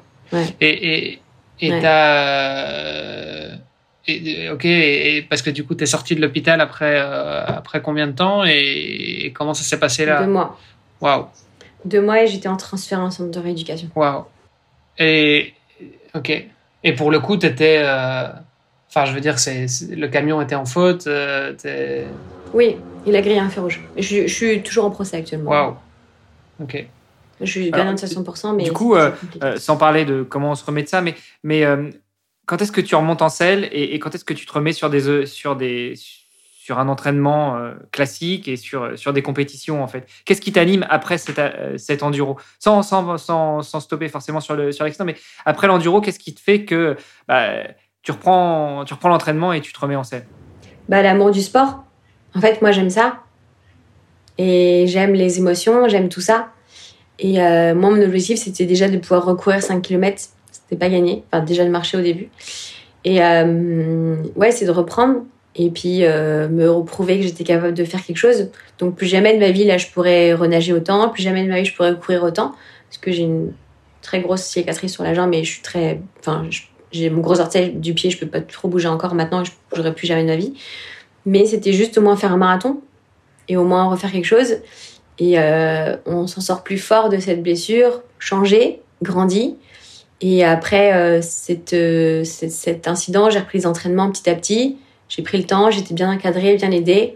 Et et et Ouais. t'as. Et- ok, et, et parce que du coup, t'es sorti de l'hôpital après euh, après combien de temps et, et comment ça s'est passé là? Deux mois. Waouh, Deux mois et j'étais en transfert en centre de rééducation. waouh. Et ok. Et pour le coup, t'étais. euh, Enfin, je veux dire, c'est le camion était en faute. euh, Oui, il a grillé un feu rouge. Je, je suis toujours en procès actuellement. Waouh. Ok. Je suis gagnante à 100%, mais du coup, sans parler de comment on se remet de ça, mais, mais quand est-ce que tu remontes en selle et, quand est-ce que tu te remets sur, des, euh, sur, des, sur un entraînement euh, classique et sur, sur des compétitions en fait? Qu'est-ce qui t'anime après cet, euh, cet enduro? Sans, sans, sans, sans stopper forcément sur le sur mais après l'enduro, qu'est-ce qui te fait que bah, tu reprends, tu reprends l'entraînement et tu te remets en selle? Bah, l'amour du sport. En fait, moi, j'aime ça. Et j'aime les émotions, j'aime tout ça. Et moi, mon objectif, c'était déjà de pouvoir recourir 5 km. C'était pas gagné. Enfin, déjà de marcher au début. Et euh, ouais, c'est de reprendre. Et puis, euh, me reprouver que j'étais capable de faire quelque chose. Donc, plus jamais de ma vie, là, je pourrais renager autant. Plus jamais de ma vie, je pourrais courir autant. Parce que j'ai une très grosse cicatrice sur la jambe et je suis très. Enfin, j'ai mon gros orteil du pied, je peux pas trop bouger encore maintenant. Je bougerai plus jamais de ma vie. Mais c'était juste au moins faire un marathon et au moins refaire quelque chose. Et euh, on s'en sort plus fort de cette blessure, changer, grandi. Et après euh, euh, cet incident, j'ai repris les entraînements petit à petit. J'ai pris le temps, j'étais bien encadrée, bien aidée.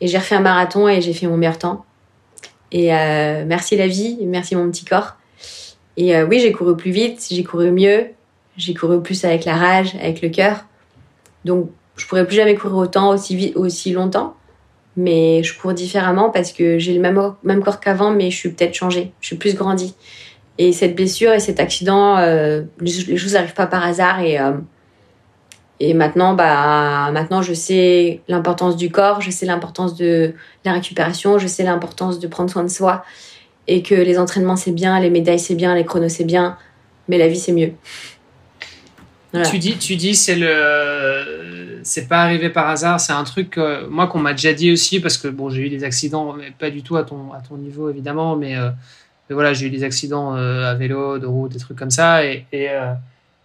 Et j'ai refait un marathon et j'ai fait mon meilleur temps. Et merci la vie, merci mon petit corps. Et oui, j'ai couru plus vite, j'ai couru mieux, j'ai couru plus avec la rage, avec le cœur. Donc, je pourrais plus jamais courir autant, aussi longtemps. Mais je cours différemment parce que j'ai le même, même corps qu'avant, mais je suis peut-être changée. Je suis plus grandie. Et cette blessure et cet accident, euh, les, choses n'arrivent pas par hasard. Et, euh, et maintenant, bah, maintenant, je sais l'importance du corps, je sais l'importance de la récupération, je sais l'importance de prendre soin de soi. Et que les entraînements, c'est bien, les médailles, c'est bien, les chronos, c'est bien. Mais la vie, c'est mieux. Tu dis, tu dis, c'est le, c'est pas arrivé par hasard. C'est un truc, moi, qu'on m'a déjà dit aussi, parce que bon, j'ai eu des accidents, mais pas du tout à ton, à ton niveau évidemment, mais, euh, voilà, j'ai eu des accidents euh, à vélo, de route, des trucs comme ça, et, et, euh,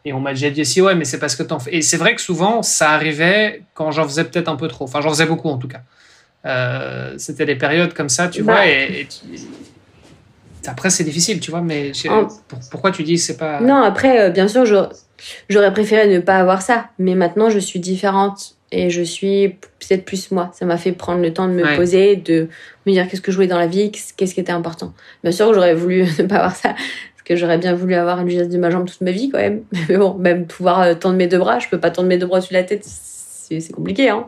et on m'a déjà dit aussi, ouais, mais c'est parce que t'en fais. Et c'est vrai que souvent, ça arrivait quand j'en faisais peut-être un peu trop. Enfin, j'en faisais beaucoup en tout cas. C'était des périodes comme ça, tu bah. vois, et, après, c'est difficile, tu vois, mais pourquoi tu dis c'est pas. Non, après, bien sûr, J'aurais préféré ne pas avoir ça, mais maintenant je suis différente et je suis peut-être plus moi. Ça m'a fait prendre le temps de me poser, de me dire qu'est-ce que je voulais dans la vie, qu'est-ce qui était important. Bien sûr, j'aurais voulu ne pas avoir ça, parce que j'aurais bien voulu avoir une geste de ma jambe toute ma vie quand même. Mais bon, même pouvoir euh, tendre mes deux bras, je peux pas tendre mes deux bras sur la tête, c'est compliqué. Hein.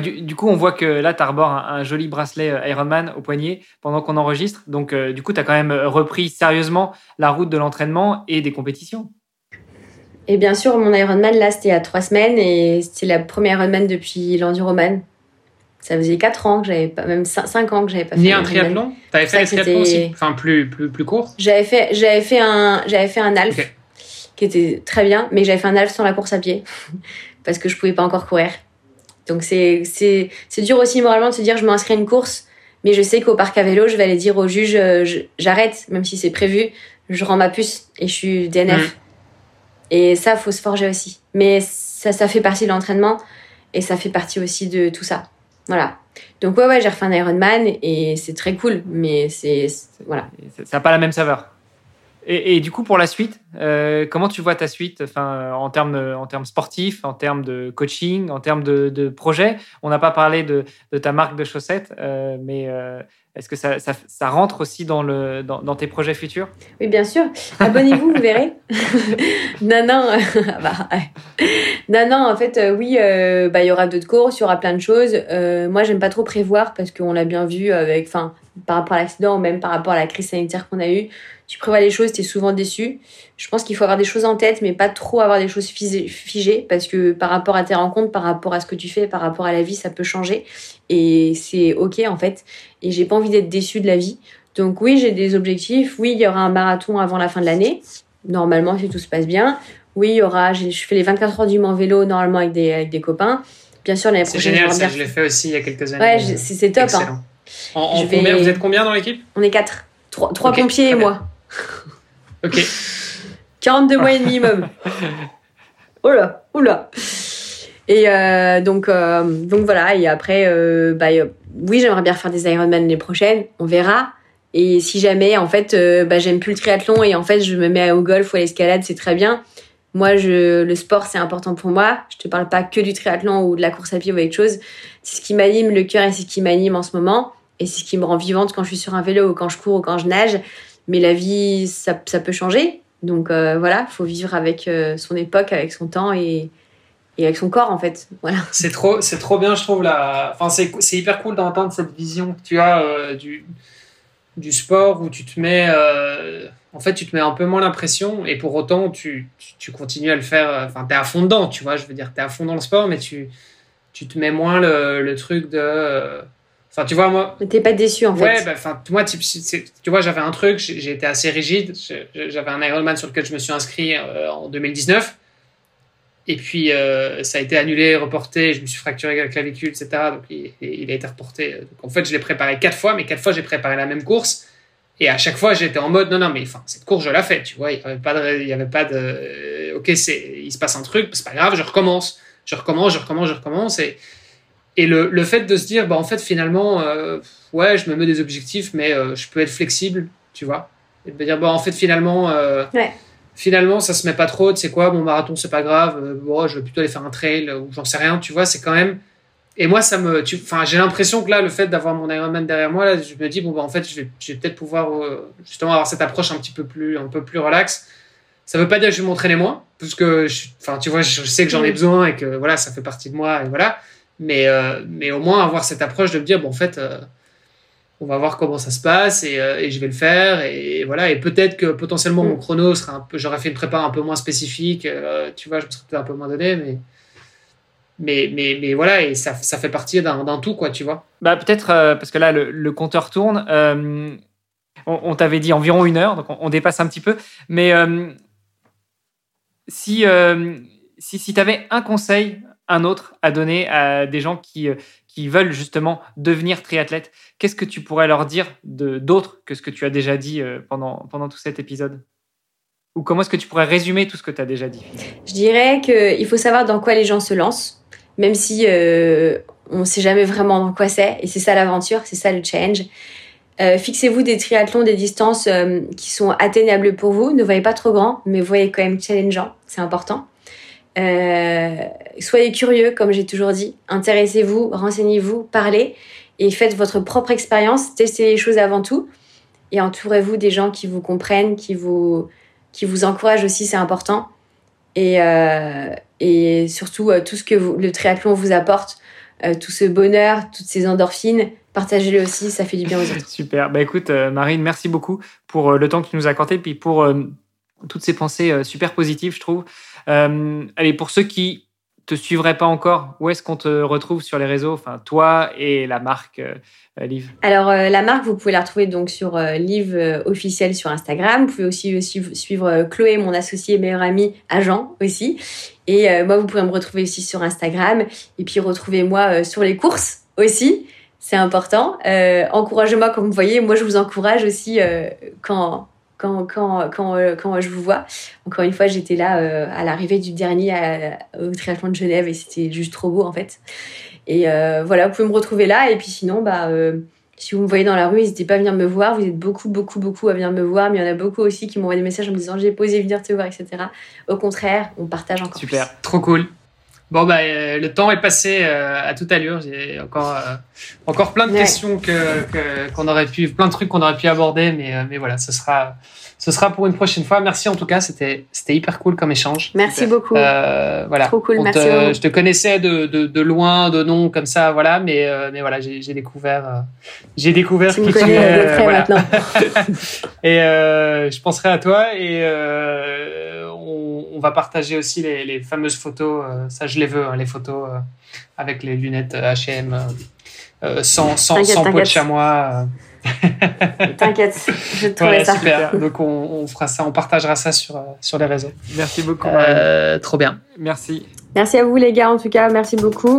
du, coup, on voit que là, tu arbores un, joli bracelet euh, Ironman au poignet pendant qu'on enregistre. Donc, euh, du coup, tu as quand même repris sérieusement la route de l'entraînement et des compétitions. Et bien sûr, mon Ironman, là, c'était il y a trois semaines et c'était la première Ironman depuis l'Enduroman. Ça faisait quatre ans que j'avais pas, même cinq ans que j'avais pas fait. Ni un triathlon? T'avais fait un triathlon aussi? Enfin, plus, plus, plus court J'avais fait, j'avais fait un, j'avais fait un half qui était très bien, mais j'avais fait un half sans la course à pied parce que je pouvais pas encore courir. Donc c'est dur aussi moralement de se dire je m'inscris à une course, mais je sais qu'au parc à vélo, je vais aller dire au juge euh, j'arrête, même si c'est prévu, je rends ma puce et je suis DNF. Mm. Et ça, faut se forger aussi. Mais ça, ça fait partie de l'entraînement et ça fait partie aussi de tout ça. Voilà. Donc ouais, ouais, j'ai refait un Ironman et c'est très cool, mais c'est voilà. Ça n'a pas la même saveur. Et, du coup, pour la suite, euh, comment tu vois ta suite en, termes, sportifs, en termes de coaching, en termes de, de projet? On n'a pas parlé de, ta marque de chaussettes, euh, mais euh, est-ce que ça, rentre aussi dans, tes projets futurs? Oui, bien sûr. Abonnez-vous, vous verrez. non, non. bah, non, non, en fait, oui, bah, il y aura d'autres courses, il y aura plein de choses. moi, j'aime pas trop prévoir parce qu'on l'a bien vu par rapport à l'accident ou même par rapport à la crise sanitaire qu'on a eue tu prévois les choses, tu es souvent déçu. Je pense qu'il faut avoir des choses en tête, mais pas trop avoir des choses figées, parce que par rapport à tes rencontres, par rapport à ce que tu fais, par rapport à la vie, ça peut changer. Et c'est ok en fait. Et j'ai pas envie d'être déçu de la vie. Donc oui, j'ai des objectifs. Oui, il y aura un marathon avant la fin de l'année. Normalement, si tout se passe bien. Oui, il y aura, je fais les 24 heures du Mans vélo normalement avec des, avec des copains. Bien sûr, l'année prochaine. C'est génial, ça, je l'ai fait aussi il y a quelques années. Ouais, c'est top. Hein. En, combien, vous êtes combien dans l'équipe? On est quatre. Trois, trois pompiers et moi. Ok. 42 mois et minimum. Oula, oula. Et euh, donc, euh, donc voilà. Et après, euh, bah, oui, j'aimerais bien faire des Ironman l'année prochaine. On verra. Et si jamais, en fait, bah, j'aime plus le triathlon et en fait, je me mets au golf ou à l'escalade, c'est très bien. Moi, je, le sport, c'est important pour moi. Je te parle pas que du triathlon ou de la course à pied ou quelque chose. C'est ce qui m'anime le cœur et c'est ce qui m'anime en ce moment. Et c'est ce qui me rend vivante quand je suis sur un vélo ou quand je cours ou quand je nage. Mais la vie, ça, ça peut changer. Donc euh, voilà, il faut vivre avec euh, son époque, avec son temps et, et avec son corps en fait. Voilà. C'est trop, c'est trop bien, je trouve. La... Enfin, c'est, hyper cool d'entendre cette vision que tu as euh, du, du sport où tu te mets. en fait, tu te mets un peu moins l'impression et pour autant, tu, tu, continues à le faire. Enfin, tu es à fond dedans, tu vois. Je veux dire, tu es à fond dans le sport, mais tu, tu te mets moins le, le truc de Enfin, tu vois, moi. Mais t'es pas déçu en fait. Ouais, bah, enfin, moi, tu, tu vois, j'avais un truc, j'ai été assez rigide. J'avais un Ironman sur lequel je me suis inscrit euh, en 2019. Et puis, euh, ça a été annulé, reporté. Je me suis fracturé la clavicule, etc. Donc, il, a été reporté. Donc, en fait, je l'ai préparé quatre fois, mais quatre fois, j'ai préparé la même course. Et à chaque fois, j'étais en mode, non, non, mais enfin, cette course, je l'ai faite, tu vois. Il n'y avait pas de. Il y avait pas de ok, il se passe un truc, c'est pas grave, je recommence. Je recommence, je recommence, je recommence. Et. Et le, le, fait de se dire, bah, en fait, finalement, euh, ouais, je me mets des objectifs, mais euh, je peux être flexible, tu vois. Et de me dire, bah, en fait, finalement, euh, finalement, ça se met pas trop, tu sais quoi, mon marathon, c'est pas grave, bon, je vais plutôt aller faire un trail, ou j'en sais rien, tu vois, c'est quand même et moi, ça me, enfin, j'ai l'impression que là, le fait d'avoir mon Ironman derrière moi, là, je me dis bon, bah, en fait, je vais, je vais peut-être pouvoir justement avoir cette approche un petit peu plus, un peu plus relax. Ça veut pas dire que je vais m'entraîner moins, parce que, enfin, tu vois, je sais que j'en ai mm. besoin et que voilà, ça fait partie de moi et voilà. Mais, mais au moins avoir cette approche de me dire bon, en fait on va voir comment ça se passe euh, et, je vais le faire. Et, voilà. Et peut-être que potentiellement mon mm. chrono sera un peu j'aurais fait une prépa un peu moins spécifique euh, tu vois je me serais peut-être un peu moins donné mais mais mais, mais voilà. Et ça, ça fait partie d'un tout quoi tu vois. Bah peut-être euh, parce que là le, compteur tourne. On, t'avait dit environ une heure donc on, dépasse un petit peu. Mais si si, si tu avais un conseil un autre à donner à des gens qui qui veulent justement devenir triathlètes, qu'est-ce que tu pourrais leur dire d'autre que ce que tu as déjà dit euh, pendant, pendant tout cet épisode? Ou comment est-ce que tu pourrais résumer tout ce que tu as déjà dit? Je dirais qu'il faut savoir dans quoi les gens se lancent, même si euh, on ne sait jamais vraiment dans quoi c'est. Et c'est ça l'aventure, c'est ça le challenge. Euh, fixez-vous des triathlons, des distances qui sont atteignables pour vous. Ne voyez pas trop grand, mais voyez quand même challengeant. C'est important. Euh, soyez curieux, comme j'ai toujours dit. Intéressez-vous, renseignez-vous, parlez et faites votre propre expérience. Testez les choses avant tout et entourez-vous des gens qui vous comprennent, qui vous, qui vous encouragent aussi, c'est important. Et, euh, et surtout, euh, tout ce que le triathlon vous apporte, tout ce bonheur, toutes ces endorphines, partagez-le aussi, ça fait du bien aux autres. Super. Bah écoute, Marine, merci beaucoup pour le temps que tu nous as accordé, puis pour toutes ces pensées super positives, je trouve. Euh, allez, pour ceux qui te suivraient pas encore, où est-ce qu'on te retrouve sur les réseaux? Enfin, toi et la marque euh, Live. Alors, euh, la marque, vous pouvez la retrouver donc sur Live officiel sur Instagram. Vous pouvez aussi suivre, Chloé, mon associé, meilleur ami, agent aussi. Et moi, vous pouvez me retrouver aussi sur Instagram. Et puis, retrouvez-moi sur les courses aussi. C'est important. Encouragez-moi, comme vous voyez. Moi, je vous encourage aussi quand quand, quand, quand, euh, quand je vous vois. Encore une fois, j'étais là euh, à l'arrivée du dernier au triathlon de Genève et c'était juste trop beau en fait. Et euh, voilà, vous pouvez me retrouver là. Et puis sinon, bah, si vous me voyez dans la rue, n'hésitez pas à venir me voir. Vous êtes beaucoup, beaucoup, beaucoup à venir me voir. Mais il y en a beaucoup aussi qui m'envoient des messages en me disant j'ai posé venir te voir, etc. Au contraire, on partage encore. Super, trop cool. Bon, bah, le temps est passé à toute allure. J'ai encore, encore plein de questions que, qu'on aurait pu, plein de trucs qu'on aurait pu aborder, mais, mais voilà, ce sera, ce sera pour une prochaine fois. Merci en tout cas, c'était c'était hyper cool comme échange. Merci beaucoup. Euh, voilà. Trop cool, merci. je te connaissais de, de, de, loin, de nom comme ça, voilà, mais euh, mais voilà, j'ai découvert euh, j'ai découvert tu qui tu es. Voilà. maintenant. et je penserai à toi et on, on, va partager aussi les, les fameuses photos. ça, je les veux, hein, les photos avec les lunettes H&M sans sans, sans peau de chamois. T'inquiète, je te ouais, ça. Super. Donc on, fera ça, on partagera ça sur, sur les réseaux. Merci beaucoup. Euh, trop bien. Merci. Merci à vous les gars en tout cas, merci beaucoup.